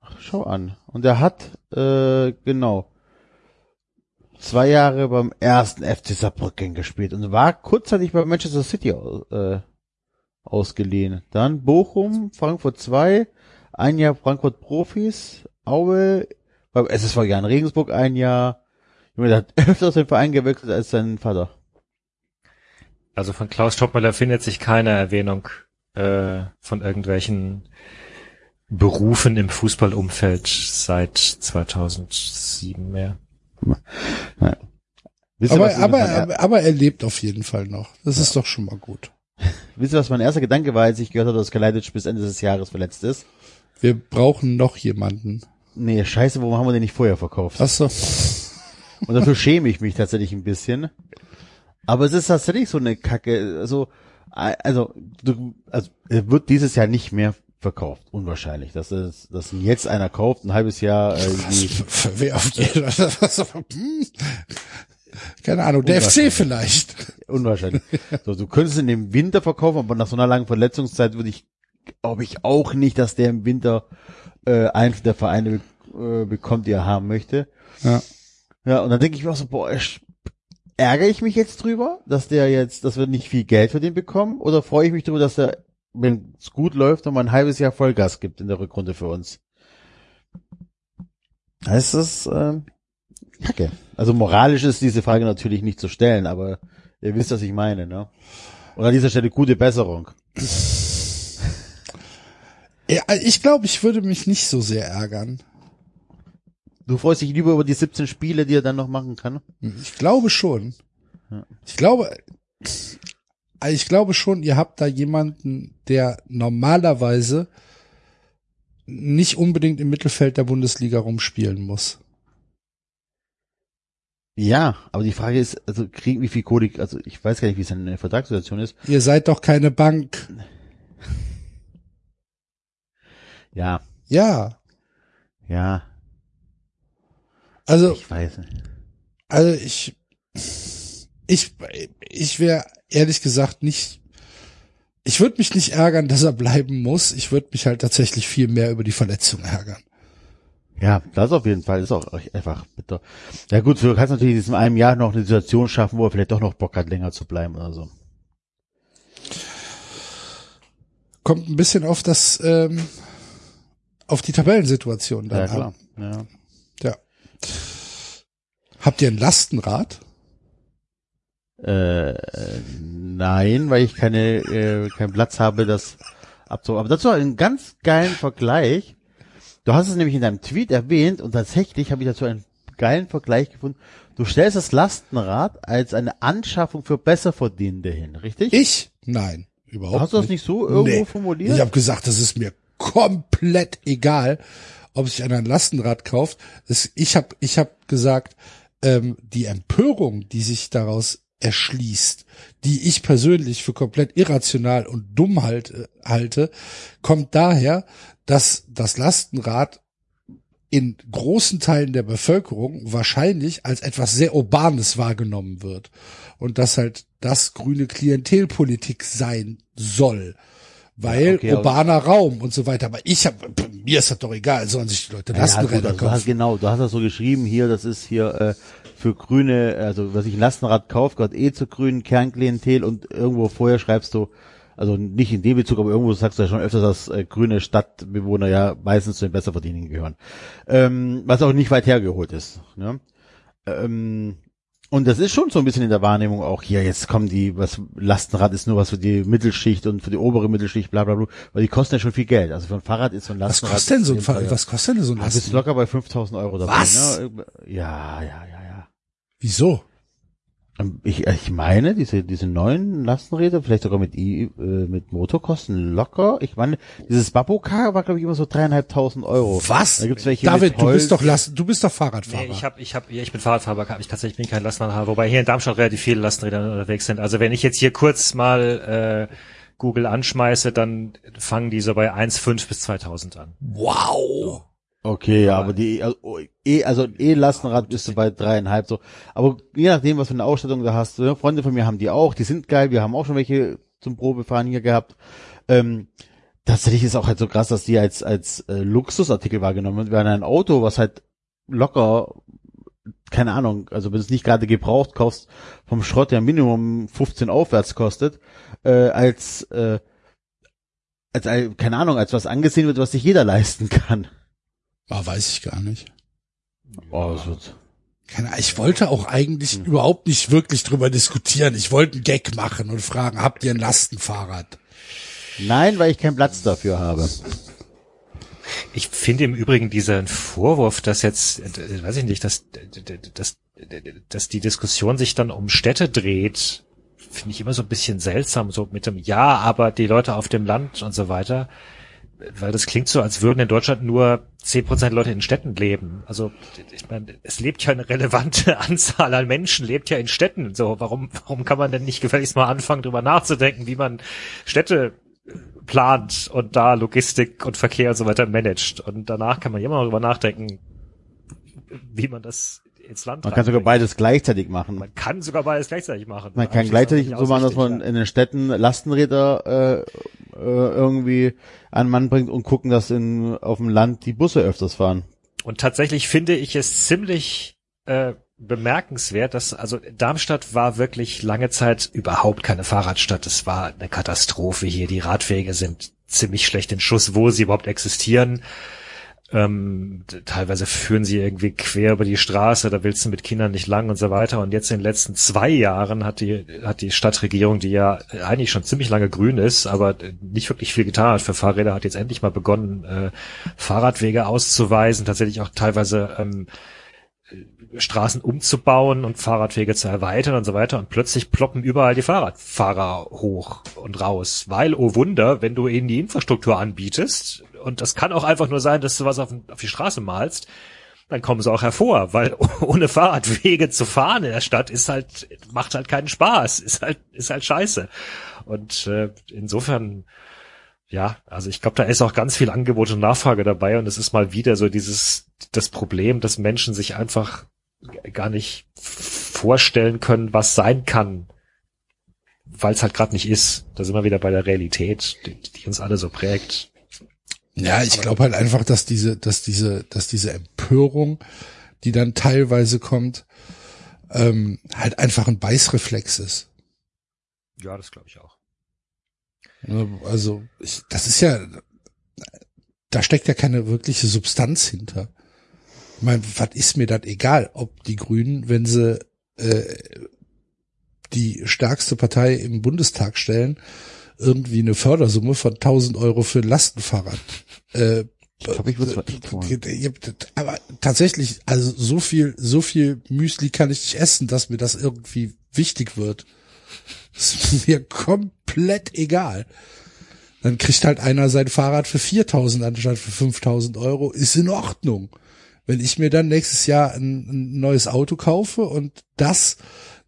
Speaker 4: Ach, schau an. Und er hat, äh, genau. zwei Jahre beim ersten FC Saarbrücken gespielt und war kurzzeitig bei Manchester City äh, ausgeliehen. Dann Bochum, Frankfurt 2, ein Jahr Frankfurt Profis, Aue, beim SSV Jan Regensburg ein Jahr. Junge, der hat öfter den Verein gewechselt als sein Vater.
Speaker 3: Also von Klaus Schoppmüller findet sich keine Erwähnung äh, von irgendwelchen Berufen im Fußballumfeld seit 2007 mehr.
Speaker 2: Ja. Aber, aber, aber, aber er lebt auf jeden Fall noch. Das ja. ist doch schon mal gut.
Speaker 4: Wisst ihr, was mein erster Gedanke war, als ich gehört habe, dass Kalajdzic bis Ende des Jahres verletzt ist?
Speaker 2: Wir brauchen noch jemanden.
Speaker 4: Nee, scheiße, warum haben wir den nicht vorher verkauft?
Speaker 2: Ach so.
Speaker 4: Und dafür schäme ich mich tatsächlich ein bisschen. Aber es ist tatsächlich so eine Kacke. Also, also, du, also er wird dieses Jahr nicht mehr verkauft. Unwahrscheinlich. Dass, es, dass ihn jetzt einer kauft, ein halbes Jahr. Äh, die,
Speaker 2: Wer auf jeden Keine Ahnung, der FC vielleicht.
Speaker 4: Unwahrscheinlich. So, du könntest in dem Winter verkaufen, aber nach so einer langen Verletzungszeit würde ich, glaube ich auch nicht, dass der im Winter äh, einen der Vereine äh, bekommt, die er haben möchte.
Speaker 2: Ja.
Speaker 4: Ja, und dann denke ich mir auch so, boah, ärgere ich mich jetzt drüber, dass der jetzt, dass wir nicht viel Geld für den bekommen, oder freue ich mich drüber, dass der, wenn es gut läuft, nochmal ein halbes Jahr Vollgas gibt in der Rückrunde für uns? Das ist äh, Kacke. Also moralisch ist diese Frage natürlich nicht zu stellen, aber ihr wisst, was ich meine, ne? Und an dieser Stelle gute Besserung.
Speaker 2: Ja, ich glaube, ich würde mich nicht so sehr ärgern.
Speaker 4: Du freust dich lieber über die 17 Spiele, die er dann noch machen kann?
Speaker 2: Ich glaube schon. Ich glaube, ich glaube schon, ihr habt da jemanden, der normalerweise nicht unbedingt im Mittelfeld der Bundesliga rumspielen muss.
Speaker 4: Ja, aber die Frage ist, also kriegen wie viel Kohle, also ich weiß gar nicht, wie seine Vertragssituation ist.
Speaker 2: Ihr seid doch keine Bank.
Speaker 4: Ja.
Speaker 2: Ja.
Speaker 4: Ja.
Speaker 2: Also.
Speaker 4: Ich weiß nicht.
Speaker 2: Also ich, ich, ich wäre ehrlich gesagt nicht, ich würde mich nicht ärgern, dass er bleiben muss. Ich würde mich halt tatsächlich viel mehr über die Verletzung ärgern.
Speaker 4: Ja, das auf jeden Fall ist auch einfach bitter. Ja gut, du kannst natürlich in diesem einem Jahr noch eine Situation schaffen, wo er vielleicht doch noch Bock hat, länger zu bleiben oder so.
Speaker 2: Kommt ein bisschen auf das, ähm, auf die Tabellensituation dann
Speaker 4: ja, klar. Ja.
Speaker 2: ja. Habt ihr ein Lastenrad?
Speaker 4: Äh, nein, weil ich keine, äh, keinen Platz habe, das abzu. Aber dazu einen ganz geilen Vergleich. Du hast es nämlich in deinem Tweet erwähnt und tatsächlich habe ich dazu einen geilen Vergleich gefunden. Du stellst das Lastenrad als eine Anschaffung für Besserverdienende hin, richtig?
Speaker 2: Ich? Nein, überhaupt nicht.
Speaker 4: Hast du das nicht so irgendwo nee. formuliert?
Speaker 2: Ich habe gesagt, das ist mir komplett egal, ob sich einer ein Lastenrad kauft. Das, ich habe ich hab gesagt, ähm, die Empörung, die sich daraus erschließt, die ich persönlich für komplett irrational und dumm halt, äh, halte, kommt daher, dass das Lastenrad in großen Teilen der Bevölkerung wahrscheinlich als etwas sehr Urbanes wahrgenommen wird und dass halt das grüne Klientelpolitik sein soll. Weil ja, okay, urbaner Raum und so weiter. Aber ich habe, mir ist das doch egal, sollen sich die Leute Lastenräder ja,
Speaker 4: also kaufen. Hast, genau, du hast das so geschrieben hier, das ist hier äh, für grüne, also was ich ein Lastenrad kaufe, gehört eh zur grünen Kernklientel und irgendwo vorher schreibst du, also nicht in dem Bezug, aber irgendwo sagst du ja schon öfters, dass äh, grüne Stadtbewohner ja meistens zu den Besserverdienenden gehören. Ähm, was auch nicht weit hergeholt ist. Ne? Ähm, und das ist schon so ein bisschen in der Wahrnehmung auch hier, jetzt kommen die, was Lastenrad ist nur was für die Mittelschicht und für die obere Mittelschicht, bla bla bla, weil die kosten ja schon viel Geld. Also für ein Fahrrad ist so ein Lastenrad.
Speaker 2: Was kostet denn so ein Fahrrad? Was kostet denn so ein
Speaker 4: Lastenrad? Ah, bist locker bei 5000 Euro
Speaker 2: dabei. Was?
Speaker 4: Ne? Ja, ja, ja.
Speaker 2: Wieso?
Speaker 4: Ich, ich meine, diese, diese neuen Lastenräder, vielleicht sogar mit, I, äh, mit Motor kosten locker. Ich meine, dieses Babocar war, glaube ich, immer so dreieinhalbtausend Euro.
Speaker 2: Was?
Speaker 4: Da gibt's welche
Speaker 2: David, du bist doch Last, du bist doch Fahrradfahrer.
Speaker 3: Nee, ich habe, ich habe, ja, ich bin Fahrradfahrer, ich tatsächlich bin kein Lastenradfahrer, wobei hier in Darmstadt relativ viele Lastenräder unterwegs sind. Also wenn ich jetzt hier kurz mal äh, Google anschmeiße, dann fangen die so bei 1,5 bis 2000 an.
Speaker 2: Wow. So.
Speaker 4: Okay, ja, aber die, also, eh, also E-Lastenrad bist du bei dreieinhalb so. Aber je nachdem, was für eine Ausstattung da hast, ne? Freunde von mir haben die auch, die sind geil, wir haben auch schon welche zum Probefahren hier gehabt. Ähm, tatsächlich ist auch halt so krass, dass die als, als äh, Luxusartikel wahrgenommen wird, während ein Auto, was halt locker keine Ahnung, also wenn du es nicht gerade gebraucht kaufst, vom Schrott ja Minimum 15 aufwärts kostet, äh, als, äh, als, äh, keine Ahnung, als was angesehen wird, was sich jeder leisten kann.
Speaker 2: Ah, weiß ich gar nicht.
Speaker 4: Oh, das wird.
Speaker 2: Keine ich wollte auch eigentlich überhaupt nicht wirklich drüber diskutieren. Ich wollte einen Gag machen und fragen, habt ihr ein Lastenfahrrad?
Speaker 4: Nein, weil ich keinen Platz dafür habe.
Speaker 3: Ich finde im Übrigen diesen Vorwurf, dass jetzt, äh, weiß ich nicht, dass, dass, dass die Diskussion sich dann um Städte dreht, finde ich immer so ein bisschen seltsam, so mit dem Ja, aber die Leute auf dem Land und so weiter. Weil das klingt so, als würden in Deutschland nur zehn Prozent Leute in Städten leben. Also ich meine, es lebt ja eine relevante Anzahl an Menschen, lebt ja in Städten. So, warum, warum kann man denn nicht gefälligst mal anfangen, drüber nachzudenken, wie man Städte plant und da Logistik und Verkehr und so weiter managt. Und danach kann man immer noch drüber nachdenken, wie man das ins Land
Speaker 4: Man kann sogar beides gleichzeitig machen.
Speaker 3: Man kann sogar beides gleichzeitig machen.
Speaker 4: Man kann gleichzeitig so machen, dass man in den Städten Lastenräder äh, äh, irgendwie an Mann bringt und gucken, dass in, auf dem Land die Busse öfters fahren.
Speaker 3: Und tatsächlich finde ich es ziemlich äh, bemerkenswert, dass also Darmstadt war wirklich lange Zeit überhaupt keine Fahrradstadt. Es war eine Katastrophe hier. Die Radwege sind ziemlich schlecht in Schuss, wo sie überhaupt existieren. Ähm, teilweise führen sie irgendwie quer über die Straße, da willst du mit Kindern nicht lang und so weiter. Und jetzt in den letzten zwei Jahren hat die, hat die Stadtregierung, die ja eigentlich schon ziemlich lange grün ist, aber nicht wirklich viel getan hat für Fahrräder, hat jetzt endlich mal begonnen, äh, Fahrradwege auszuweisen, tatsächlich auch teilweise ähm, Straßen umzubauen und Fahrradwege zu erweitern und so weiter. Und plötzlich ploppen überall die Fahrradfahrer hoch und raus. Weil, oh Wunder, wenn du ihnen die Infrastruktur anbietest, und das kann auch einfach nur sein, dass du was auf, auf die Straße malst, dann kommen sie auch hervor, weil ohne Fahrradwege zu fahren in der Stadt ist halt, macht halt keinen Spaß, ist halt, ist halt scheiße. Und äh, insofern, ja, also ich glaube, da ist auch ganz viel Angebot und Nachfrage dabei und es ist mal wieder so dieses, das Problem, dass Menschen sich einfach gar nicht vorstellen können, was sein kann, weil es halt gerade nicht ist. Da sind wir wieder bei der Realität, die, die uns alle so prägt.
Speaker 2: Ja, ich glaube halt einfach, dass diese, dass diese, dass diese Empörung, die dann teilweise kommt, ähm, halt einfach ein Beißreflex ist.
Speaker 3: Ja, das glaube ich auch.
Speaker 2: Also, ich, das ist ja, da steckt ja keine wirkliche Substanz hinter. Ich meine, was ist mir das egal, ob die Grünen, wenn sie äh, die stärkste Partei im Bundestag stellen, irgendwie eine Fördersumme von 1000 Euro für ein Lastenfahrrad. Äh,
Speaker 4: Ich glaube, ich würde mal echt wollen.
Speaker 2: aber tatsächlich, also so viel, so viel Müsli kann ich nicht essen, dass mir das irgendwie wichtig wird. Das ist mir komplett egal. Dann kriegt halt einer sein Fahrrad für 4000 anstatt für 5000 Euro. Ist in Ordnung. Wenn ich mir dann nächstes Jahr ein, ein neues Auto kaufe und das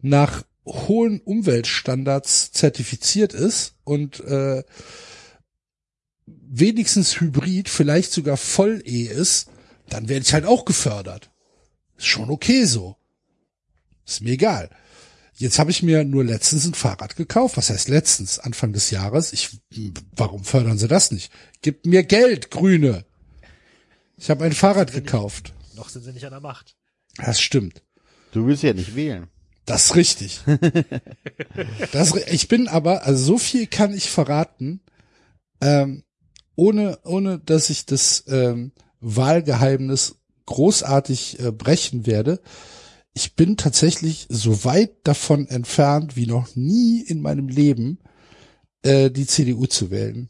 Speaker 2: nach hohen Umweltstandards zertifiziert ist und äh, wenigstens Hybrid, vielleicht sogar Voll-E ist, dann werde ich halt auch gefördert. Ist schon okay so. Ist mir egal. Jetzt habe ich mir nur letztens ein Fahrrad gekauft. Was heißt letztens? Anfang des Jahres. Ich, warum fördern sie das nicht? Gibt mir Geld, Grüne. Ich habe ein Fahrrad gekauft.
Speaker 3: Noch sind sie nicht an der Macht.
Speaker 2: Das stimmt.
Speaker 4: Du willst ja nicht wählen.
Speaker 2: Das ist richtig. das, ich bin aber, also so viel kann ich verraten, ähm, ohne, ohne dass ich das ähm, Wahlgeheimnis großartig äh, brechen werde. Ich bin tatsächlich so weit davon entfernt wie noch nie in meinem Leben, äh, die CDU zu wählen.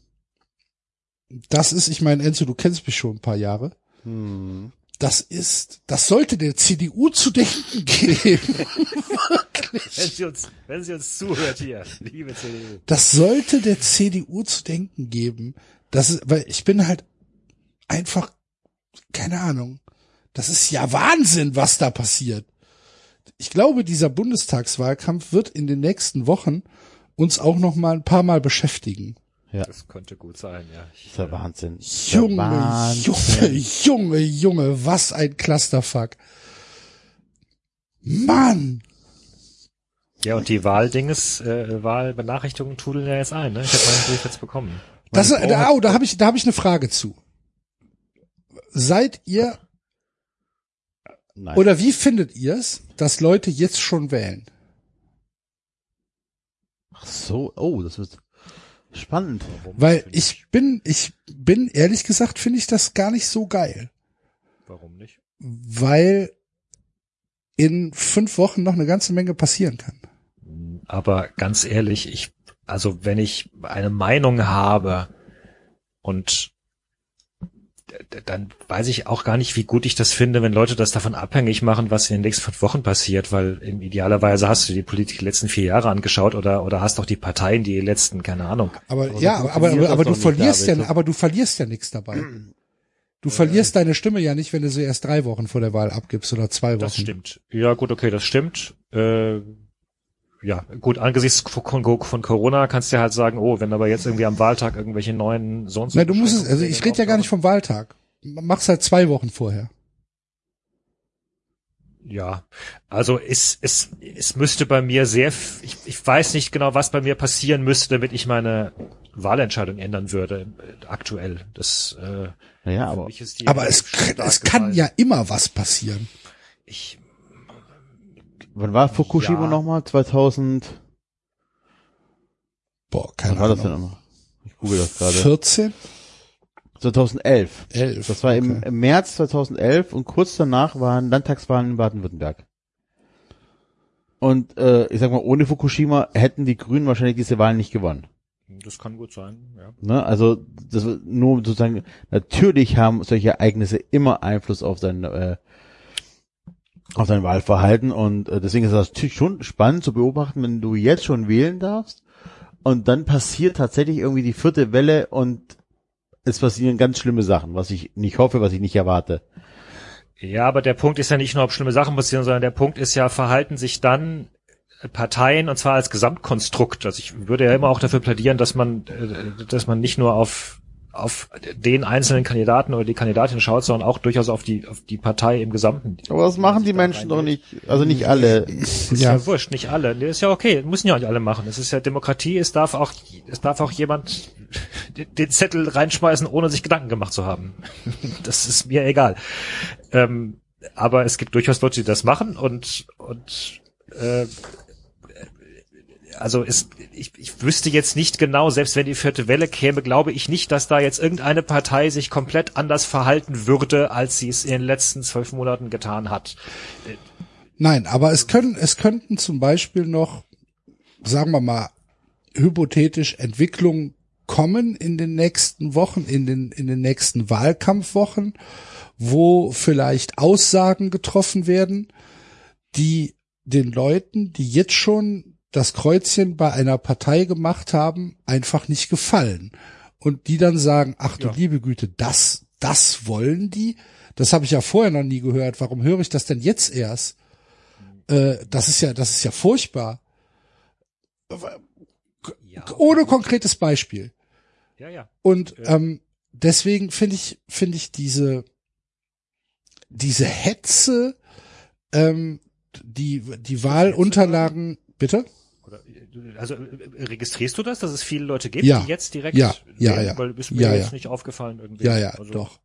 Speaker 2: Das ist, ich meine, Enzo, du kennst mich schon ein paar Jahre.
Speaker 4: Hm.
Speaker 2: Das ist, das sollte der CDU zu denken geben.
Speaker 3: Wenn sie uns, wenn sie uns zuhört hier, liebe CDU.
Speaker 2: Das sollte der CDU zu denken geben. Das ist, weil ich bin halt einfach, keine Ahnung. Das ist ja Wahnsinn, was da passiert. Ich glaube, dieser Bundestagswahlkampf wird in den nächsten Wochen uns auch noch mal ein paar Mal beschäftigen.
Speaker 3: Das könnte gut sein, ja.
Speaker 4: Das
Speaker 3: Ich,
Speaker 4: ist der Wahnsinn. Der
Speaker 2: Junge,
Speaker 4: Wahnsinn.
Speaker 2: Junge, Junge, Junge, was ein Clusterfuck. Mann!
Speaker 3: ja, und die Wahldinges, äh, Wahlbenachrichtigungen trudeln ja jetzt ein, ne? Ich habe meinen Brief jetzt bekommen.
Speaker 2: Das,
Speaker 4: Meine
Speaker 2: da, oh, da habe ich, da habe ich eine Frage zu. Seid ihr
Speaker 4: Nein.
Speaker 2: Oder wie findet ihr es, dass Leute jetzt schon wählen?
Speaker 4: Ach so, oh, das wird spannend.
Speaker 2: Weil ich bin, ich bin, ehrlich gesagt, finde ich das gar nicht so geil.
Speaker 3: Warum nicht?
Speaker 2: Weil in fünf Wochen noch eine ganze Menge passieren kann.
Speaker 3: Aber ganz ehrlich, ich, also wenn ich eine Meinung habe und dann weiß ich auch gar nicht, wie gut ich das finde, wenn Leute das davon abhängig machen, was in den nächsten fünf Wochen passiert, weil im idealerweise hast du die Politik die letzten vier Jahre angeschaut oder oder hast auch die Parteien die letzten, keine Ahnung.
Speaker 2: Aber,
Speaker 4: Aber
Speaker 2: ja, aber, aber, aber du verlierst ja, aber du verlierst ja nichts dabei. Du verlierst deine Stimme ja nicht, wenn du sie erst drei Wochen vor der Wahl abgibst oder zwei Wochen.
Speaker 3: Das stimmt. Ja, gut, okay, das stimmt. Äh, ja, gut, angesichts von, von Corona kannst du ja halt sagen, oh, wenn aber jetzt irgendwie am Wahltag irgendwelche neuen so und so
Speaker 2: Na, du musst es, also ich rede ja gar nicht
Speaker 3: vom
Speaker 2: Wahltag. Mach's halt zwei Wochen vorher.
Speaker 3: Ja, also es, es, es müsste bei mir sehr, ich, ich weiß nicht genau, was bei mir passieren müsste, damit ich meine Wahlentscheidung ändern würde, äh, aktuell. Das, äh,
Speaker 4: Naja, aber
Speaker 3: mich ist die
Speaker 2: Aber es, es kann ja immer was passieren.
Speaker 3: Ich,
Speaker 4: wann war Fukushima
Speaker 3: Ja.
Speaker 4: nochmal? 2000,
Speaker 2: Boah,
Speaker 4: wann
Speaker 2: keine
Speaker 4: war das denn
Speaker 2: Ahnung.
Speaker 4: nochmal? Ich google das gerade.
Speaker 2: 14?
Speaker 4: 2011.
Speaker 2: 11.
Speaker 4: Das war im,
Speaker 2: okay.
Speaker 4: im März 2011 und kurz danach waren Landtagswahlen in Baden-Württemberg. Und äh, ich sag mal, ohne Fukushima hätten die Grünen wahrscheinlich diese Wahlen nicht gewonnen.
Speaker 3: das kann gut sein, ja.
Speaker 4: Ne? Also das nur sozusagen, natürlich haben solche Ereignisse immer Einfluss auf dein äh, auf dein Wahlverhalten und äh, deswegen ist das schon spannend zu beobachten, wenn du jetzt schon wählen darfst und dann passiert tatsächlich irgendwie die vierte Welle und es passieren ganz schlimme Sachen, was ich nicht hoffe, was ich nicht erwarte.
Speaker 3: Ja, aber der Punkt ist ja nicht nur, ob schlimme Sachen passieren, sondern der Punkt ist ja, verhalten sich dann Parteien und zwar als Gesamtkonstrukt. Also ich würde ja immer auch dafür plädieren, dass man, äh, dass man nicht nur auf auf den einzelnen Kandidaten oder die Kandidatin schaut, sondern auch durchaus auf die auf die Partei im Gesamten.
Speaker 4: Aber das machen die Menschen doch nicht, also nicht alle.
Speaker 3: Ist ja.
Speaker 2: Ja.
Speaker 3: wurscht, nicht alle. Nee, Ist ja okay, müssen ja nicht alle machen. Es ist ja Demokratie, es darf auch, es darf auch jemand den- den Zettel reinschmeißen, ohne sich Gedanken gemacht zu haben. Das ist mir egal. Ähm, aber es gibt durchaus Leute, die das machen und, und äh, also es, ich, ich wüsste jetzt nicht genau, selbst wenn die vierte Welle käme, glaube ich nicht, dass da jetzt irgendeine Partei sich komplett anders verhalten würde, als sie es in den letzten zwölf Monaten getan hat.
Speaker 2: Nein, aber es können, es könnten zum Beispiel noch, sagen wir mal, hypothetisch Entwicklungen kommen in den nächsten Wochen, in den, in den nächsten Wahlkampfwochen, wo vielleicht Aussagen getroffen werden, die den Leuten, die jetzt schon das Kreuzchen bei einer Partei gemacht haben, einfach nicht gefallen. Und die dann sagen, ach du
Speaker 3: Ja.
Speaker 2: liebe Güte, das, das wollen die? Das habe ich ja vorher noch nie gehört. Warum höre ich das denn jetzt erst? Äh, das ist ja, das ist ja furchtbar.
Speaker 3: Ja,
Speaker 2: Ohne konkretes Beispiel.
Speaker 3: ja, ja.
Speaker 2: Und ähm, deswegen finde ich, finde ich diese, diese Hetze, ähm, die, die Wahlunterlagen, bitte?
Speaker 3: Oder, äh, also äh, registrierst du das, dass es viele Leute gibt,
Speaker 2: Ja.
Speaker 3: die jetzt direkt
Speaker 2: Ja, ja,
Speaker 3: wählen?
Speaker 2: ja.
Speaker 3: Weil ist mir
Speaker 2: Ja,
Speaker 3: jetzt
Speaker 2: ja.
Speaker 3: nicht aufgefallen irgendwie.
Speaker 2: Ja, ja,
Speaker 3: Also,
Speaker 2: doch.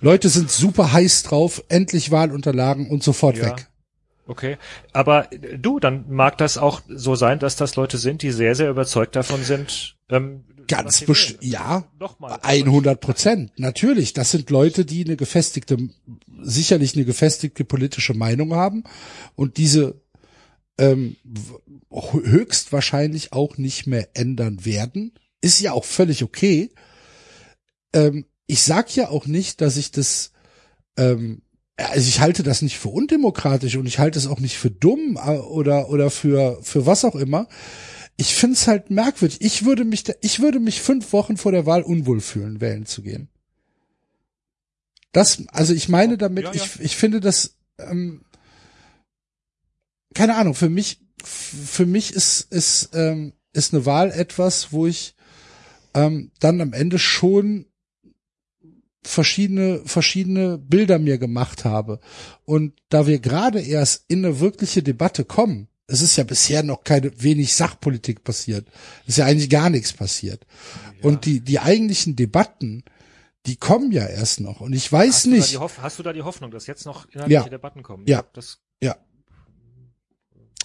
Speaker 2: Leute sind super heiß drauf, endlich Wahlunterlagen und sofort
Speaker 3: Ja.
Speaker 2: weg.
Speaker 3: Okay, aber äh, du, dann mag das auch so sein, dass das Leute sind, die sehr, sehr überzeugt davon sind. Ähm,
Speaker 2: Ganz bestimmt, ja,
Speaker 3: Nochmal.
Speaker 2: 100 Prozent. Natürlich, das sind Leute, die eine gefestigte, sicherlich eine gefestigte politische Meinung haben und diese ähm, höchstwahrscheinlich auch nicht mehr ändern werden. Ist ja auch völlig okay. Ähm, ich sag ja auch nicht, dass ich das, ähm, also ich halte das nicht für undemokratisch und ich halte es auch nicht für dumm äh, oder oder für für was auch immer. Ich find's halt merkwürdig. Ich würde mich, ich würde mich fünf Wochen vor der Wahl unwohl fühlen, wählen zu gehen. Das, also ich meine damit,
Speaker 3: Ja, ja.
Speaker 2: ich ich finde das, ähm, keine Ahnung. Für mich, für mich ist ist ähm, ist eine Wahl etwas, wo ich ähm, dann am Ende schon verschiedene verschiedene Bilder mir gemacht habe und da wir gerade erst in eine wirkliche Debatte kommen es ist ja bisher noch keine wenig Sachpolitik passiert es ist ja eigentlich gar nichts passiert und die die eigentlichen Debatten die kommen ja erst noch. Und ich weiß
Speaker 3: hast
Speaker 2: nicht.
Speaker 3: Hast du da die Hoffnung, dass jetzt noch inhaltliche
Speaker 2: Ja.
Speaker 3: Debatten kommen?
Speaker 2: Ja.
Speaker 3: Das,
Speaker 2: Ja.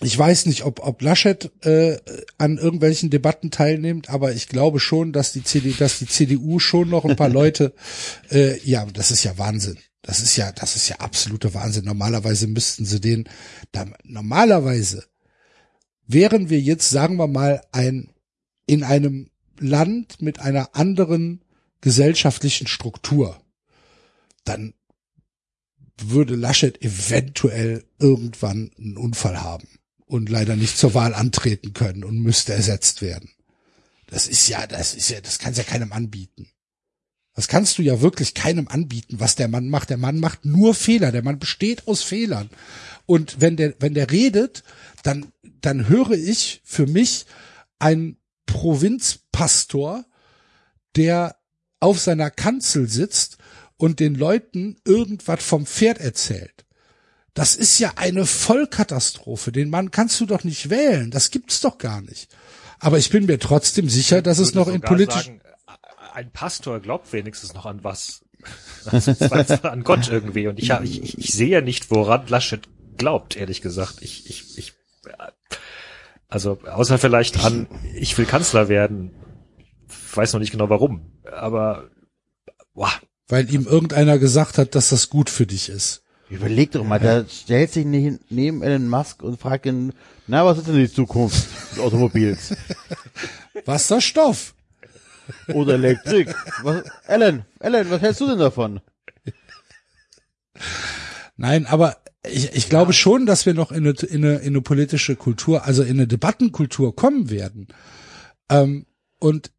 Speaker 2: Ich weiß nicht, ob, ob Laschet äh, an irgendwelchen Debatten teilnimmt, aber ich glaube schon, dass die CD, dass die CDU schon noch ein paar Leute, äh, ja, das ist ja Wahnsinn. Das ist ja, das ist ja absoluter Wahnsinn. Normalerweise müssten sie den, da, normalerweise wären wir jetzt, sagen wir mal, ein in einem Land mit einer anderen gesellschaftlichen Struktur, dann würde Laschet eventuell irgendwann einen Unfall haben und leider nicht zur Wahl antreten können und müsste ersetzt werden. Das ist ja, das ist ja, das kannst ja keinem anbieten. Das kannst du ja wirklich keinem anbieten, was der Mann macht. Der Mann macht nur Fehler. Der Mann besteht aus Fehlern. Und wenn der, wenn der redet, dann, dann höre ich für mich einen Provinzpastor, der auf seiner Kanzel sitzt und den Leuten irgendwas vom Pferd erzählt. Das ist ja eine Vollkatastrophe. Den Mann kannst du doch nicht wählen. Das gibt's doch gar nicht. Aber ich bin mir trotzdem sicher, dass es noch in politisch
Speaker 3: Sagen, ein Pastor glaubt wenigstens noch an was. Also, an Gott irgendwie. Und ich, ich, ich, ich sehe ja nicht, woran Laschet glaubt, ehrlich gesagt. Ich, ich, ich, also, außer vielleicht an, ich will Kanzler werden. Weiß noch nicht genau warum. Aber, boah,
Speaker 2: weil ihm irgendeiner gesagt hat, dass das gut für dich ist.
Speaker 4: Überleg doch mal, der stellt sich nicht neben Elon Musk und fragt ihn, na, was ist denn die Zukunft des Automobils?
Speaker 2: Wasserstoff.
Speaker 4: Oder Elektrik? Was, Ellen, Ellen, was hältst du denn davon?
Speaker 2: Nein, aber ich, ich glaube schon, dass wir noch in eine, in, eine, in eine politische Kultur, also in eine Debattenkultur kommen werden. Ähm, und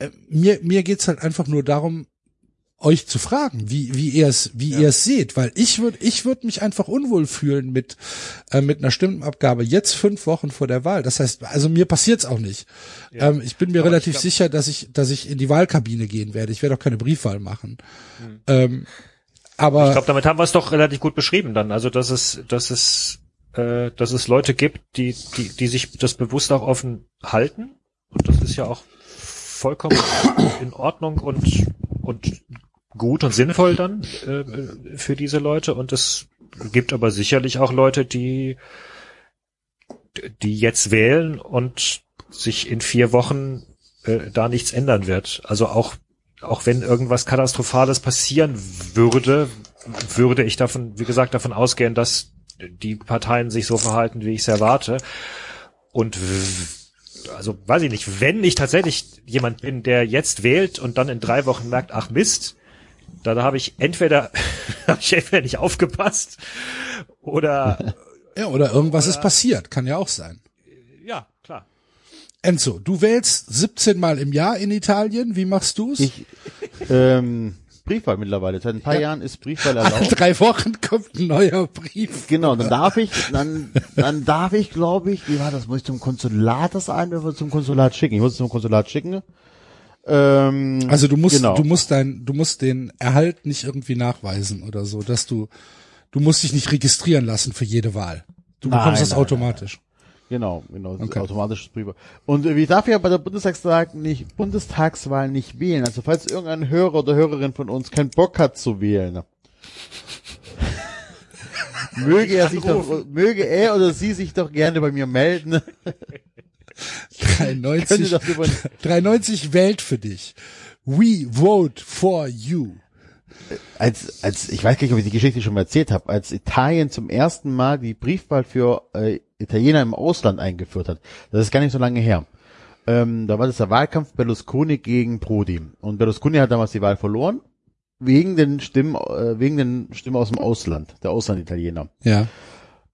Speaker 2: äh, mir, mir geht's halt einfach nur darum, euch zu fragen, wie, wie ihr es, wie ihr es seht, weil ich würde, ich würde mich einfach unwohl fühlen mit, äh, mit einer Stimmenabgabe jetzt fünf Wochen vor der Wahl. Das heißt, also mir passiert's auch nicht. Ähm, ich bin mir
Speaker 3: Aber
Speaker 2: relativ
Speaker 3: glaub-
Speaker 2: sicher, dass ich, dass ich in die Wahlkabine gehen werde. Ich werde auch keine Briefwahl machen. Ähm, aber
Speaker 3: Ich glaube, damit haben wir es doch relativ gut beschrieben dann. Also dass es, dass es, äh, dass es Leute gibt, die, die, die sich das bewusst auch offen halten. Und das ist ja auch vollkommen in Ordnung und und gut und sinnvoll dann äh, für diese Leute. Und es gibt aber sicherlich auch Leute, die die jetzt wählen und sich in vier Wochen äh, da nichts ändern wird. Also auch auch wenn irgendwas Katastrophales passieren würde, würde ich davon, wie gesagt, davon ausgehen, dass die Parteien sich so verhalten, wie ich es erwarte. Und also weiß ich nicht, wenn ich tatsächlich jemand bin, der jetzt wählt und dann in drei Wochen merkt, ach Mist, dann habe ich entweder habe ich entweder nicht aufgepasst oder
Speaker 2: ja, oder irgendwas ist passiert, kann ja auch sein.
Speaker 3: ja, klar.
Speaker 2: Enzo, du wählst 17 Mal im Jahr in Italien. Wie machst du's?
Speaker 4: Ich, ähm, Briefwahl mittlerweile. Seit ein paar Jahren ist Briefwahl
Speaker 2: Alle
Speaker 4: erlaubt.
Speaker 2: drei Wochen kommt ein neuer Brief.
Speaker 4: Genau, dann darf ich, dann, dann darf ich, glaube ich, wie war das, muss ich zum Konsulat das ein oder zum Konsulat schicken? Ich muss es zum Konsulat schicken. Ähm,
Speaker 2: Also du musst,
Speaker 4: genau.
Speaker 2: du musst dein, du musst den Erhalt nicht irgendwie nachweisen oder so, dass du, du musst dich nicht registrieren lassen für jede Wahl. Du
Speaker 4: Nein,
Speaker 2: bekommst das
Speaker 4: nein,
Speaker 2: automatisch.
Speaker 4: Genau, genau, das
Speaker 2: Okay.
Speaker 4: automatisches Briefe. Und äh, ich darf ja bei der Bundestagstag nicht, Bundestagswahl nicht wählen. Also falls irgendein Hörer oder Hörerin von uns keinen Bock hat zu wählen, möge er sich doch, möge er oder sie sich doch gerne bei mir melden. Könnte
Speaker 2: 93,
Speaker 4: das über
Speaker 2: 93 wählt für dich. We vote for you.
Speaker 4: als, als, ich weiß gar nicht, ob ich die Geschichte schon mal erzählt habe, als Italien zum ersten Mal die Briefwahl für äh, Italiener im Ausland eingeführt hat. Das ist gar nicht so lange her. Ähm, da war das der Wahlkampf Berlusconi gegen Prodi. Und Berlusconi hat damals die Wahl verloren, wegen den Stimmen, äh, wegen den Stimmen aus dem Ausland, der Auslanditaliener.
Speaker 2: Ja.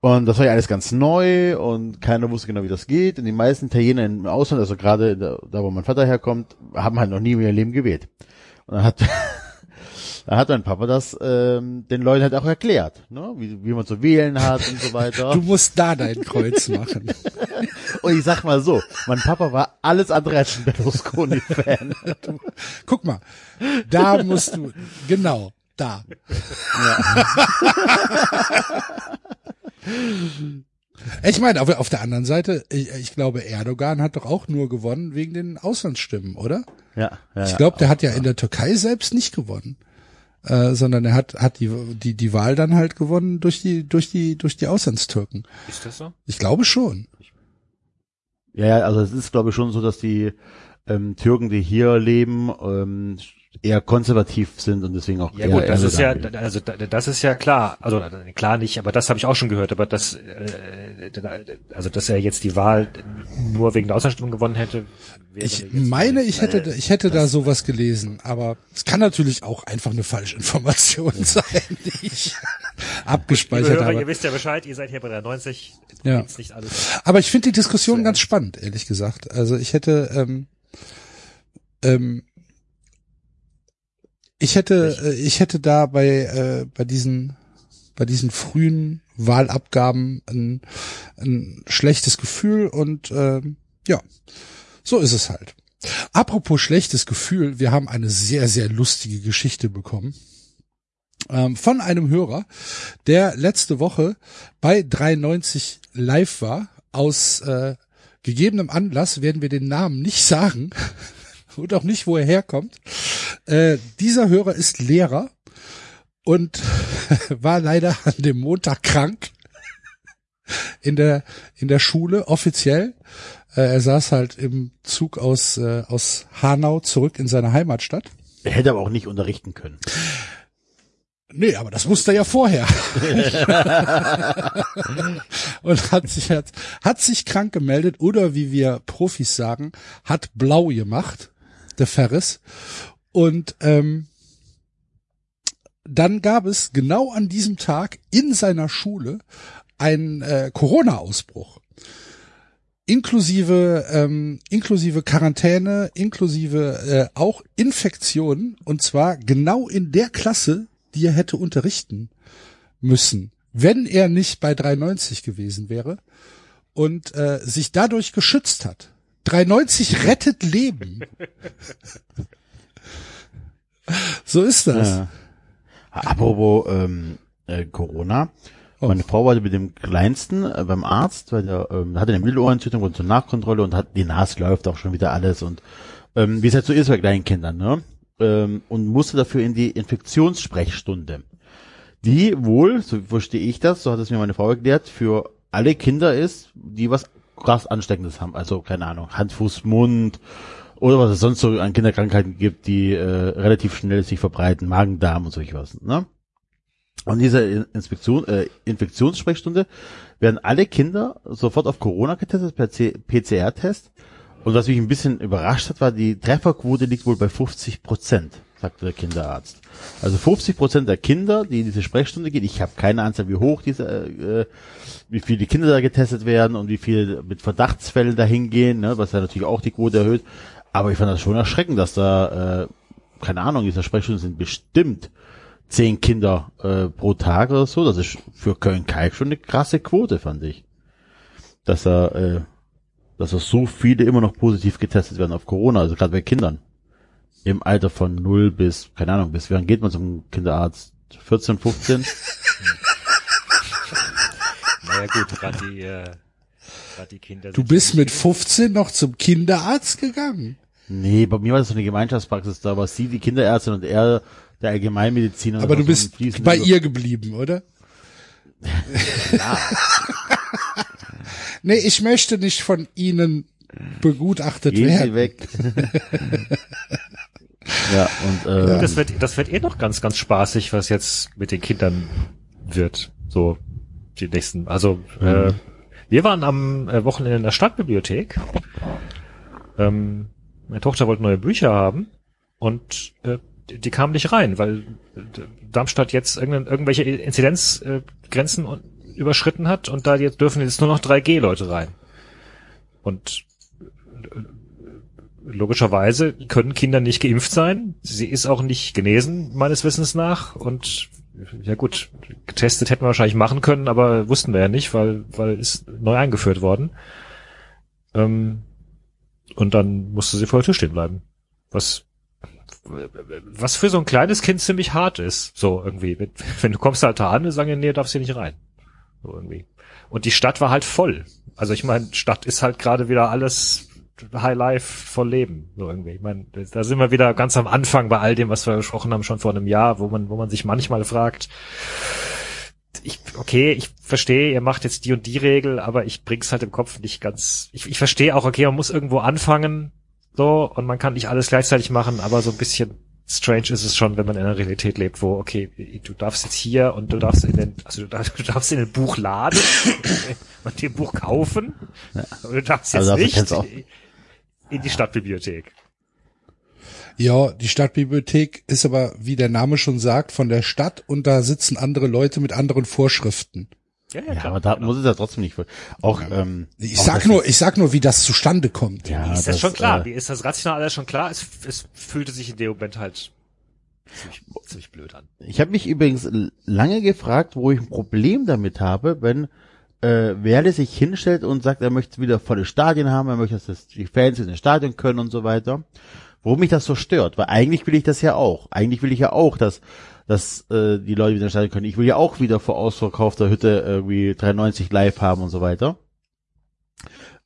Speaker 4: Und das war ja alles ganz neu und keiner wusste genau, wie das geht. Und die meisten Italiener im Ausland, also gerade da, da wo mein Vater herkommt, haben halt noch nie in ihrem Leben gewählt. Und dann hat, dann hat mein Papa das ähm, den Leuten halt auch erklärt, ne? wie, wie man zu wählen hat und so weiter.
Speaker 2: Du musst da dein Kreuz machen.
Speaker 4: Und ich sag mal so, mein Papa war alles andere als ein Berlusconi-Fan.
Speaker 2: Guck mal, da musst du, genau, da. Ich meine, auf, auf der anderen Seite, ich, ich glaube, Erdogan hat doch auch nur gewonnen wegen den Auslandsstimmen, oder?
Speaker 4: Ja, ja,
Speaker 2: Ich glaube, der hat ja in der Türkei selbst nicht gewonnen. Äh, sondern er hat hat die die die Wahl dann halt gewonnen durch die durch die durch die Auslandstürken.
Speaker 3: Ist das so?
Speaker 2: Ich glaube schon.
Speaker 4: Ja, ja, also es ist, glaube ich, schon so, dass die ähm, Türken, die hier leben, ähm, eher konservativ sind und deswegen auch
Speaker 3: Ja
Speaker 4: eher
Speaker 3: gut, das ist ja,
Speaker 4: wählen.
Speaker 3: also da- das ist ja klar, also klar nicht, aber das habe ich auch schon gehört, aber das, äh, also dass er jetzt die Wahl nur wegen der Auslandsstimmung gewonnen hätte. wäre
Speaker 2: Ich meine, ich hätte ich hätte da sowas gelesen, aber es kann natürlich auch einfach eine falsche Information sein, die ich abgespeichert
Speaker 3: Hörer, ihr
Speaker 2: habe.
Speaker 3: wisst ja Bescheid, ihr seid hier bei der 90,
Speaker 2: Ja.
Speaker 3: nicht alles.
Speaker 2: Aber ich finde die Diskussion ganz spannend, ehrlich gesagt. Also ich hätte ähm, ähm, ich hätte äh, ich hätte da bei äh, bei diesen bei diesen frühen Wahlabgaben ein, ein schlechtes Gefühl und ähm, ja, so ist es halt. Apropos schlechtes Gefühl, wir haben eine sehr, sehr lustige Geschichte bekommen ähm, von einem Hörer, der letzte Woche bei 93 live war. Aus äh, gegebenem Anlass werden wir den Namen nicht sagen und auch nicht, wo er herkommt. Äh, dieser Hörer ist Lehrer und war leider an dem Montag krank in der in der Schule offiziell. Äh, er saß halt im Zug aus äh, aus Hanau zurück in seine Heimatstadt.
Speaker 4: Er hätte aber auch nicht unterrichten können.
Speaker 2: Nee, aber das wusste er ja vorher. und hat sich hat, hat sich krank gemeldet oder wie wir Profis sagen, hat blau gemacht, der Ferris. Und ähm, dann gab es genau an diesem Tag in seiner Schule einen äh, Corona-Ausbruch. Inklusive, ähm, inklusive Quarantäne, inklusive äh, auch Infektionen, und zwar genau in der Klasse, die er hätte unterrichten müssen, wenn er nicht bei 390 gewesen wäre und äh, sich dadurch geschützt hat. 390 rettet Leben. so ist das.
Speaker 4: Ja. Apropos ähm, äh, Corona.
Speaker 2: Oh.
Speaker 4: Meine Frau war mit dem Kleinsten äh, beim Arzt, weil der ähm, hatte eine Mittelohrentzündung und zur Nachkontrolle und hat die Nase läuft auch schon wieder alles und ähm, wie es halt so ist bei kleinen Kindern, ne? Ähm, und musste dafür in die Infektionssprechstunde. Die wohl, so verstehe ich das, so hat es mir meine Frau erklärt, für alle Kinder ist, die was krass Ansteckendes haben. Also, keine Ahnung, Hand, Fuß, Mund oder was es sonst so an Kinderkrankheiten gibt, die äh, relativ schnell sich verbreiten, Magen, Darm und solche was. Ne? Und in dieser Inspektion, äh, Infektionssprechstunde werden alle Kinder sofort auf Corona getestet per PCR-Test. Und was mich ein bisschen überrascht hat, war, die Trefferquote liegt wohl bei 50 Prozent, sagte der Kinderarzt. Also 50 Prozent der Kinder, die in diese Sprechstunde gehen, ich habe keine Anzahl, wie hoch diese, äh, wie viele Kinder da getestet werden und wie viele mit Verdachtsfällen dahin gehen, ne, was ja natürlich auch die Quote erhöht. Aber ich fand das schon erschreckend, dass da, äh, keine Ahnung, in dieser Sprechstunde sind bestimmt zehn Kinder äh, pro Tag oder so. Das ist für Köln-Kalk schon eine krasse Quote, fand ich. Dass er, äh, dass er so viele immer noch positiv getestet werden auf Corona, also gerade bei Kindern. Im Alter von 0 bis, keine Ahnung, bis wann geht man zum Kinderarzt? 14, 15?
Speaker 3: Naja gut, gerade die, äh, grad die Kinder.
Speaker 2: Du bist mit 15 noch zum Kinderarzt gegangen.
Speaker 4: nee, bei mir war das so eine Gemeinschaftspraxis, da war sie die Kinderärztin und er der Allgemeinmediziner.
Speaker 2: Aber du
Speaker 4: so
Speaker 2: bist
Speaker 4: fließender
Speaker 2: bei ihr geblieben, oder? nee, ich möchte nicht von Ihnen begutachtet
Speaker 4: Gehen Sie
Speaker 2: werden.
Speaker 4: weg. ja, und äh,
Speaker 3: Das wird, das wird eh noch ganz, ganz spaßig, was jetzt mit den Kindern wird. So, die nächsten, also, äh, wir waren am äh, Wochenende in der Stadtbibliothek. Ähm, meine Tochter wollte neue Bücher haben und äh, die, die kamen nicht rein, weil äh, Darmstadt jetzt irgendein, irgendwelche Inzidenzgrenzen äh, überschritten hat und da jetzt dürfen jetzt nur noch 3G-Leute rein. Und logischerweise können Kinder nicht geimpft sein. Sie ist auch nicht genesen, meines Wissens nach. Und ja gut, getestet hätten wir wahrscheinlich machen können, aber wussten wir ja nicht, weil, weil ist neu eingeführt worden. Ähm, und dann musste sie vor der Tür stehen bleiben. Was, was für so ein kleines Kind ziemlich hart ist. So irgendwie. Wenn, wenn du kommst halt da an und sagen, nee, darfst hier nicht rein. So irgendwie. Und die Stadt war halt voll. Also ich meine, Stadt ist halt gerade wieder alles High Life voll leben, so irgendwie. Ich meine, da sind wir wieder ganz am Anfang bei all dem, was wir gesprochen haben, schon vor einem Jahr, wo man, wo man sich manchmal fragt, ich, okay, ich verstehe, ihr macht jetzt die und die Regel, aber ich bring's halt im Kopf nicht ganz, ich, ich verstehe auch, okay, man muss irgendwo anfangen, so, und man kann nicht alles gleichzeitig machen, aber so ein bisschen strange ist es schon, wenn man in einer Realität lebt, wo, okay, du darfst jetzt hier und du darfst in den, also du darfst, du darfst in den Buch laden und dem Buch kaufen, ja. und du darfst jetzt also, nicht in die Stadtbibliothek.
Speaker 2: Ja, die Stadtbibliothek ist aber, wie der Name schon sagt, von der Stadt und da sitzen andere Leute mit anderen Vorschriften.
Speaker 4: Ja, ja, ja aber da genau. muss es ja trotzdem nicht. Auch ähm,
Speaker 2: ich auch sag nur, ich sag nur, wie das zustande kommt.
Speaker 3: Ja, ist das, das schon klar. Äh, ist das rational alles schon klar. Es, es fühlte sich in dem Moment halt ziemlich, ziemlich blöd an.
Speaker 4: Ich habe mich übrigens lange gefragt, wo ich ein Problem damit habe, wenn äh, Werle sich hinstellt und sagt, er möchte wieder volle Stadien haben, er möchte, dass die Fans in den Stadion können und so weiter. Warum mich das so stört, weil eigentlich will ich das ja auch. Eigentlich will ich ja auch, dass dass äh, die Leute wieder steigen können. Ich will ja auch wieder vor ausverkaufter Hütte irgendwie 93 live haben und so weiter.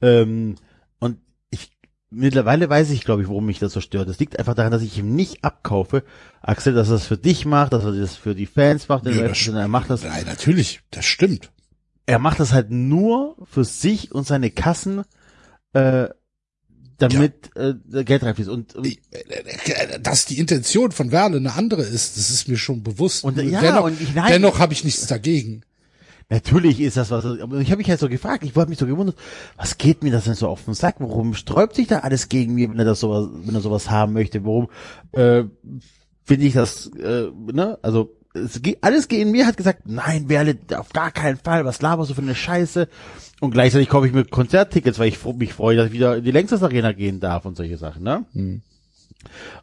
Speaker 4: Ähm, und ich mittlerweile weiß ich, glaube ich, warum mich das so stört. Das liegt einfach daran, dass ich ihm nicht abkaufe, Axel, dass er das für dich macht, dass er das für die Fans macht. Ja, das er macht das.
Speaker 2: Nein, natürlich, das stimmt.
Speaker 4: Er macht das halt nur für sich und seine Kassen. Äh, damit ja. äh, Geld reinfließt. Und, und
Speaker 2: äh, dass die Intention von Werle eine andere ist, das ist mir schon bewusst.
Speaker 4: Und, ja,
Speaker 2: dennoch,
Speaker 4: und ich,
Speaker 2: nein, dennoch habe ich nichts dagegen.
Speaker 4: Natürlich ist das was, aber ich habe mich halt so gefragt, ich wollte mich so gewundert, was geht mir das denn so auf den Sack? Warum sträubt sich da alles gegen mir, wenn er das sowas, wenn er sowas haben möchte? Warum äh, finde ich das, äh, ne? Also es, alles gegen mir hat gesagt, nein, Werle, auf gar keinen Fall, was laberst du für eine Scheiße? Und gleichzeitig kaufe ich mir Konzerttickets, weil ich mich freue, dass ich wieder in die Längstes Arena gehen darf und solche Sachen, ne? Mhm.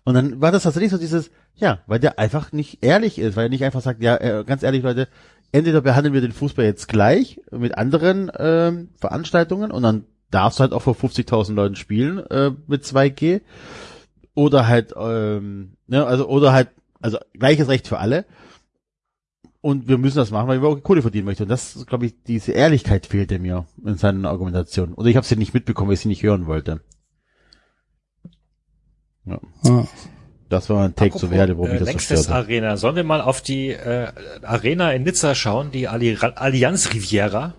Speaker 4: Und dann war das tatsächlich so dieses, ja, weil der einfach nicht ehrlich ist, weil er nicht einfach sagt, ja, äh, ganz ehrlich, Leute, entweder behandeln wir den Fußball jetzt gleich mit anderen ähm, Veranstaltungen und dann darfst du halt auch vor 50.000 Leuten spielen äh, mit 2G oder halt, ähm, ne, also oder halt, also gleiches Recht für alle und wir müssen das machen, weil wir auch Kohle verdienen möchten. Und das, glaube ich, diese Ehrlichkeit fehlte mir in seinen Argumentationen. Oder ich habe sie nicht mitbekommen, weil ich sie nicht hören wollte. Ja. Ah. Das war ein Take Apropos, zu Werde, wo mich äh, das
Speaker 3: so störte. Arena. Sollen wir mal auf die äh, Arena in Nizza schauen, die Alli Allianz Riviera?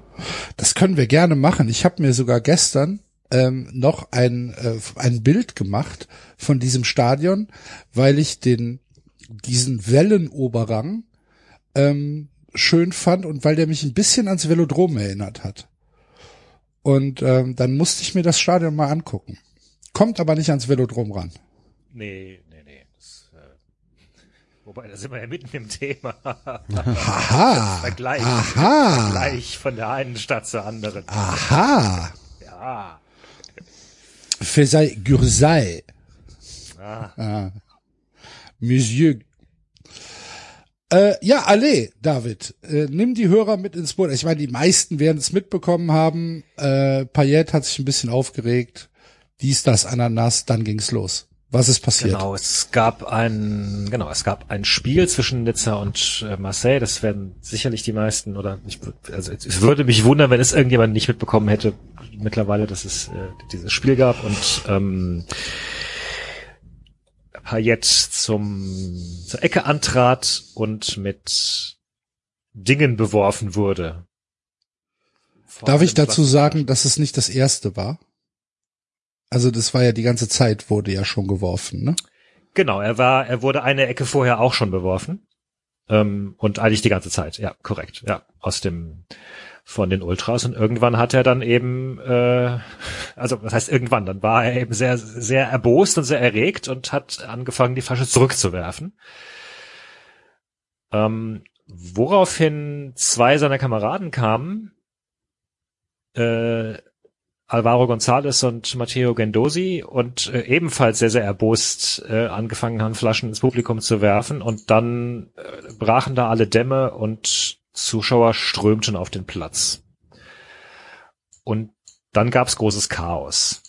Speaker 2: Das können wir gerne machen. Ich habe mir sogar gestern ähm, noch ein, äh, ein Bild gemacht von diesem Stadion, weil ich den diesen Wellenoberrang ähm, schön fand und weil der mich ein bisschen ans Velodrom erinnert hat. Und ähm, dann musste ich mir das Stadion mal angucken. Kommt aber nicht ans Velodrom ran.
Speaker 3: Nee, nee, nee. Das, äh, wobei, da sind wir ja mitten im Thema.
Speaker 2: Aha.
Speaker 3: Vergleich.
Speaker 2: Aha.
Speaker 3: Vergleich von der einen Stadt zur anderen.
Speaker 2: Aha.
Speaker 3: Ja.
Speaker 2: Fesai Gürsay.
Speaker 3: Ah.
Speaker 2: ah. Monsieur äh, ja, alle, David, äh, nimm die Hörer mit ins Boot. Ich meine, die meisten werden es mitbekommen haben. Äh, Payet hat sich ein bisschen aufgeregt. Dies, das, Ananas, dann ging's los. Was ist passiert?
Speaker 3: Genau, es gab ein, genau, es gab ein Spiel zwischen Nizza und äh, Marseille. Das werden sicherlich die meisten oder ich, also es würde mich wundern, wenn es irgendjemand nicht mitbekommen hätte mittlerweile, dass es äh, dieses Spiel gab und ähm, Hayet zum, zur Ecke antrat und mit Dingen beworfen wurde.
Speaker 2: Vor Darf ich dazu sagen, dass es nicht das erste war? Also das war ja die ganze Zeit wurde ja schon geworfen, ne?
Speaker 3: Genau, er war, er wurde eine Ecke vorher auch schon beworfen. Ähm, und eigentlich die ganze Zeit, ja, korrekt, ja, aus dem, von den Ultras und irgendwann hat er dann eben, äh, also was heißt irgendwann, dann war er eben sehr, sehr erbost und sehr erregt und hat angefangen, die Flasche zurückzuwerfen. Ähm, woraufhin zwei seiner Kameraden kamen, äh, Alvaro González und Matteo Gendosi und äh, ebenfalls sehr, sehr erbost äh, angefangen haben, Flaschen ins Publikum zu werfen und dann äh, brachen da alle Dämme und Zuschauer strömten auf den Platz. Und dann gab's großes Chaos.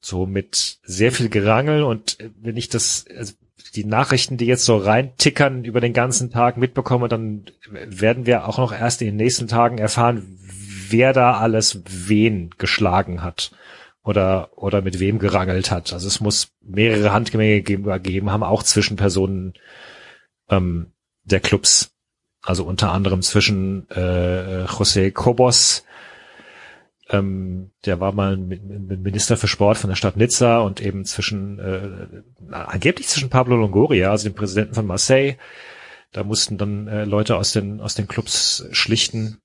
Speaker 3: So mit sehr viel Gerangel und äh, wenn ich das, also die Nachrichten, die jetzt so reintickern über den ganzen Tag mitbekomme, dann werden wir auch noch erst in den nächsten Tagen erfahren, wer da alles wen geschlagen hat oder, oder mit wem gerangelt hat. Also es muss mehrere Handgemenge gegeben haben, auch zwischen Personen ähm, der Clubs. Also unter anderem zwischen äh, José Cobos, ähm, der war mal Minister für Sport von der Stadt Nizza und eben zwischen, äh, angeblich zwischen Pablo Longoria, also dem Präsidenten von Marseille, da mussten dann äh, Leute aus den, aus den Clubs schlichten.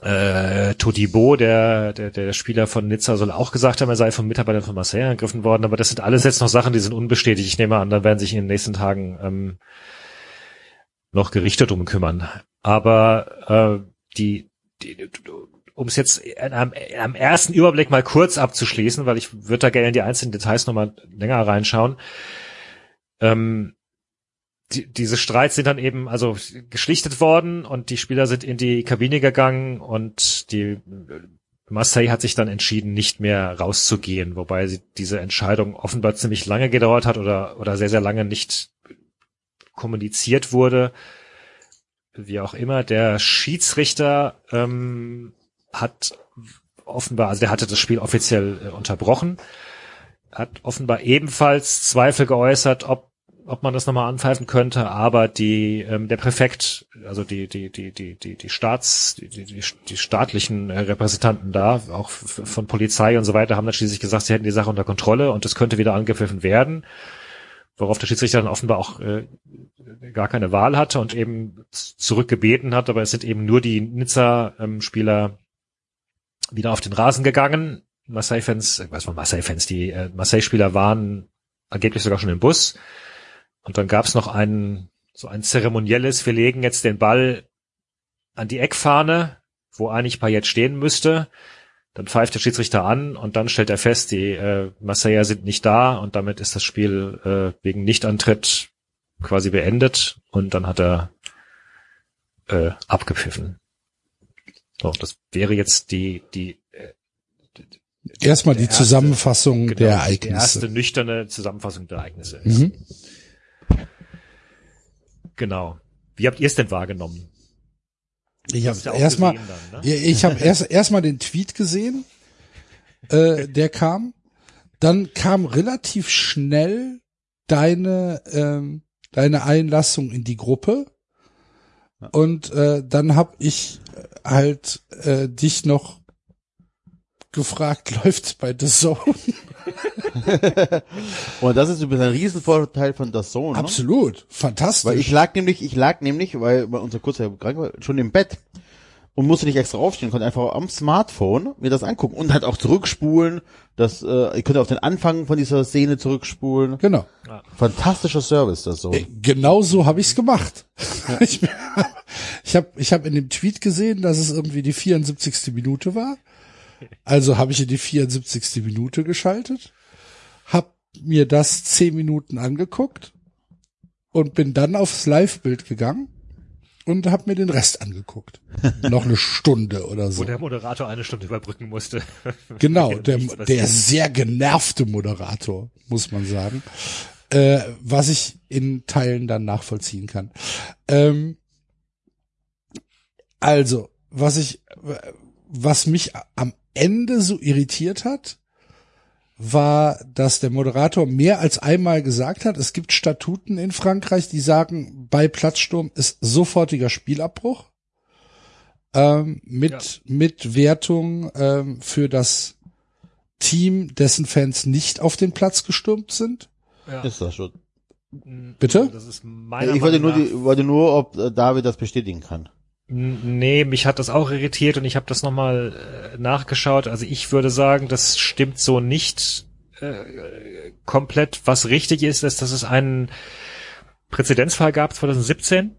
Speaker 3: Äh, Todibo, der, der, der Spieler von Nizza, soll auch gesagt haben, er sei von Mitarbeitern von Marseille angegriffen worden, aber das sind alles jetzt noch Sachen, die sind unbestätigt. Ich nehme an, da werden sich in den nächsten Tagen ähm, noch Gerichte drum kümmern. Aber äh, die, die um es jetzt einem ersten Überblick mal kurz abzuschließen, weil ich würde da gerne in die einzelnen Details nochmal länger reinschauen. Ähm, die, diese Streits sind dann eben also geschlichtet worden und die Spieler sind in die Kabine gegangen und die Marseille hat sich dann entschieden, nicht mehr rauszugehen, wobei sie diese Entscheidung offenbar ziemlich lange gedauert hat oder, oder sehr, sehr lange nicht kommuniziert wurde. Wie auch immer, der Schiedsrichter ähm, hat offenbar, also der hatte das Spiel offiziell äh, unterbrochen, hat offenbar ebenfalls Zweifel geäußert, ob ob man das nochmal anpfeifen könnte, aber die ähm, der Präfekt, also die die die die die die Staats die die, die staatlichen äh, Repräsentanten da, auch von Polizei und so weiter, haben dann schließlich gesagt, sie hätten die Sache unter Kontrolle und es könnte wieder angepfiffen werden, worauf der Schiedsrichter dann offenbar auch äh, gar keine Wahl hatte und eben zurückgebeten hat, aber es sind eben nur die Nizza-Spieler wieder auf den Rasen gegangen. Marseille-Fans, ich weiß mal Marseille-Fans, die äh, Marseille-Spieler waren angeblich sogar schon im Bus. Und dann gab es noch ein so ein zeremonielles, wir legen jetzt den Ball an die Eckfahne, wo eigentlich Payet stehen müsste. Dann pfeift der Schiedsrichter an und dann stellt er fest, die äh, Marseiller sind nicht da und damit ist das Spiel äh, wegen Nichtantritt quasi beendet und dann hat er äh, abgepfiffen. So, das wäre jetzt die, die, äh,
Speaker 2: Erstmal die erste, Zusammenfassung genau, der Ereignisse. Die
Speaker 3: erste nüchterne Zusammenfassung der Ereignisse. Mhm. Genau. Wie habt ihr es denn wahrgenommen?
Speaker 2: Ich habe ja erstmal, ne? ich habe erst erstmal den Tweet gesehen, äh, der kam. Dann kam relativ schnell deine ähm, deine Einlassung in die Gruppe und äh, dann habe ich halt äh, dich noch gefragt, läuft's bei The Zone?
Speaker 4: und das ist übrigens ein Riesenvorteil von The Zone.
Speaker 2: Ne? Absolut, fantastisch.
Speaker 4: Weil ich lag nämlich, ich lag nämlich, weil unser kurzer krank war, schon im Bett und musste nicht extra aufstehen, konnte einfach am Smartphone mir das angucken und halt auch zurückspulen. Das, äh, ich könnte auf den Anfang von dieser Szene zurückspulen.
Speaker 2: Genau.
Speaker 4: Ja. Fantastischer Service, das so. Äh,
Speaker 2: genau so habe ich's gemacht. Ja. ich ich habe ich hab in dem Tweet gesehen, dass es irgendwie die 74. Minute war. Also habe ich in die 74. Minute geschaltet, hab mir das zehn Minuten angeguckt und bin dann aufs Live-Bild gegangen und habe mir den Rest angeguckt. Noch eine Stunde oder so.
Speaker 3: Wo der Moderator eine Stunde überbrücken musste.
Speaker 2: Genau, der, der sehr genervte Moderator, muss man sagen. Äh, was ich in Teilen dann nachvollziehen kann. Ähm, also, was ich, was mich am Ende so irritiert hat, war, dass der Moderator mehr als einmal gesagt hat, es gibt Statuten in Frankreich, die sagen, bei Platzsturm ist sofortiger Spielabbruch ähm, mit, ja. mit Wertung ähm, für das Team, dessen Fans nicht auf den Platz gestürmt sind.
Speaker 4: Ja. Ist das schon.
Speaker 2: Bitte?
Speaker 3: Das ist meiner
Speaker 4: ich wollte nur, die, wollte nur, ob David das bestätigen kann.
Speaker 3: Nee, mich hat das auch irritiert und ich habe das nochmal äh, nachgeschaut. Also ich würde sagen, das stimmt so nicht äh, komplett. Was richtig ist, ist, dass es einen Präzedenzfall gab 2017.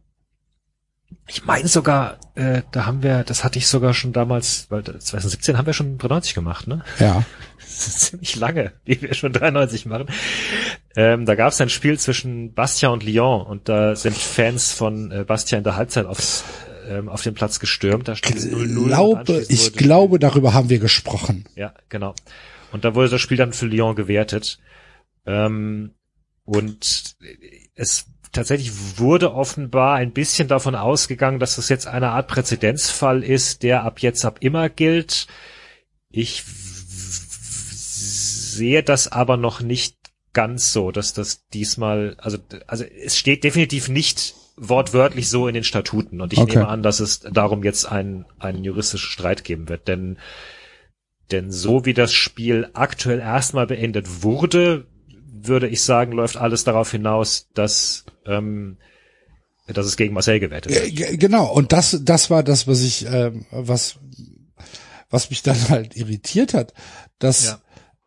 Speaker 3: Ich meine sogar, äh, da haben wir, das hatte ich sogar schon damals, weil 2017 haben wir schon 93 gemacht, ne?
Speaker 2: Ja.
Speaker 3: Das ist ziemlich lange, wie wir schon 93 machen. Ähm, da gab es ein Spiel zwischen Bastia und Lyon und da sind Fans von äh, Bastia in der Halbzeit aufs ähm, auf den Platz gestürmt. Da
Speaker 2: stand 0-0. Glaube, ich glaube, darüber haben wir gesprochen.
Speaker 3: Ja, genau. Und da wurde das Spiel dann für Lyon gewertet. Ähm, und es tatsächlich wurde offenbar ein bisschen davon ausgegangen, dass das jetzt eine Art Präzedenzfall ist, der ab jetzt ab immer gilt. Ich sehe das aber noch nicht ganz so, dass das diesmal, also, also es steht definitiv nicht wortwörtlich so in den Statuten und ich okay. nehme an, dass es darum jetzt einen, einen juristischen Streit geben wird, denn, denn so wie das Spiel aktuell erstmal beendet wurde, würde ich sagen, läuft alles darauf hinaus, dass, ähm, dass es gegen Marseille gewettet wird.
Speaker 2: Genau, und das, das war das, was ich, ähm, was, was mich dann halt irritiert hat, dass ja.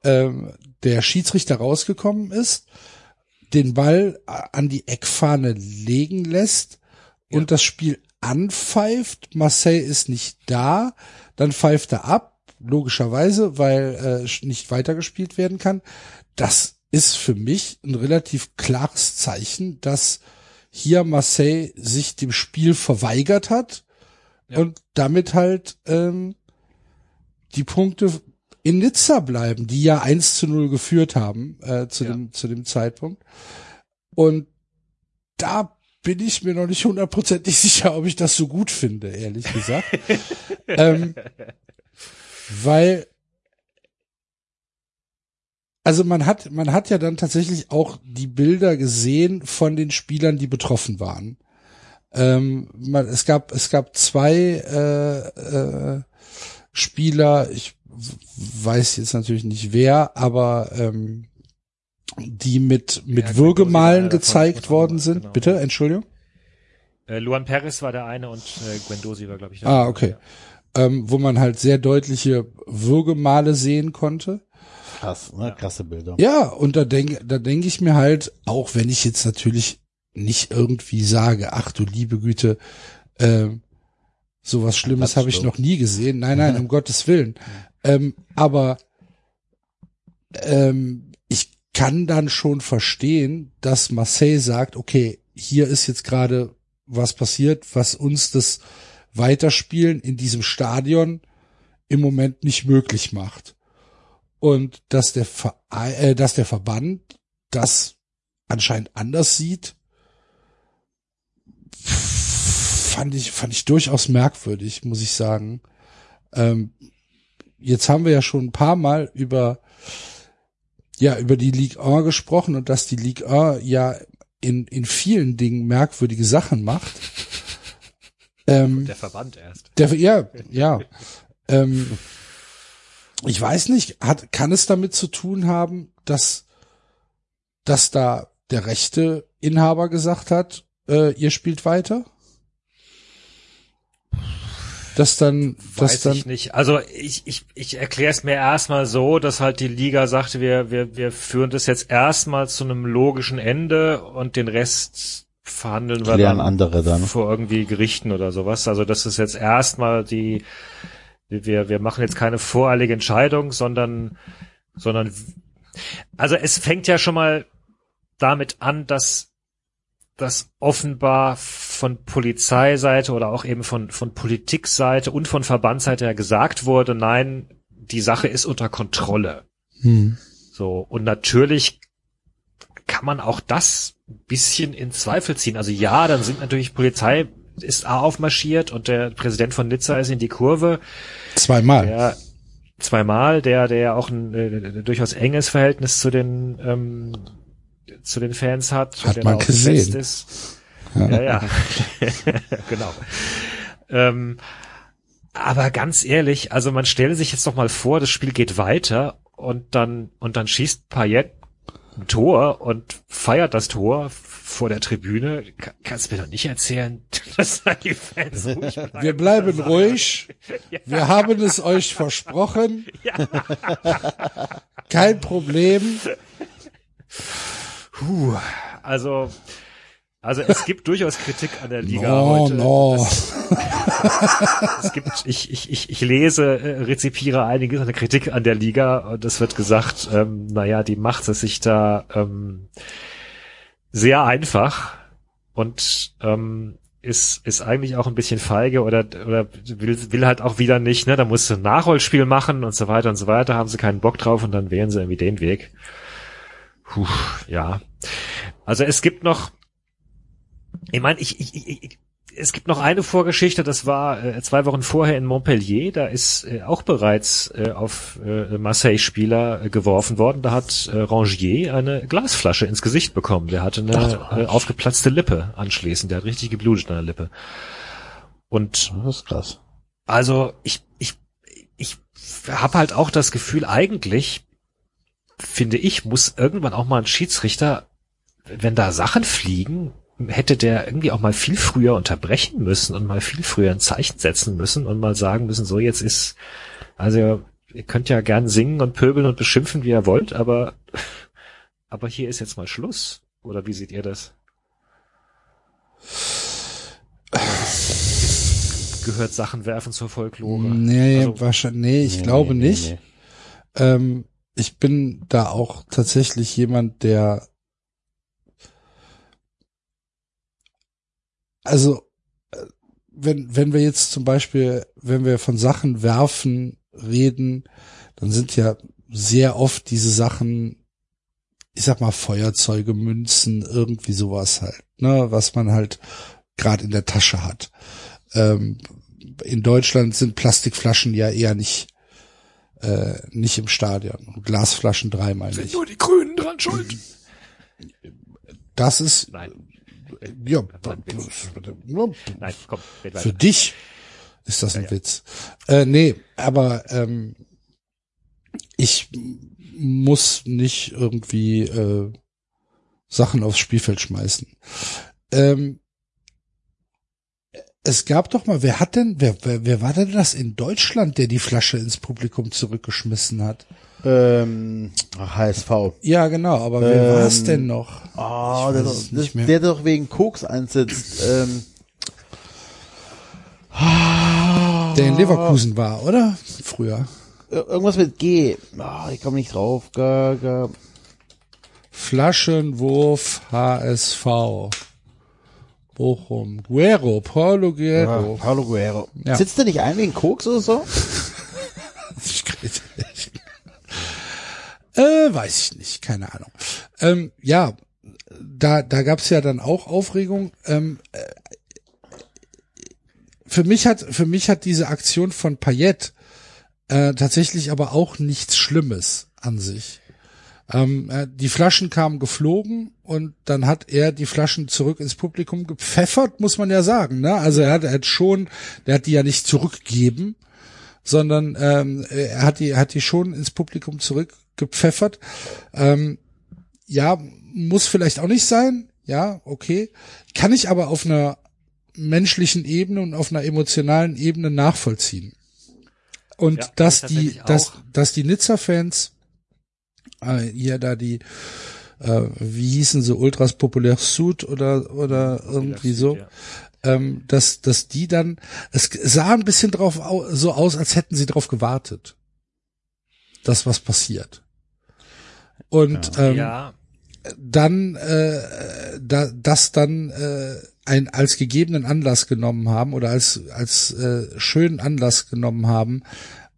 Speaker 2: ähm, der Schiedsrichter rausgekommen ist, den Ball an die Eckfahne legen lässt ja. und das Spiel anpfeift. Marseille ist nicht da, dann pfeift er ab, logischerweise, weil äh, nicht weitergespielt werden kann. Das ist für mich ein relativ klares Zeichen, dass hier Marseille sich dem Spiel verweigert hat ja. und damit halt ähm, die Punkte in Nizza bleiben, die ja 1 zu 0 geführt haben äh, zu, ja. dem, zu dem Zeitpunkt. Und da bin ich mir noch nicht hundertprozentig sicher, ob ich das so gut finde, ehrlich gesagt. ähm, weil also man hat, man hat ja dann tatsächlich auch die Bilder gesehen von den Spielern, die betroffen waren. Ähm, man, es gab, es gab zwei äh, äh, Spieler, ich weiß jetzt natürlich nicht wer, aber ähm, die mit mit ja, Würgemalen gezeigt worden sind. Genau. Bitte, Entschuldigung.
Speaker 3: Äh, Luan Perez war der eine und äh, Gwendosi war, glaube ich, der
Speaker 2: Ah, okay. Ja. Ähm, wo man halt sehr deutliche Würgemale sehen konnte.
Speaker 4: Krass, ne? krasse Bilder.
Speaker 2: Ja, und da denke da denk ich mir halt, auch wenn ich jetzt natürlich nicht irgendwie sage, ach du liebe Güte, äh, sowas Schlimmes habe ich noch nie gesehen. Nein, nein, um Gottes Willen. Ähm, aber ähm, ich kann dann schon verstehen, dass Marseille sagt, okay, hier ist jetzt gerade was passiert, was uns das Weiterspielen in diesem Stadion im Moment nicht möglich macht und dass der Verein, äh, dass der Verband das anscheinend anders sieht, fand ich fand ich durchaus merkwürdig, muss ich sagen. Ähm, jetzt haben wir ja schon ein paar Mal über ja über die Ligue 1 gesprochen und dass die Ligue 1 ja in in vielen Dingen merkwürdige Sachen macht.
Speaker 3: Ähm, der Verband erst.
Speaker 2: Der, ja, ja. ähm, ich weiß nicht, hat, kann es damit zu tun haben, dass, dass da der rechte Inhaber gesagt hat, äh, ihr spielt weiter? Das dann,
Speaker 3: das
Speaker 2: Weiß dann.
Speaker 3: Ich nicht. Also ich, ich, ich erkläre es mir erstmal so, dass halt die Liga sagte, wir, wir, wir führen das jetzt erstmal zu einem logischen Ende und den Rest verhandeln wir
Speaker 4: dann, andere dann
Speaker 3: vor irgendwie Gerichten oder sowas. Also das ist jetzt erstmal die wir, wir machen jetzt keine voreilige Entscheidung, sondern, sondern, also es fängt ja schon mal damit an, dass, dass offenbar von Polizeiseite oder auch eben von, von Politikseite und von Verbandsseite ja gesagt wurde, nein, die Sache ist unter Kontrolle. Hm. So, und natürlich kann man auch das bisschen in Zweifel ziehen. Also ja, dann sind natürlich Polizei ist A aufmarschiert und der Präsident von Nizza ist in die Kurve.
Speaker 2: Zweimal.
Speaker 3: Der, zweimal, der, der auch ein äh, durchaus enges Verhältnis zu den, ähm, zu den Fans hat.
Speaker 2: Hat man gesehen.
Speaker 3: Ist. Ja, ja. ja. genau. Ähm, aber ganz ehrlich, also man stelle sich jetzt doch mal vor, das Spiel geht weiter und dann, und dann schießt Payet ein Tor und feiert das Tor vor der Tribüne. kannst du mir doch nicht erzählen, dass da die Fans ruhig
Speaker 2: bleiben. Wir bleiben ruhig. Ja. Wir haben es euch versprochen. Ja. Kein Problem.
Speaker 3: Puh, also, also es gibt durchaus Kritik an der Liga
Speaker 2: no,
Speaker 3: heute.
Speaker 2: No.
Speaker 3: Es, es gibt, ich, ich, ich, ich lese, äh, rezipiere einiges an der Kritik an der Liga und es wird gesagt, ähm, naja, die macht es sich da ähm, sehr einfach und ähm, ist ist eigentlich auch ein bisschen feige oder oder will will halt auch wieder nicht, ne? Da musst du ein Nachholspiel machen und so weiter und so weiter, haben sie keinen Bock drauf und dann wählen sie irgendwie den Weg. Puh, ja. Also es gibt noch ich meine, ich, ich, ich es gibt noch eine Vorgeschichte, das war äh, zwei Wochen vorher in Montpellier, da ist äh, auch bereits äh, auf äh, Marseille-Spieler äh, geworfen worden. Da hat äh, Rangier eine Glasflasche ins Gesicht bekommen. Der hatte eine äh, aufgeplatzte Lippe anschließend. Der hat richtig geblutet an der Lippe. Und
Speaker 4: Das ist krass.
Speaker 3: also ich, ich, ich habe halt auch das Gefühl, eigentlich, finde ich, muss irgendwann auch mal ein Schiedsrichter, wenn da Sachen fliegen, hätte der irgendwie auch mal viel früher unterbrechen müssen und mal viel früher ein Zeichen setzen müssen und mal sagen müssen, so jetzt ist, also ihr könnt ja gern singen und pöbeln und beschimpfen, wie ihr wollt, aber, aber hier ist jetzt mal Schluss. Oder wie seht ihr das? Gehört Sachen werfen zur Folklore?
Speaker 2: Nee,
Speaker 3: Also-
Speaker 2: wahrscheinlich, nee, ich
Speaker 4: Nee,
Speaker 2: glaube
Speaker 4: nee, nee,
Speaker 2: nicht.
Speaker 4: nee.
Speaker 2: Ähm, ich bin da auch tatsächlich jemand, der also äh, wenn wenn wir jetzt zum Beispiel, wenn wir von Sachen werfen reden, dann sind ja sehr oft diese Sachen, ich sag mal Feuerzeuge, Münzen, irgendwie sowas halt, ne, was man halt gerade in der Tasche hat. Ähm, in Deutschland sind Plastikflaschen ja eher nicht äh, nicht im Stadion. Glasflaschen dreimal nicht.
Speaker 3: Nur die Grünen dran schuld.
Speaker 2: Das ist
Speaker 3: Nein,
Speaker 2: ja
Speaker 3: nein, komm,
Speaker 2: für dich ist das ein Witz. Äh, nee, aber ähm, ich muss nicht irgendwie äh, Sachen aufs Spielfeld schmeißen. Ähm, es gab doch mal, wer hat denn, wer, wer, wer war denn das in Deutschland, der die Flasche ins Publikum zurückgeschmissen hat?
Speaker 4: Ähm, HSV.
Speaker 2: Ja, genau, aber wer
Speaker 4: Ähm,
Speaker 2: war es denn noch?
Speaker 4: Oh, der, doch, das, der doch wegen Koks einsetzt. Ähm,
Speaker 2: Der in Leverkusen war, oder? Früher.
Speaker 4: irgendwas mit G. Ah, ich komme nicht drauf. Ga, ga.
Speaker 2: Flaschenwurf HSV. Bochum. Guerro, Paulo
Speaker 4: Ah,
Speaker 2: Guerro.
Speaker 4: Paulo Guerrero.
Speaker 2: Ja.
Speaker 4: Sitzt der nicht ein wegen Koks oder so?
Speaker 2: Ich krieg- äh, weiß ich nicht, keine Ahnung. Ähm, ja, da, da gab's ja dann auch Aufregung. Ähm, äh, für mich hat, für mich hat diese Aktion von Payet äh, tatsächlich aber auch nichts Schlimmes an sich. Ähm, äh, die Flaschen kamen geflogen und dann hat er die Flaschen zurück ins Publikum gepfeffert, muss man ja sagen. Ne? Also er hat, er hat schon, der hat die ja nicht zurückgegeben, sondern ähm, er hat die, hat die schon ins Publikum zurückgepfeffert. Ähm, ja, muss vielleicht auch nicht sein. Ja, okay. Kann ich aber auf einer menschlichen Ebene und auf einer emotionalen Ebene nachvollziehen. Und
Speaker 3: Ja,
Speaker 2: dass die, dass, dass die Nizza-Fans äh, hier da die, äh, wie hießen sie, Ultras Populär Sud oder oder irgendwie so,
Speaker 3: Ja.
Speaker 2: ähm, dass dass die dann, es sah ein bisschen drauf au, so aus, als hätten sie drauf gewartet, dass was passiert. Und ähm,
Speaker 3: ja,
Speaker 2: dann äh, da, das dann äh, ein als gegebenen Anlass genommen haben oder als als äh, schönen Anlass genommen haben,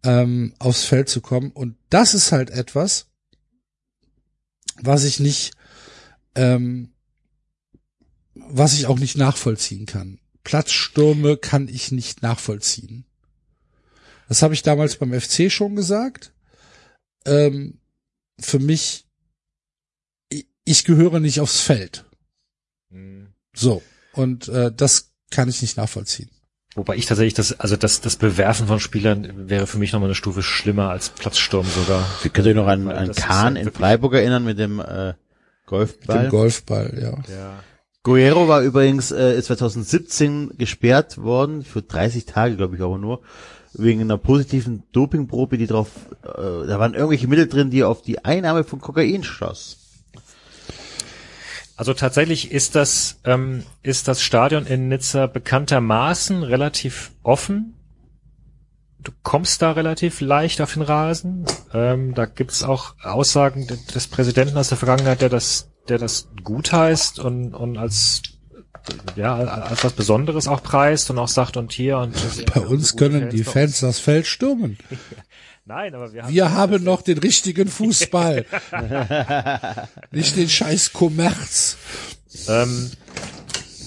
Speaker 2: ähm, aufs Feld zu kommen. Und das ist halt etwas, was ich nicht, ähm, was ich auch nicht nachvollziehen kann. Platzstürme kann ich nicht nachvollziehen. Das habe ich damals beim FC schon gesagt. Ähm, für mich, ich, ich gehöre nicht aufs Feld.
Speaker 3: Hm.
Speaker 2: So. Und äh, das kann ich nicht nachvollziehen.
Speaker 3: Wobei ich tatsächlich das, also das, das Bewerfen von Spielern wäre für mich nochmal eine Stufe schlimmer als Platzsturm sogar.
Speaker 4: Sie könnt ihr noch an,
Speaker 3: Weil
Speaker 4: an Kahn
Speaker 3: ja
Speaker 4: in Freiburg erinnern mit dem äh, Golfball.
Speaker 2: Dem Golfball, ja.
Speaker 3: Ja.
Speaker 4: Guerrero war übrigens äh, ist 2017 gesperrt worden für 30 Tage, glaube ich, aber nur wegen einer positiven Dopingprobe, die drauf, äh, da waren irgendwelche Mittel drin, die auf die Einnahme von Kokain schoss.
Speaker 3: Also tatsächlich ist das, ähm, ist das Stadion in Nizza bekanntermaßen relativ offen. Du kommst da relativ leicht auf den Rasen. Ähm, da gibt's auch Aussagen de- des Präsidenten aus der Vergangenheit, der das, der das gut heißt und, und als ja, als was Besonderes auch preist und auch sagt und hier und
Speaker 2: Bei uns können die Fans das Feld stürmen.
Speaker 3: Nein, aber wir haben
Speaker 2: Wir haben noch den richtigen Fußball. Nicht den scheiß Kommerz.
Speaker 3: Ähm,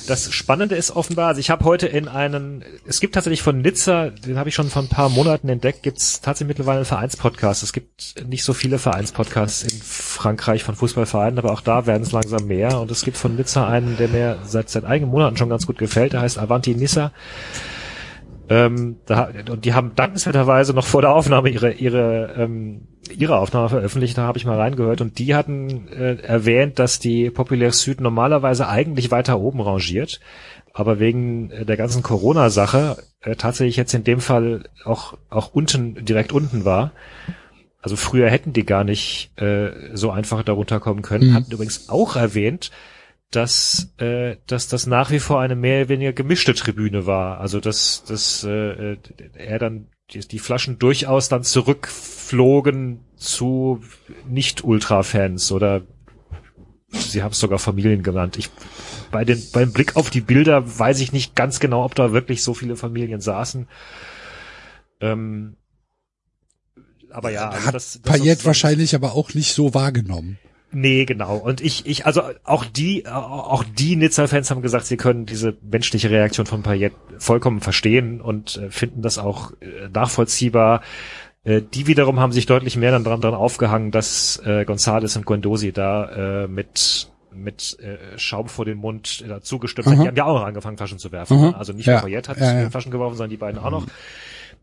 Speaker 3: das Spannende ist offenbar, also ich habe heute in einen, es gibt tatsächlich von Nizza, den habe ich schon vor ein paar Monaten entdeckt, gibt es tatsächlich mittlerweile einen Vereinspodcast. Es gibt nicht so viele Vereinspodcasts in Frankreich von Fußballvereinen, aber auch da werden es langsam mehr. Und es gibt von Nizza einen, der mir seit seit einigen Monaten schon ganz gut gefällt. Der heißt Avanti Nizza. Ähm, da, und die haben dankenswerterweise noch vor der Aufnahme ihre ihre ähm, ihre Aufnahme veröffentlicht, da habe ich mal reingehört und die hatten äh, erwähnt, dass die Populär Süd normalerweise eigentlich weiter oben rangiert, aber wegen äh, der ganzen Corona-Sache äh, tatsächlich jetzt in dem Fall auch auch unten direkt unten war. Also früher hätten die gar nicht äh, so einfach darunter kommen können.
Speaker 2: Mhm.
Speaker 3: Hatten übrigens auch erwähnt, dass, äh, dass das nach wie vor eine mehr oder weniger gemischte Tribüne war. Also dass, dass äh, er dann die, die Flaschen durchaus dann zurückflogen zu Nicht-Ultra-Fans oder sie haben es sogar Familien genannt. Ich bei den beim Blick auf die Bilder weiß ich nicht ganz genau, ob da wirklich so viele Familien saßen. Ähm, aber ja, also das, das
Speaker 2: Payet wahrscheinlich aber auch nicht so wahrgenommen.
Speaker 3: Nee, genau. Und ich, ich, also auch die, auch die Nizza-Fans haben gesagt, sie können diese menschliche Reaktion von Payet vollkommen verstehen und äh, finden das auch äh, nachvollziehbar. Äh, die wiederum haben sich deutlich mehr dann dran, dran aufgehangen, dass äh, González und Guendouzi da äh, mit mit äh, Schaum vor den Mund äh, zugestimmt haben. Die haben ja auch noch angefangen, Flaschen zu werfen.
Speaker 2: Aha.
Speaker 3: Ne? Also nicht
Speaker 2: Ja.
Speaker 3: nur Payet hat
Speaker 2: Ja, ja.
Speaker 3: Flaschen geworfen, sondern die beiden auch noch.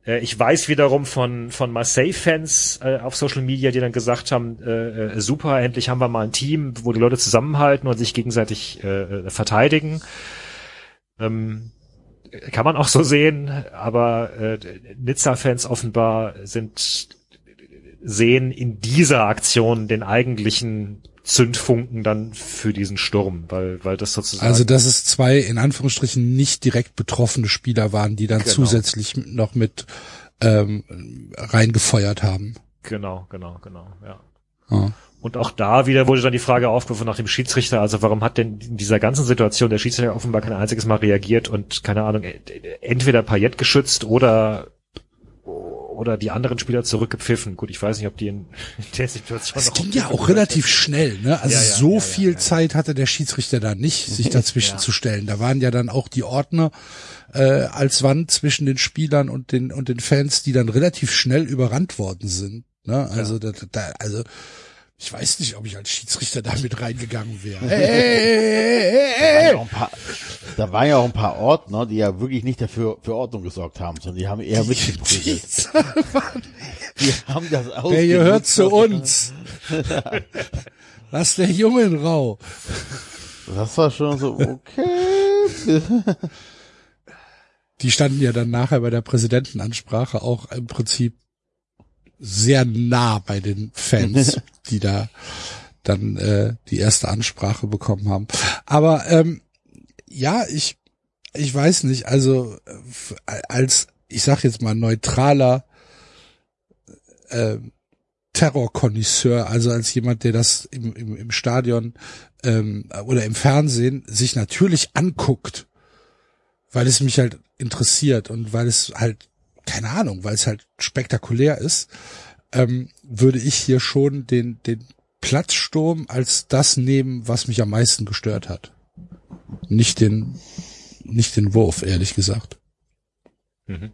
Speaker 3: Äh, Ich weiß wiederum von, von Marseille-Fans äh, auf Social Media, die dann gesagt haben, äh, äh, super, endlich haben wir mal ein Team, wo die Leute zusammenhalten und sich gegenseitig äh, äh, verteidigen. Ähm, kann man auch so sehen, aber äh, Nizza-Fans offenbar sind sehen in dieser Aktion den eigentlichen Zündfunken dann für diesen Sturm, weil weil das sozusagen
Speaker 2: Also dass es zwei in Anführungsstrichen nicht direkt betroffene Spieler waren, die dann
Speaker 3: Genau.
Speaker 2: zusätzlich noch mit ähm, reingefeuert haben.
Speaker 3: genau genau genau ja.
Speaker 2: Ja.
Speaker 3: Und auch da wieder wurde dann die Frage aufgeworfen nach dem Schiedsrichter. Also warum hat denn in dieser ganzen Situation der Schiedsrichter offenbar kein einziges Mal reagiert und keine Ahnung, e- entweder Payet geschützt oder oder die anderen Spieler zurückgepfiffen. Gut, ich weiß nicht, ob die in der Situation
Speaker 2: Es ging ja auch relativ schnell, ne? Also
Speaker 3: Ja, ja,
Speaker 2: so
Speaker 3: ja,
Speaker 2: viel. Zeit hatte der Schiedsrichter da nicht, sich dazwischen zu stellen. Da waren ja dann auch die Ordner äh, als Wand zwischen den Spielern und den und den Fans, die dann relativ schnell überrannt worden sind. Ne? Also da, da, also ich weiß nicht, ob ich als Schiedsrichter da mit reingegangen wäre. Hey, hey, hey,
Speaker 4: Da waren ja auch ein paar, da waren ja auch ein paar Ordner, die ja wirklich nicht dafür für Ordnung gesorgt haben, sondern die haben eher mitgeprügelt. Die haben das
Speaker 2: Wer gehört
Speaker 4: ausgenutzt.
Speaker 2: zu uns? Lass der Jungen rau.
Speaker 4: Das war schon so, okay.
Speaker 2: Die standen ja dann nachher bei der Präsidentenansprache auch im Prinzip sehr nah bei den Fans, die da dann äh, die erste Ansprache bekommen haben. Aber ähm, ja, ich ich weiß nicht, also äh, als ich sag jetzt mal neutraler äh, Terrorkonnoisseur, also als jemand, der das im, im, im Stadion ähm, oder im Fernsehen sich natürlich anguckt, weil es mich halt interessiert und weil es halt, keine Ahnung, weil es halt spektakulär ist, ähm, würde ich hier schon den, den Platzsturm als das nehmen, was mich am meisten gestört hat. Nicht den, nicht den Wurf, ehrlich gesagt.
Speaker 3: Mhm.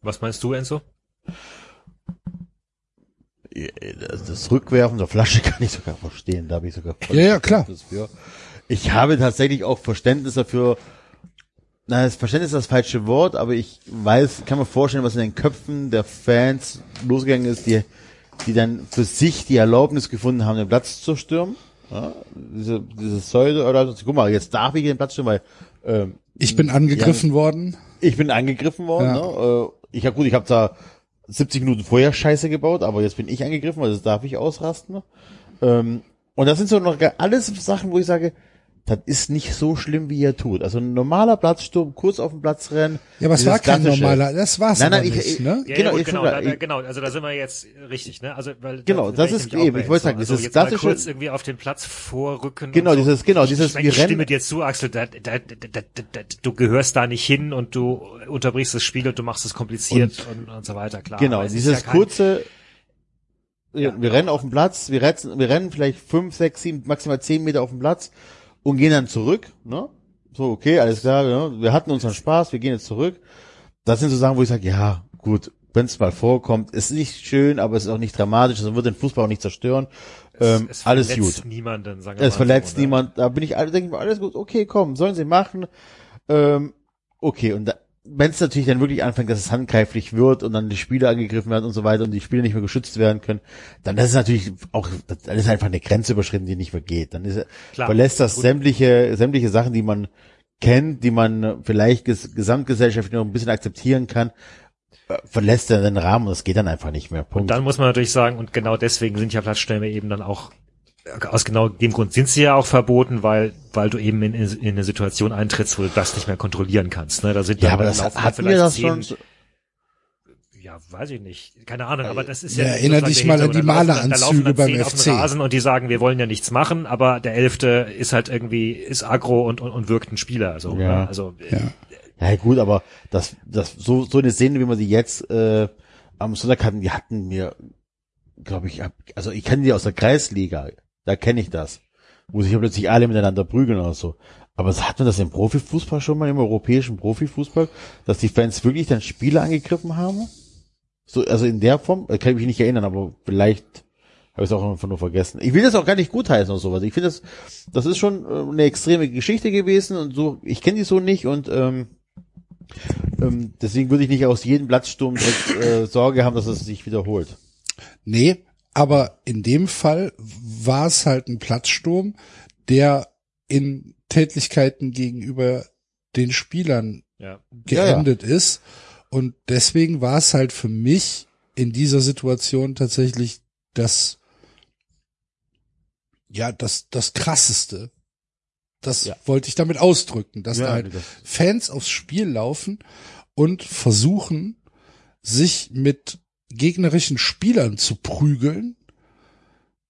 Speaker 3: Was meinst du, Enzo?
Speaker 4: Das, Rückwerfen der Flasche kann ich sogar verstehen, da habe ich sogar
Speaker 2: Ja, ja, klar.
Speaker 4: Für. Ich habe tatsächlich auch Verständnis dafür, na, das Verständnis ist das falsche Wort, aber ich weiß, kann mir vorstellen, was in den Köpfen der Fans losgegangen ist, die, die dann für sich die Erlaubnis gefunden haben, den Platz zu stürmen. Ja, diese, diese Säule, oder, so, guck mal, jetzt darf ich den Platz stürmen, weil, ähm,
Speaker 2: Ich bin angegriffen worden.
Speaker 4: ich bin angegriffen worden.
Speaker 2: Ja.
Speaker 4: Ne? Äh, Ich habe gut, ich habe da 70 Minuten vorher Scheiße gebaut, aber jetzt bin ich angegriffen, also das darf ich ausrasten. Ähm, und das sind so noch alles Sachen, wo ich sage, das ist nicht so schlimm, wie ihr tut. Also ein normaler Platzsturm, kurz auf den Platz rennen.
Speaker 2: Ja, aber es war kein normaler, das war's
Speaker 4: Nein, nein, ich-
Speaker 2: nicht,
Speaker 4: ich-
Speaker 2: ne?
Speaker 3: Ja,
Speaker 4: Genau,
Speaker 3: ja, gut,
Speaker 4: ich
Speaker 3: genau, da, da, genau, also da sind wir jetzt richtig, ne? Also weil
Speaker 4: Genau, das
Speaker 3: bin
Speaker 4: ist eben, ich wollte sagen,
Speaker 3: also
Speaker 4: dieses klassische-
Speaker 3: kurz irgendwie auf den Platz vorrücken.
Speaker 4: Genau,
Speaker 3: und so.
Speaker 4: dieses- genau,
Speaker 3: Ich-
Speaker 4: dieses
Speaker 3: ich, meine, ich
Speaker 4: wir
Speaker 3: stimme dir zu, Axel, da, da, da, da, da, da, du gehörst da nicht hin und du unterbrichst das Spiel und du machst es kompliziert und, und, so weiter, klar.
Speaker 4: Genau, dieses
Speaker 3: ja kein-
Speaker 4: kurze, wir, wir rennen auf den Platz, wir rennen, wir rennen vielleicht fünf, sechs, sieben, maximal zehn Meter auf den Platz und gehen dann zurück, ne? So, okay, alles klar, ne? wir hatten unseren Spaß, wir gehen jetzt zurück. Das sind so Sachen, wo ich sage, ja, gut, wenn es mal vorkommt, ist nicht schön, aber es ist auch nicht dramatisch, es wird den Fußball auch nicht zerstören. Ähm,
Speaker 3: es
Speaker 4: alles
Speaker 3: verletzt
Speaker 4: gut.
Speaker 3: niemanden, sagen wir
Speaker 4: Es
Speaker 3: mal
Speaker 4: verletzt
Speaker 3: so,
Speaker 4: niemand, da bin ich, alle denke ich mir, alles gut, okay, komm, sollen sie machen. Ähm, okay, und da, wenn es natürlich dann wirklich anfängt, dass es handgreiflich wird und dann die Spieler angegriffen werden und so weiter und die Spieler nicht mehr geschützt werden können, dann das ist natürlich auch, dann ist einfach eine Grenze überschritten, die nicht mehr geht. Dann ist,
Speaker 3: Klar,
Speaker 4: verlässt das
Speaker 3: gut.
Speaker 4: sämtliche, sämtliche Sachen, die man kennt, die man vielleicht ges gesamtgesellschaftlich noch ein bisschen akzeptieren kann, äh, verlässt er den Rahmen und das geht dann einfach nicht mehr. Punkt.
Speaker 3: Und dann muss man natürlich sagen, und genau deswegen sind ja Platzstürme eben dann auch, aus genau dem Grund sind sie ja auch verboten, weil, weil du eben in, in, in eine Situation eintrittst, wo du das nicht mehr kontrollieren kannst. Ne? Da sind
Speaker 4: ja,
Speaker 3: dann
Speaker 4: aber das
Speaker 3: dann
Speaker 4: hatten wir
Speaker 3: vielleicht
Speaker 4: das
Speaker 3: zehn-
Speaker 4: schon. so-
Speaker 3: Ja, weiß ich nicht. Keine Ahnung, aber das ist
Speaker 2: Ja,
Speaker 3: ja.
Speaker 2: erinner
Speaker 3: sozusagen
Speaker 2: dich mal an die Maleranzüge beim
Speaker 3: zehn auf
Speaker 2: FC.
Speaker 3: den Rasen und die sagen, wir wollen ja nichts machen, aber der Elfte ist halt irgendwie, ist aggro und, und, und wirkt ein Spieler. So,
Speaker 4: Ja.
Speaker 3: ne? Also,
Speaker 2: Ja.
Speaker 4: Ja gut, aber das, das so so eine Szene, wie man sie jetzt äh, am Sonntag hatten, die hatten mir, glaube ich, also ich kenne die aus der Kreisliga, da kenne ich das, wo sich ja plötzlich alle miteinander prügeln oder so. Aber hat man das im Profifußball schon mal, im europäischen Profifußball, dass die Fans wirklich dann Spieler angegriffen haben? So, also in der Form, kann ich mich nicht erinnern, aber vielleicht habe ich es auch einfach nur vergessen. Ich will das auch gar nicht gutheißen oder sowas. Ich finde das, das ist schon äh, eine extreme Geschichte gewesen und so, ich kenne die so nicht und ähm, ähm, deswegen würde ich nicht aus jedem Platzsturm direkt, äh, Sorge haben, dass es sich wiederholt.
Speaker 2: Nee, aber in dem Fall war es halt ein Platzsturm, der in Tätlichkeiten gegenüber den Spielern
Speaker 3: ja.
Speaker 2: geendet ist. Und deswegen war es halt für mich in dieser Situation tatsächlich das, ja, das, das krasseste. Das
Speaker 4: Ja.
Speaker 2: wollte ich damit ausdrücken, dass
Speaker 4: Ja,
Speaker 2: da halt Fans aufs Spiel laufen und versuchen, sich mit gegnerischen Spielern zu prügeln.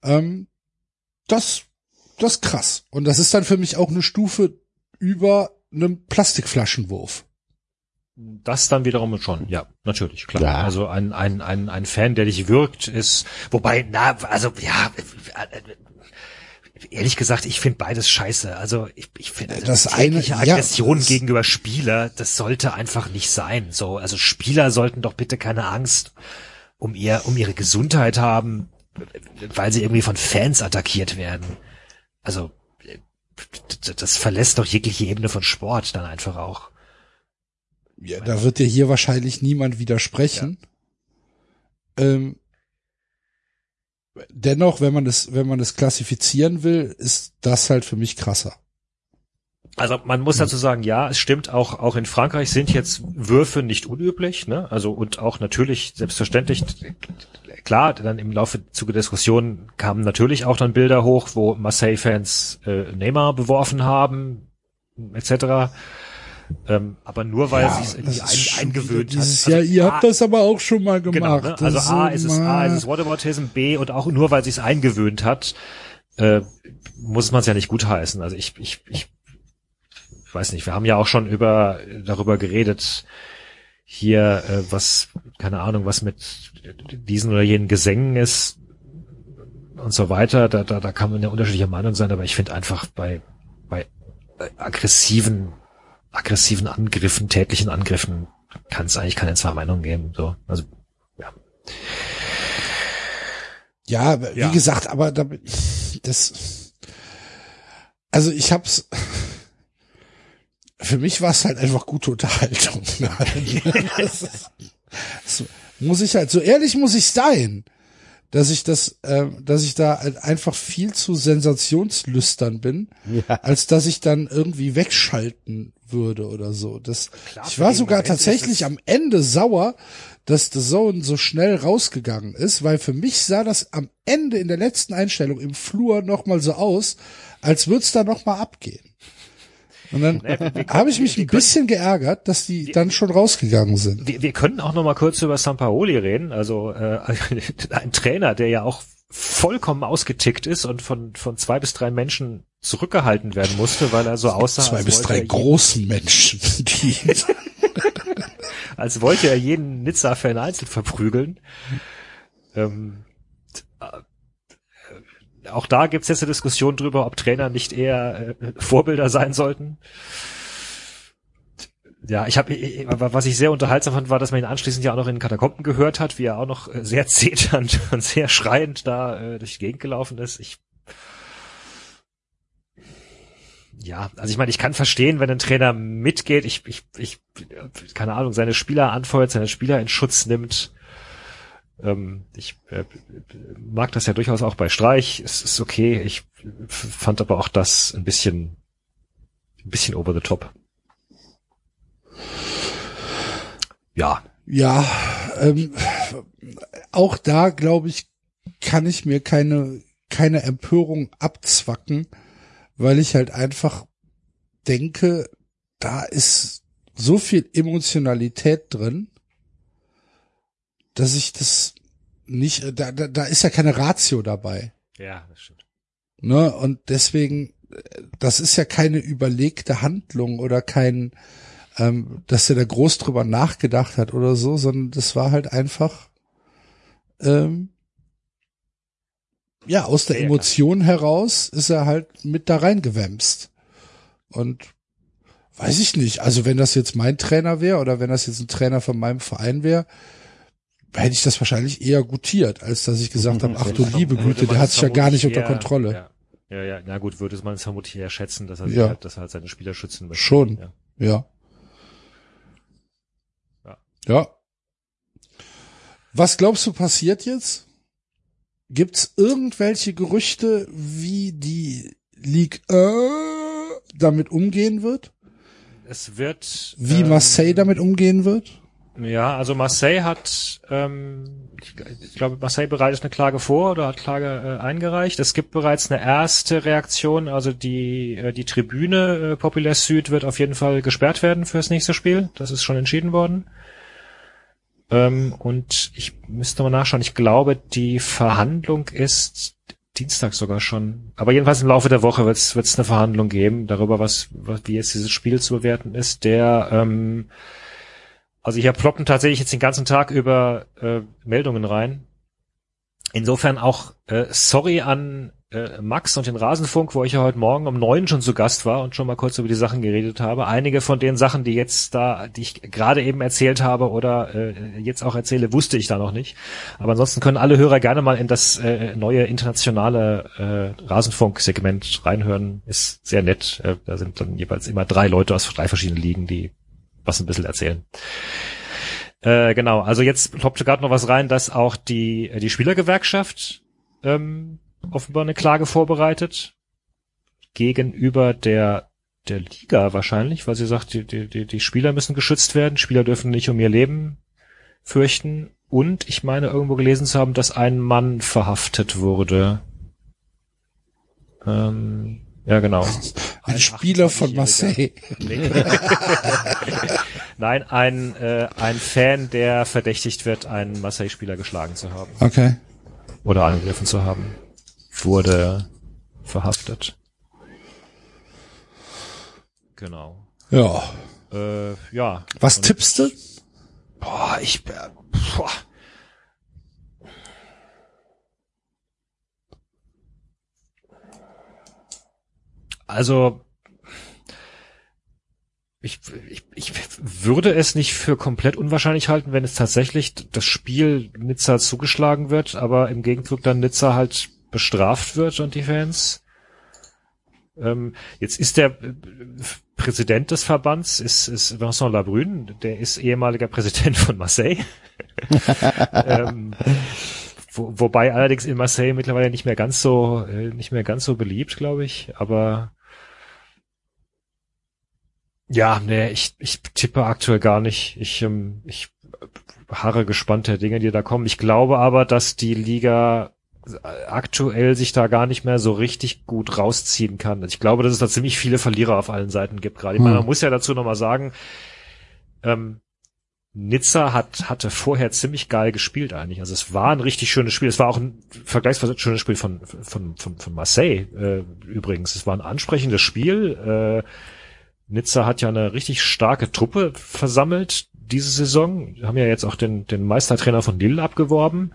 Speaker 2: Ähm, das, das ist krass. Und das ist dann für mich auch eine Stufe über einem Plastikflaschenwurf.
Speaker 3: Das dann wiederum schon, ja, natürlich, klar.
Speaker 4: Ja.
Speaker 3: Also ein, ein, ein, ein Fan, der dich wirkt, ist, wobei, na, also, ja, ehrlich gesagt, ich finde beides scheiße. Also, ich, ich finde, also
Speaker 2: Das
Speaker 3: tägliche
Speaker 2: eine- ja,
Speaker 3: Aggression
Speaker 2: das-
Speaker 3: gegenüber Spieler, das sollte einfach nicht sein. So, also Spieler sollten doch bitte keine Angst um ihr, um ihre Gesundheit haben, weil sie irgendwie von Fans attackiert werden. Also, das verlässt doch jegliche Ebene von Sport dann einfach auch.
Speaker 2: Ja, da wird dir hier wahrscheinlich niemand widersprechen. Ähm, dennoch, wenn man es, wenn man es klassifizieren will, ist das halt für mich krasser.
Speaker 3: Also man muss dazu sagen, ja, es stimmt, auch, auch in Frankreich sind jetzt Würfe nicht unüblich, ne? Also und auch natürlich, selbstverständlich, klar, dann im Laufe Zuge der Diskussion kamen natürlich auch dann Bilder hoch, wo Marseille-Fans äh, Neymar beworfen haben, etc. Ähm, aber nur weil sie es irgendwie ein, eingewöhnt
Speaker 2: dieses
Speaker 3: hat.
Speaker 2: Jahr, ihr
Speaker 3: A,
Speaker 2: habt das aber auch schon mal gemacht.
Speaker 3: Genau, ne? Also
Speaker 2: Das
Speaker 3: A ist es, A ist es Whataboutism, B und auch nur weil sie es eingewöhnt hat, äh, muss man es ja nicht gutheißen. Also ich, ich, ich weiß nicht, wir haben ja auch schon über darüber geredet, hier, äh, was, keine Ahnung, was mit diesen oder jenen Gesängen ist und so weiter. Da, da, da kann man ja unterschiedlicher Meinung sein, aber ich finde einfach bei, bei aggressiven, aggressiven Angriffen, tätlichen Angriffen kann es eigentlich keine zwei Meinungen geben. So, also ja.
Speaker 2: Ja, wie
Speaker 3: Ja.
Speaker 2: gesagt, aber da, das, also ich hab's, für mich war es halt einfach gute Unterhaltung. ist, das muss ich halt, so ehrlich muss ich sein, dass ich das, äh, dass ich da halt einfach viel zu sensationslüstern bin,
Speaker 4: Ja.
Speaker 2: als dass ich dann irgendwie wegschalten würde oder so. Das,
Speaker 3: Klar,
Speaker 2: ich war sogar tatsächlich am Ende sauer, dass The Zone so schnell rausgegangen ist, weil für mich sah das am Ende in der letzten Einstellung im Flur nochmal so aus, als würde es da nochmal abgehen. Und dann
Speaker 3: wir- wir
Speaker 2: habe ich mich
Speaker 3: wir
Speaker 2: ein
Speaker 3: können-
Speaker 2: bisschen geärgert, dass die dann schon rausgegangen sind.
Speaker 3: Wir, wir können auch noch mal kurz über Sampaoli reden. Also äh, ein Trainer, der ja auch vollkommen ausgetickt ist und von von zwei bis drei Menschen zurückgehalten werden musste, weil er so aussah,
Speaker 2: Zwei bis drei großen Menschen, die
Speaker 3: als wollte er jeden Nizza-Fan einzeln verprügeln. Ähm, äh, auch da gibt's jetzt eine Diskussion drüber, ob Trainer nicht eher äh, Vorbilder sein sollten. Ja, ich habe, was ich sehr unterhaltsam fand, war, dass man ihn anschließend ja auch noch in den Katakomben gehört hat, wie er auch noch äh, sehr zeternd und sehr schreiend da äh, durch die Gegend gelaufen ist. Ich ja, also ich meine, ich kann verstehen, wenn ein Trainer mitgeht, ich, ich, ich, keine Ahnung, seine Spieler anfeuert, seine Spieler in Schutz nimmt. Ähm, ich äh, mag das ja durchaus auch bei Streich. Es ist okay. Ich fand aber auch das ein bisschen, ein bisschen over the top. Ja.
Speaker 2: Ja, ähm, auch da glaube ich, kann ich mir keine keine Empörung abzwacken, weil ich halt einfach denke, da ist so viel Emotionalität drin, dass ich das nicht, da, da, da ist ja keine Ratio dabei.
Speaker 3: Ja, das stimmt.
Speaker 2: Ne? Und deswegen, das ist ja keine überlegte Handlung oder kein, ähm, dass er da groß drüber nachgedacht hat oder so, sondern das war halt einfach, ähm, ja, aus der Emotion heraus ist er halt mit da reingewämst. Und weiß ich nicht, also wenn das jetzt mein Trainer wäre oder wenn das jetzt ein Trainer von meinem Verein wäre, hätte ich das wahrscheinlich eher gutiert, als dass ich gesagt habe, ach du liebe Güte, der hat sich ja gar nicht unter Kontrolle.
Speaker 3: Ja. Ja, ja, na gut, würde man es vermutlich eher schätzen, dass er, ja. halt, dass er halt seine Spieler schützen möchte.
Speaker 2: Schon, ja. ja. Ja. Ja. Was glaubst du passiert jetzt? Gibt's irgendwelche Gerüchte, wie die Ligue 1 damit umgehen wird?
Speaker 3: Es wird.
Speaker 2: Wie ähm, Marseille damit umgehen wird?
Speaker 3: Ja, also Marseille hat, ähm, ich, ich glaube, Marseille bereitet eine Klage vor oder hat Klage äh, eingereicht. Es gibt bereits eine erste Reaktion, also die äh, die Tribüne äh, Populaire Süd wird auf jeden Fall gesperrt werden fürs nächste Spiel. Das ist schon entschieden worden. Ähm, und ich müsste mal nachschauen. Ich glaube, die Verhandlung ist Dienstag sogar schon. Aber jedenfalls im Laufe der Woche wird es eine Verhandlung geben darüber, was, was wie jetzt dieses Spiel zu bewerten ist. Der ähm, also hier ploppen tatsächlich jetzt den ganzen Tag über äh, Meldungen rein. Insofern auch äh, sorry an äh, Max und den Rasenfunk, wo ich ja heute Morgen um neun schon zu Gast war und schon mal kurz über die Sachen geredet habe. Einige von den Sachen, die jetzt da, die ich gerade eben erzählt habe oder äh, jetzt auch erzähle, wusste ich da noch nicht. Aber ansonsten können alle Hörer gerne mal in das äh, neue internationale äh, Rasenfunk-Segment reinhören. Ist sehr nett. Äh, da sind dann jeweils immer drei Leute aus drei verschiedenen Ligen, die was ein bisschen erzählen. Äh, genau, also jetzt ploppte gerade noch was rein, dass auch die, die Spielergewerkschaft ähm, offenbar eine Klage vorbereitet gegenüber der der Liga wahrscheinlich, weil sie sagt, die, die, die Spieler müssen geschützt werden, Spieler dürfen nicht um ihr Leben fürchten. Und ich meine irgendwo gelesen zu haben, dass ein Mann verhaftet wurde. Ähm, ja, genau.
Speaker 2: Ein, Spieler von Marseille.
Speaker 3: Nein, ein, äh, ein Fan, der verdächtigt wird, einen Marseille-Spieler geschlagen zu haben.
Speaker 2: Okay.
Speaker 3: Oder angegriffen zu haben wurde verhaftet. Genau.
Speaker 2: Ja.
Speaker 3: Äh, ja.
Speaker 2: Was Und tippst du?
Speaker 3: Boah, ich, äh, boah. Also, ich, ich, ich würde es nicht für komplett unwahrscheinlich halten, wenn es tatsächlich das Spiel Nizza zugeschlagen wird, aber im Gegenzug dann Nizza halt bestraft wird und die Fans. Ähm, jetzt ist der äh, Präsident des Verbands, ist, ist Vincent Labrune, der ist ehemaliger Präsident von Marseille. ähm, wo, wobei allerdings in Marseille mittlerweile nicht mehr ganz so, äh, nicht mehr ganz so beliebt, glaube ich, aber ja, nee, ich, ich tippe aktuell gar nicht. Ich, ähm, ich harre gespannt der Dinge, die da kommen. Ich glaube aber, dass die Liga aktuell sich da gar nicht mehr so richtig gut rausziehen kann. Ich glaube, dass es da ziemlich viele Verlierer auf allen Seiten gibt gerade. Ich meine, man hm. muss ja dazu nochmal sagen, ähm, Nizza hat, hatte vorher ziemlich geil gespielt eigentlich. Also es war ein richtig schönes Spiel. Es war auch ein vergleichsweise schönes Spiel von, von, von, von Marseille äh, übrigens. Es war ein ansprechendes Spiel. Äh, Nizza hat ja eine richtig starke Truppe versammelt diese Saison. Wir haben ja jetzt auch den, den Meistertrainer von Lille abgeworben.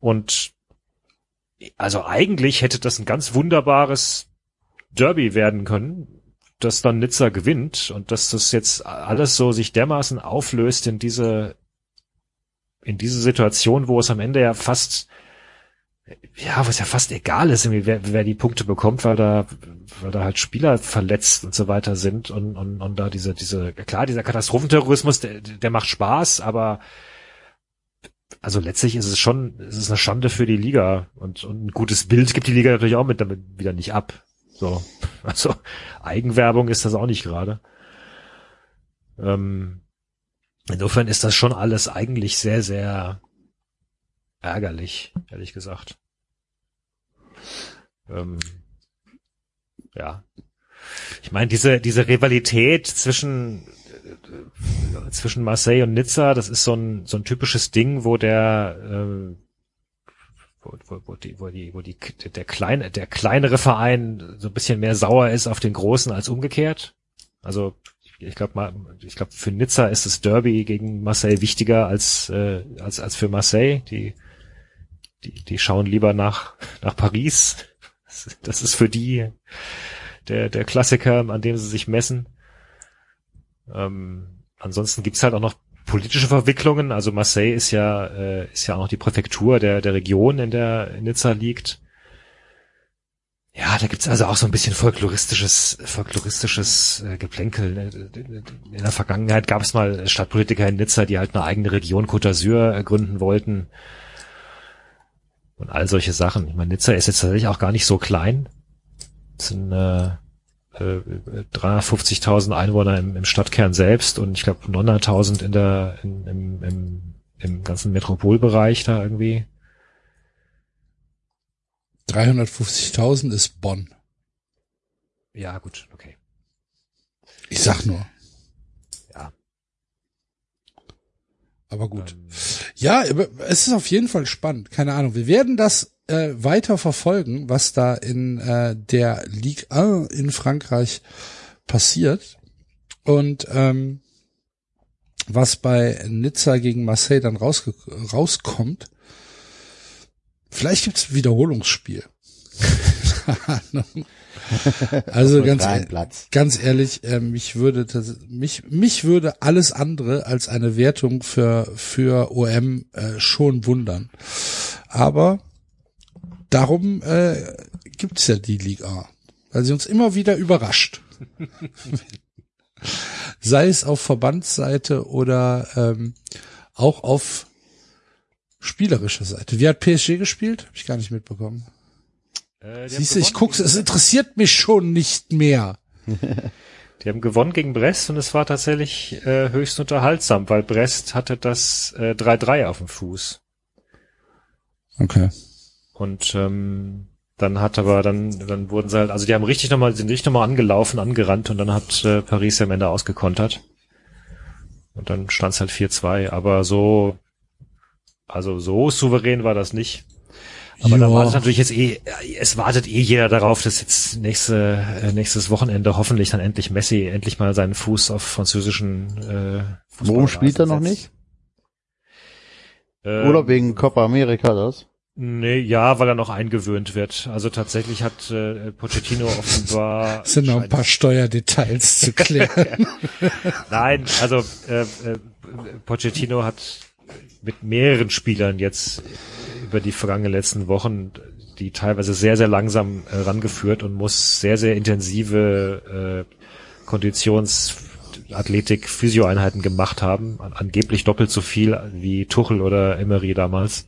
Speaker 3: Und also eigentlich hätte das ein ganz wunderbares Derby werden können, dass dann Nizza gewinnt und dass das jetzt alles so sich dermaßen auflöst in diese in diese Situation, wo es am Ende ja fast ja, wo es ja fast egal ist, wer, wer die Punkte bekommt, weil da, weil da halt Spieler verletzt und so weiter sind und, und, und da diese, diese, klar, dieser Katastrophenterrorismus, der, der macht Spaß, aber also letztlich ist es schon, es ist eine Schande für die Liga und, und ein gutes Bild gibt die Liga natürlich auch mit damit wieder nicht ab. So, also Eigenwerbung ist das auch nicht gerade. Ähm, insofern ist das schon alles eigentlich sehr, sehr ärgerlich, ehrlich gesagt. Ähm, ja. Ich meine, diese, diese Rivalität zwischen, äh, zwischen Marseille und Nizza, das ist so ein, so ein typisches Ding, wo der, äh, wo, wo, wo, die, wo, die, wo die, der kleine, der kleinere Verein so ein bisschen mehr sauer ist auf den großen als umgekehrt. Also ich glaube, ich glaube, für Nizza ist das Derby gegen Marseille wichtiger als äh, als als für Marseille. Die die, die schauen lieber nach, nach Paris. Das ist für die der, der Klassiker, an dem sie sich messen. Ähm, ansonsten gibt's halt auch noch politische Verwicklungen. Also Marseille ist ja, äh, ist ja auch noch die Präfektur der, der Region, in der Nizza liegt. Ja, da gibt's also auch so ein bisschen folkloristisches, folkloristisches äh, Geplänkel. In der Vergangenheit gab es mal Stadtpolitiker in Nizza, die halt eine eigene Region Côte d'Azur gründen wollten und all solche Sachen. Ich meine, Nizza ist jetzt tatsächlich auch gar nicht so klein. Es sind äh, äh, 350.000 Einwohner im, im, Stadtkern selbst und ich glaube 900.000 in der in, im, im, im ganzen Metropolbereich da irgendwie.
Speaker 2: 350.000 ist Bonn.
Speaker 3: Ja, gut, okay.
Speaker 2: Ich sag nur. Aber gut. Ja, es ist auf jeden Fall spannend. Keine Ahnung. Wir werden das äh, weiter verfolgen, was da in äh, der Ligue 1 in Frankreich passiert. Und ähm, was bei Nizza gegen Marseille dann rausge rauskommt. Vielleicht gibt's ein Wiederholungsspiel. Also ganz, ganz ehrlich, äh, mich würde das, mich mich würde alles andere als eine Wertung für für OM äh, schon wundern. Aber darum äh, gibt's ja die Liga, weil sie uns immer wieder überrascht. Sei es auf Verbandsseite oder ähm, auch auf spielerischer Seite. Wie hat PSG gespielt? Hab ich gar nicht mitbekommen. Äh, Siehst du, ich guck's, es interessiert mich schon nicht mehr.
Speaker 3: Die haben gewonnen gegen Brest und es war tatsächlich äh, höchst unterhaltsam, weil Brest hatte das 3-3 äh, auf dem Fuß.
Speaker 2: Okay.
Speaker 3: Und ähm, dann hat aber dann dann wurden sie halt, also die haben richtig nochmal sind richtig nochmal angelaufen, angerannt und dann hat äh, Paris am Ende ausgekontert. Und dann stand es halt 4-2, aber so also so souverän war das nicht. Aber da wartet natürlich jetzt eh, es wartet eh jeder darauf, dass jetzt nächste, äh, nächstes Wochenende hoffentlich dann endlich Messi endlich mal seinen Fuß auf französischen äh,
Speaker 4: Warum spielt er noch nicht? Ähm, Oder wegen Copa America das?
Speaker 3: Nee, ja, weil er noch eingewöhnt wird. Also tatsächlich hat äh, Pochettino offenbar.
Speaker 2: Es sind noch ein paar Steuerdetails zu klären.
Speaker 3: Nein, also äh, äh, Pochettino hat mit mehreren Spielern jetzt über die vergangenen letzten Wochen die teilweise sehr, sehr langsam äh, rangeführt und muss sehr, sehr intensive äh, Konditions Athletik, Physioeinheiten gemacht haben, angeblich doppelt so viel wie Tuchel oder Emery damals,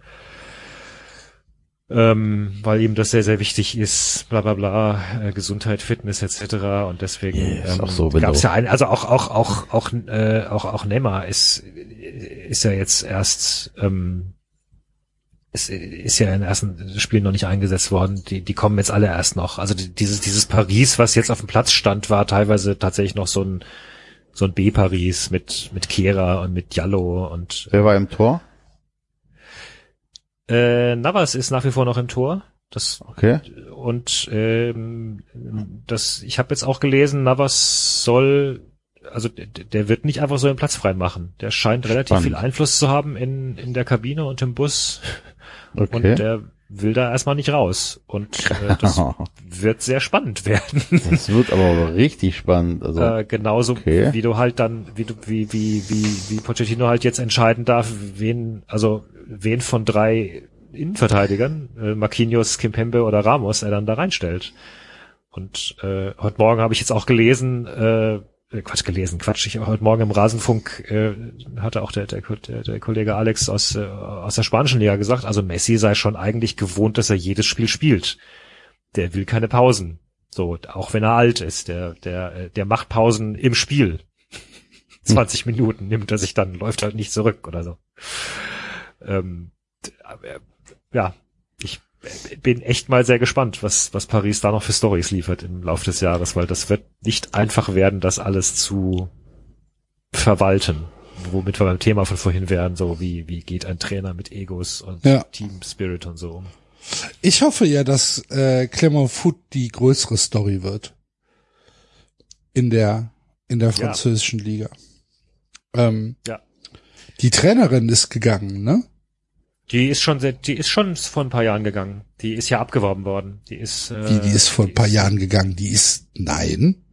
Speaker 3: ähm, weil ihm das sehr, sehr wichtig ist, bla bla bla, äh, Gesundheit, Fitness etc. Und deswegen yes, ähm, so, gab es ja ein, also auch auch auch auch äh, auch auch Neymar ist ist ja jetzt erst ähm, ist, ist ja in den ersten Spielen noch nicht eingesetzt worden. Die, die kommen jetzt alle erst noch. Also dieses, dieses Paris, was jetzt auf dem Platz stand, war teilweise tatsächlich noch so ein, so ein B-Paris mit, mit Kera und mit Jallo und.
Speaker 4: Wer war im Tor?
Speaker 3: Äh, Navas ist nach wie vor noch im Tor. Das,
Speaker 4: okay.
Speaker 3: Und ähm, das, ich habe jetzt auch gelesen, Navas soll, also der wird nicht einfach so einen Platz frei machen. Der scheint relativ Spannend. viel Einfluss zu haben in, in der Kabine und im Bus. Okay. Und der will da erstmal nicht raus. Und äh, das wird sehr spannend werden.
Speaker 4: Das wird aber richtig spannend. Also,
Speaker 3: äh, genauso
Speaker 4: okay.
Speaker 3: wie du halt dann, wie du, wie, wie, wie, wie Pochettino halt jetzt entscheiden darf, wen, also wen von drei Innenverteidigern, äh, Marquinhos, Kimpembe oder Ramos, er dann da reinstellt. Und äh, heute Morgen habe ich jetzt auch gelesen, äh, Quatsch gelesen, Quatsch. Ich heute Morgen im Rasenfunk äh, hatte auch der, der, der, der Kollege Alex aus, äh, aus der spanischen Liga gesagt, also Messi sei schon eigentlich gewohnt, dass er jedes Spiel spielt. Der will keine Pausen. So, auch wenn er alt ist, der, der, der macht Pausen im Spiel. 20 Minuten nimmt er sich dann, läuft halt nicht zurück oder so. Ähm, ja, bin echt mal sehr gespannt, was, was Paris da noch für Stories liefert im Laufe des Jahres, weil das wird nicht einfach werden, das alles zu verwalten. Womit wir beim Thema von vorhin wären, so wie, wie geht ein Trainer mit Egos und
Speaker 2: Ja.
Speaker 3: Team Spirit und so um.
Speaker 2: Ich hoffe ja, dass äh, Clermont Foot die größere Story wird in der in der französischen Liga. Ähm,
Speaker 3: Ja.
Speaker 2: Die Trainerin ist gegangen, ne?
Speaker 3: Die ist schon, sehr, die ist schon vor ein paar Jahren gegangen. Die ist ja abgeworben worden. Die ist, äh,
Speaker 2: Wie, die ist vor ein paar Jahren gegangen. Die ist, nein,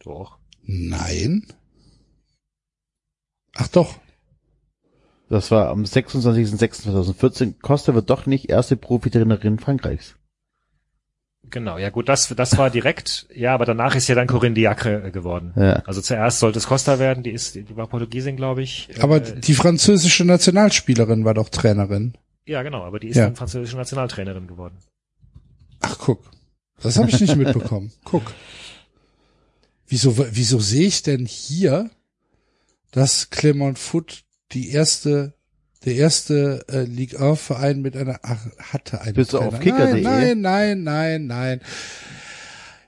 Speaker 3: Doch.
Speaker 2: nein. Ach doch.
Speaker 4: das war am 26.06.2014. Costa wird doch nicht erste Profitrainerin Frankreichs.
Speaker 3: Genau, ja gut, das, das war direkt, ja, aber danach ist ja dann Corinne Diacre äh, geworden.
Speaker 4: Ja.
Speaker 3: Also zuerst sollte es Costa werden, die ist, die war Portugiesin, glaube ich.
Speaker 2: Aber
Speaker 3: Äh,
Speaker 2: die französische Nationalspielerin war doch Trainerin.
Speaker 3: ja, genau, aber die ist
Speaker 2: Ja.
Speaker 3: dann französische Nationaltrainerin geworden.
Speaker 2: Ach, guck. Das habe ich nicht mitbekommen. Guck. Wieso, wieso sehe ich denn hier, dass Clermont Foot die erste, der erste äh, Ligue 1 Verein mit einer, ach, hatte eine
Speaker 4: Bist du auf kicker.de?
Speaker 2: Nein, nein, nein, nein.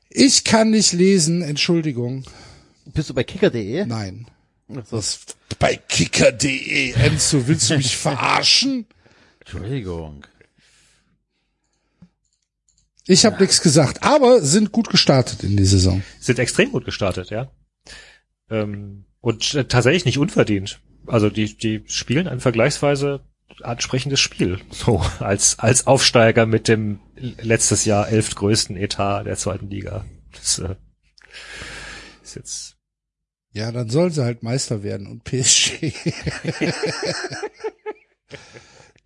Speaker 2: Ich kann nicht lesen, Entschuldigung.
Speaker 4: Bist du bei kicker.de?
Speaker 2: Nein.
Speaker 4: Ach so.
Speaker 2: Was bei kicker.de, Enzo, willst du mich verarschen?
Speaker 4: Entschuldigung.
Speaker 2: Ich habe nichts gesagt, aber sind gut gestartet in die Saison.
Speaker 3: Sind extrem gut gestartet, ja. Ähm, und äh, tatsächlich nicht unverdient. Also die, die spielen ein vergleichsweise ansprechendes Spiel. So, als, als Aufsteiger mit dem letztes Jahr elftgrößten Etat der zweiten Liga. Das äh, ist jetzt
Speaker 2: Ja, dann sollen sie halt Meister werden und PSG.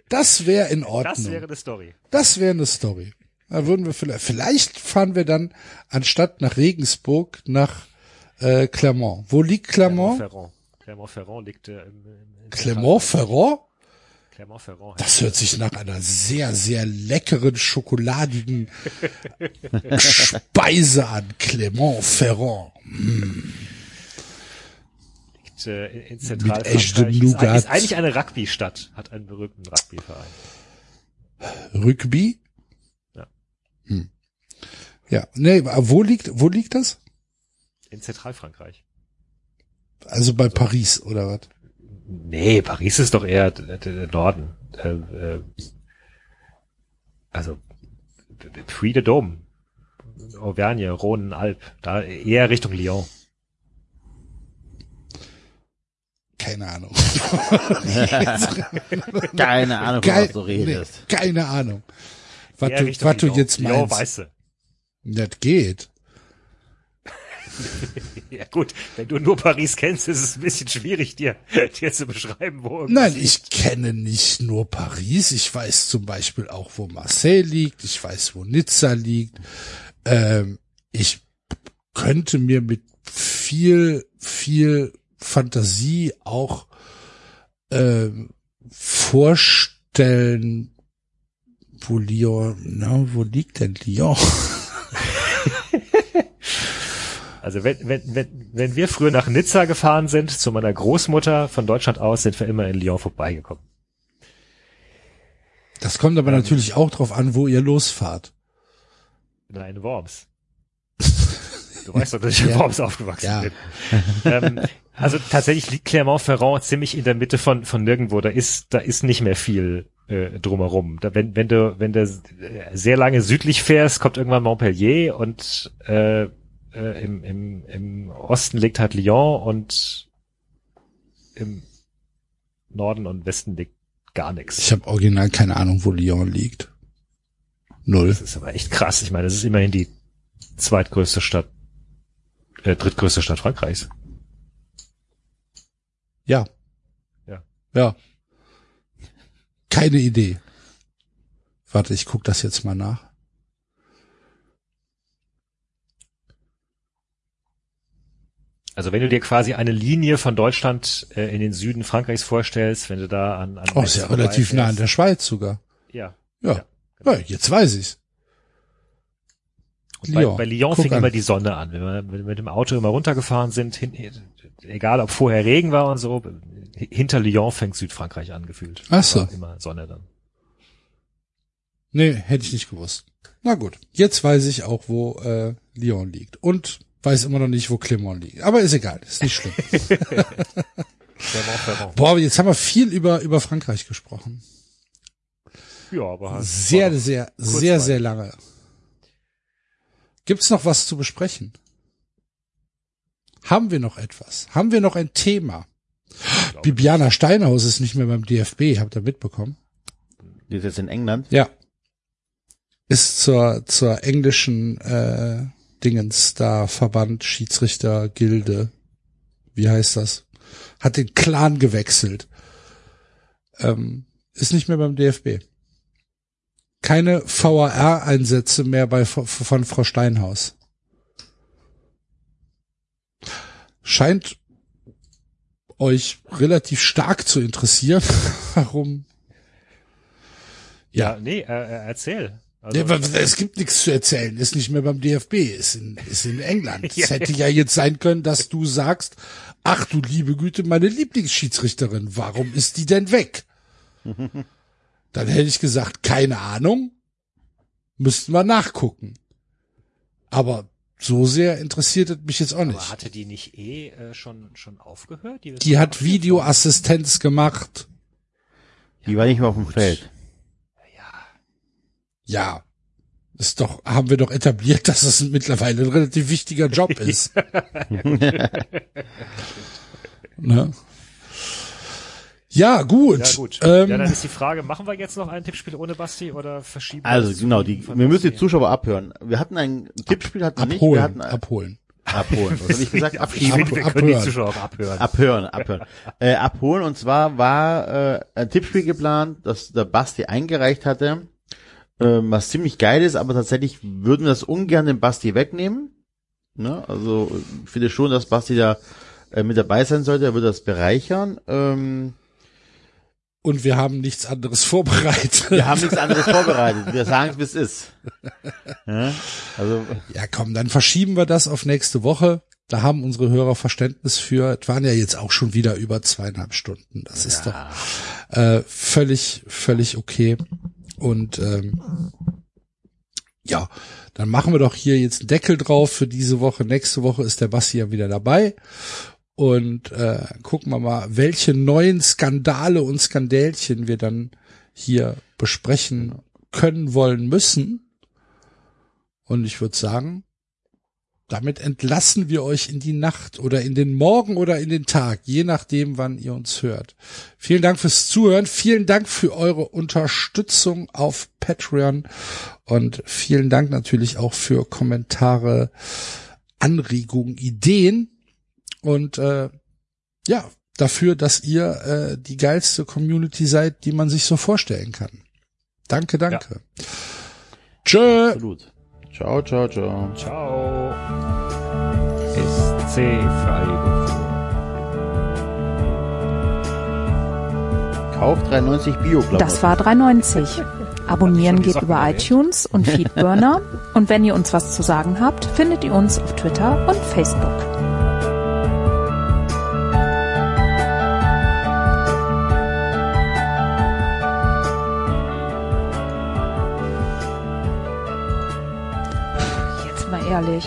Speaker 2: das wäre in Ordnung.
Speaker 3: Das wäre eine Story.
Speaker 2: Das wäre eine Story. Da würden wir vielleicht, vielleicht fahren wir dann anstatt nach Regensburg nach äh, Clermont. Wo liegt Clermont?
Speaker 3: Clermont-Ferrand. Clermont-Ferrand liegt äh, im, im
Speaker 2: Clermont-Ferrand?
Speaker 3: Clermont-Ferrand.
Speaker 2: Das hört sich nach einer sehr, sehr leckeren, schokoladigen Speise an. Clermont-Ferrand.
Speaker 3: liegt äh, in, in Zentralfrankreich.
Speaker 2: echtem
Speaker 3: Ist,
Speaker 2: Nougat.
Speaker 3: ist eigentlich eine Rugby-Stadt, hat einen berühmten Rugby-Verein.
Speaker 2: Rugby?
Speaker 3: Ja.
Speaker 2: Hm. Ja, nee, wo liegt, wo liegt das?
Speaker 3: In Zentralfrankreich.
Speaker 2: Also bei Paris oder was?
Speaker 3: Nee, Paris ist doch eher der, Norden. Äh, äh, also Puy de Dôme, Auvergne, Rhône, Alp, da eher Richtung Lyon.
Speaker 2: Keine Ahnung.
Speaker 4: Keine Ahnung, was du
Speaker 2: nee,
Speaker 4: redest.
Speaker 2: keine Ahnung. Was
Speaker 3: Eher
Speaker 2: du, was du
Speaker 3: Lyon.
Speaker 2: jetzt
Speaker 3: Lyon,
Speaker 2: meinst.
Speaker 3: weißt du.
Speaker 2: Das geht.
Speaker 3: Ja gut, wenn du nur Paris kennst, ist es ein bisschen schwierig, dir, dir zu beschreiben, wo
Speaker 2: Nein, ich kenne nicht nur Paris. Ich weiß zum Beispiel auch, wo Marseille liegt. Ich weiß, wo Nizza liegt. Ähm, ich könnte mir mit viel, viel Fantasie auch ähm, vorstellen, wo Lyon, na, wo liegt denn Lyon?
Speaker 3: Also wenn, wenn, wenn, wenn wir früher nach Nizza gefahren sind, zu meiner Großmutter von Deutschland aus, sind wir immer in Lyon vorbeigekommen.
Speaker 2: Das kommt aber natürlich auch drauf an, wo ihr losfahrt.
Speaker 3: Nein, Worms. Du weißt doch, dass ich in
Speaker 2: Ja.
Speaker 3: Worms aufgewachsen
Speaker 2: Ja.
Speaker 3: bin. ähm, also tatsächlich liegt Clermont-Ferrand ziemlich in der Mitte von, von nirgendwo. Da ist, da ist nicht mehr viel äh, drumherum. Da, wenn, wenn du, wenn du äh, sehr lange südlich fährst, kommt irgendwann Montpellier und äh, äh, im, im, im Osten liegt halt Lyon und im Norden und Westen liegt gar nichts.
Speaker 2: Ich habe original keine Ahnung, wo Lyon liegt. Null.
Speaker 3: Das ist aber echt krass. Ich meine, das ist immerhin die zweitgrößte Stadt, äh, drittgrößte Stadt Frankreichs.
Speaker 2: Ja.
Speaker 3: Ja.
Speaker 2: Ja. Keine Idee. Warte, ich guck das jetzt mal nach.
Speaker 3: Also wenn du dir quasi eine Linie von Deutschland äh, in den Süden Frankreichs vorstellst, wenn du da an, an
Speaker 2: Oh, ist ja relativ nah an der Schweiz sogar.
Speaker 3: Ja.
Speaker 2: Ja. Ja, jetzt weiß ich's.
Speaker 3: Und bei,
Speaker 2: Lyon.
Speaker 3: bei Lyon
Speaker 2: Guck
Speaker 3: fing
Speaker 2: an.
Speaker 3: immer die Sonne an. Wenn wir, wenn wir mit dem Auto immer runtergefahren sind, hin, egal ob vorher Regen war und so, hinter Lyon fängt Südfrankreich an gefühlt.
Speaker 2: Ach so.
Speaker 3: Immer Sonne dann.
Speaker 2: Nee, hätte ich nicht gewusst. Na gut, jetzt weiß ich auch, wo äh, Lyon liegt. Und weiß immer noch nicht, wo Clermont liegt. Aber ist egal, ist nicht schlimm.
Speaker 3: Vermont, Vermont.
Speaker 2: Boah, jetzt haben wir viel über, über Frankreich gesprochen.
Speaker 3: Ja, aber
Speaker 2: Sehr,
Speaker 3: war doch
Speaker 2: sehr,
Speaker 3: kurzweilig.
Speaker 2: sehr, sehr lange. Gibt's noch was zu besprechen? Haben wir noch etwas? Haben wir noch ein Thema? Bibiana Steinhaus ist nicht mehr beim DFB, habt ihr mitbekommen?
Speaker 4: Die ist jetzt in England.
Speaker 2: Ja. Ist zur, zur englischen äh, Dingens da Verband, Schiedsrichter, Gilde. Wie heißt das? Hat den Clan gewechselt. Ähm, ist nicht mehr beim DFB. Keine VAR-Einsätze mehr bei von Frau Steinhaus. Scheint euch relativ stark zu interessieren. Warum?
Speaker 3: Ja, nee, äh, äh, erzähl. Also,
Speaker 2: Ja, aber es gibt nichts zu erzählen, ist nicht mehr beim DFB, ist in, ist in England. Es
Speaker 3: Ja.
Speaker 2: hätte ja jetzt sein können, dass du sagst, ach du liebe Güte, meine Lieblingsschiedsrichterin, warum ist die denn weg? Dann hätte ich gesagt, keine Ahnung, müssten wir nachgucken. Aber so sehr interessiert es mich jetzt auch
Speaker 3: aber
Speaker 2: nicht.
Speaker 3: hatte die nicht eh äh, schon schon aufgehört?
Speaker 2: Die
Speaker 3: doch
Speaker 2: hat. Videoassistenz gemacht.
Speaker 4: Die war nicht mehr auf dem Feld.
Speaker 2: Ja, ist doch, haben wir doch etabliert, dass es mittlerweile ein relativ wichtiger Job ist. ne? Ja, gut.
Speaker 3: Ja gut.
Speaker 2: Ähm,
Speaker 3: ja, dann ist die Frage, machen wir jetzt noch ein Tippspiel ohne Basti oder verschieben wir
Speaker 4: Also
Speaker 3: das
Speaker 4: genau, die, wir müssen die? Zuschauer abhören. Wir hatten ein Tippspiel, hatten wir nicht. Wir hatten
Speaker 2: abholen, abholen.
Speaker 4: abholen. Was habe ich gesagt? Abschieben.
Speaker 3: finde, wir
Speaker 2: Ab-
Speaker 3: können die
Speaker 2: abhören.
Speaker 3: Zuschauer auch abhören.
Speaker 4: Abhören, abhören. äh, abholen und zwar war äh, ein Tippspiel geplant, das der Basti eingereicht hatte, ähm, was ziemlich geil ist, aber tatsächlich würden wir das ungern dem Basti wegnehmen. Ne? Also ich finde schon, dass Basti da äh, mit dabei sein sollte, er würde das bereichern. Ähm,
Speaker 2: Und wir haben nichts anderes vorbereitet.
Speaker 4: wir haben nichts anderes vorbereitet. Wir sagen es, wie es ist. Ja? Also
Speaker 2: Ja, komm, dann verschieben wir das auf nächste Woche. Da haben unsere Hörer Verständnis für. Es waren ja jetzt auch schon wieder über zweieinhalb Stunden. Das ist doch äh, völlig, völlig okay. Und ähm, ja, dann machen wir doch hier jetzt einen Deckel drauf für diese Woche. Nächste Woche ist der Basti ja wieder dabei. Und äh, gucken wir mal, welche neuen Skandale und Skandälchen wir dann hier besprechen können, wollen, müssen. Und ich würde sagen, damit entlassen wir euch in die Nacht oder in den Morgen oder in den Tag, je nachdem, wann ihr uns hört. Vielen Dank fürs Zuhören. Vielen Dank für eure Unterstützung auf Patreon und vielen Dank natürlich auch für Kommentare, Anregungen, Ideen und äh, ja, dafür, dass ihr äh, die geilste Community seid, die man sich so vorstellen kann. Danke, danke. Tschö.
Speaker 4: absolut. Ciao, ciao, ciao.
Speaker 3: Ciao. SC Freiburg.
Speaker 4: Kauf 93 bio -Klamotten.
Speaker 1: Das war 390. Abonnieren geht über
Speaker 3: erwähnt.
Speaker 1: iTunes und Feedburner. und wenn ihr uns was zu sagen habt, findet ihr uns auf Twitter und Facebook. Ehrlich,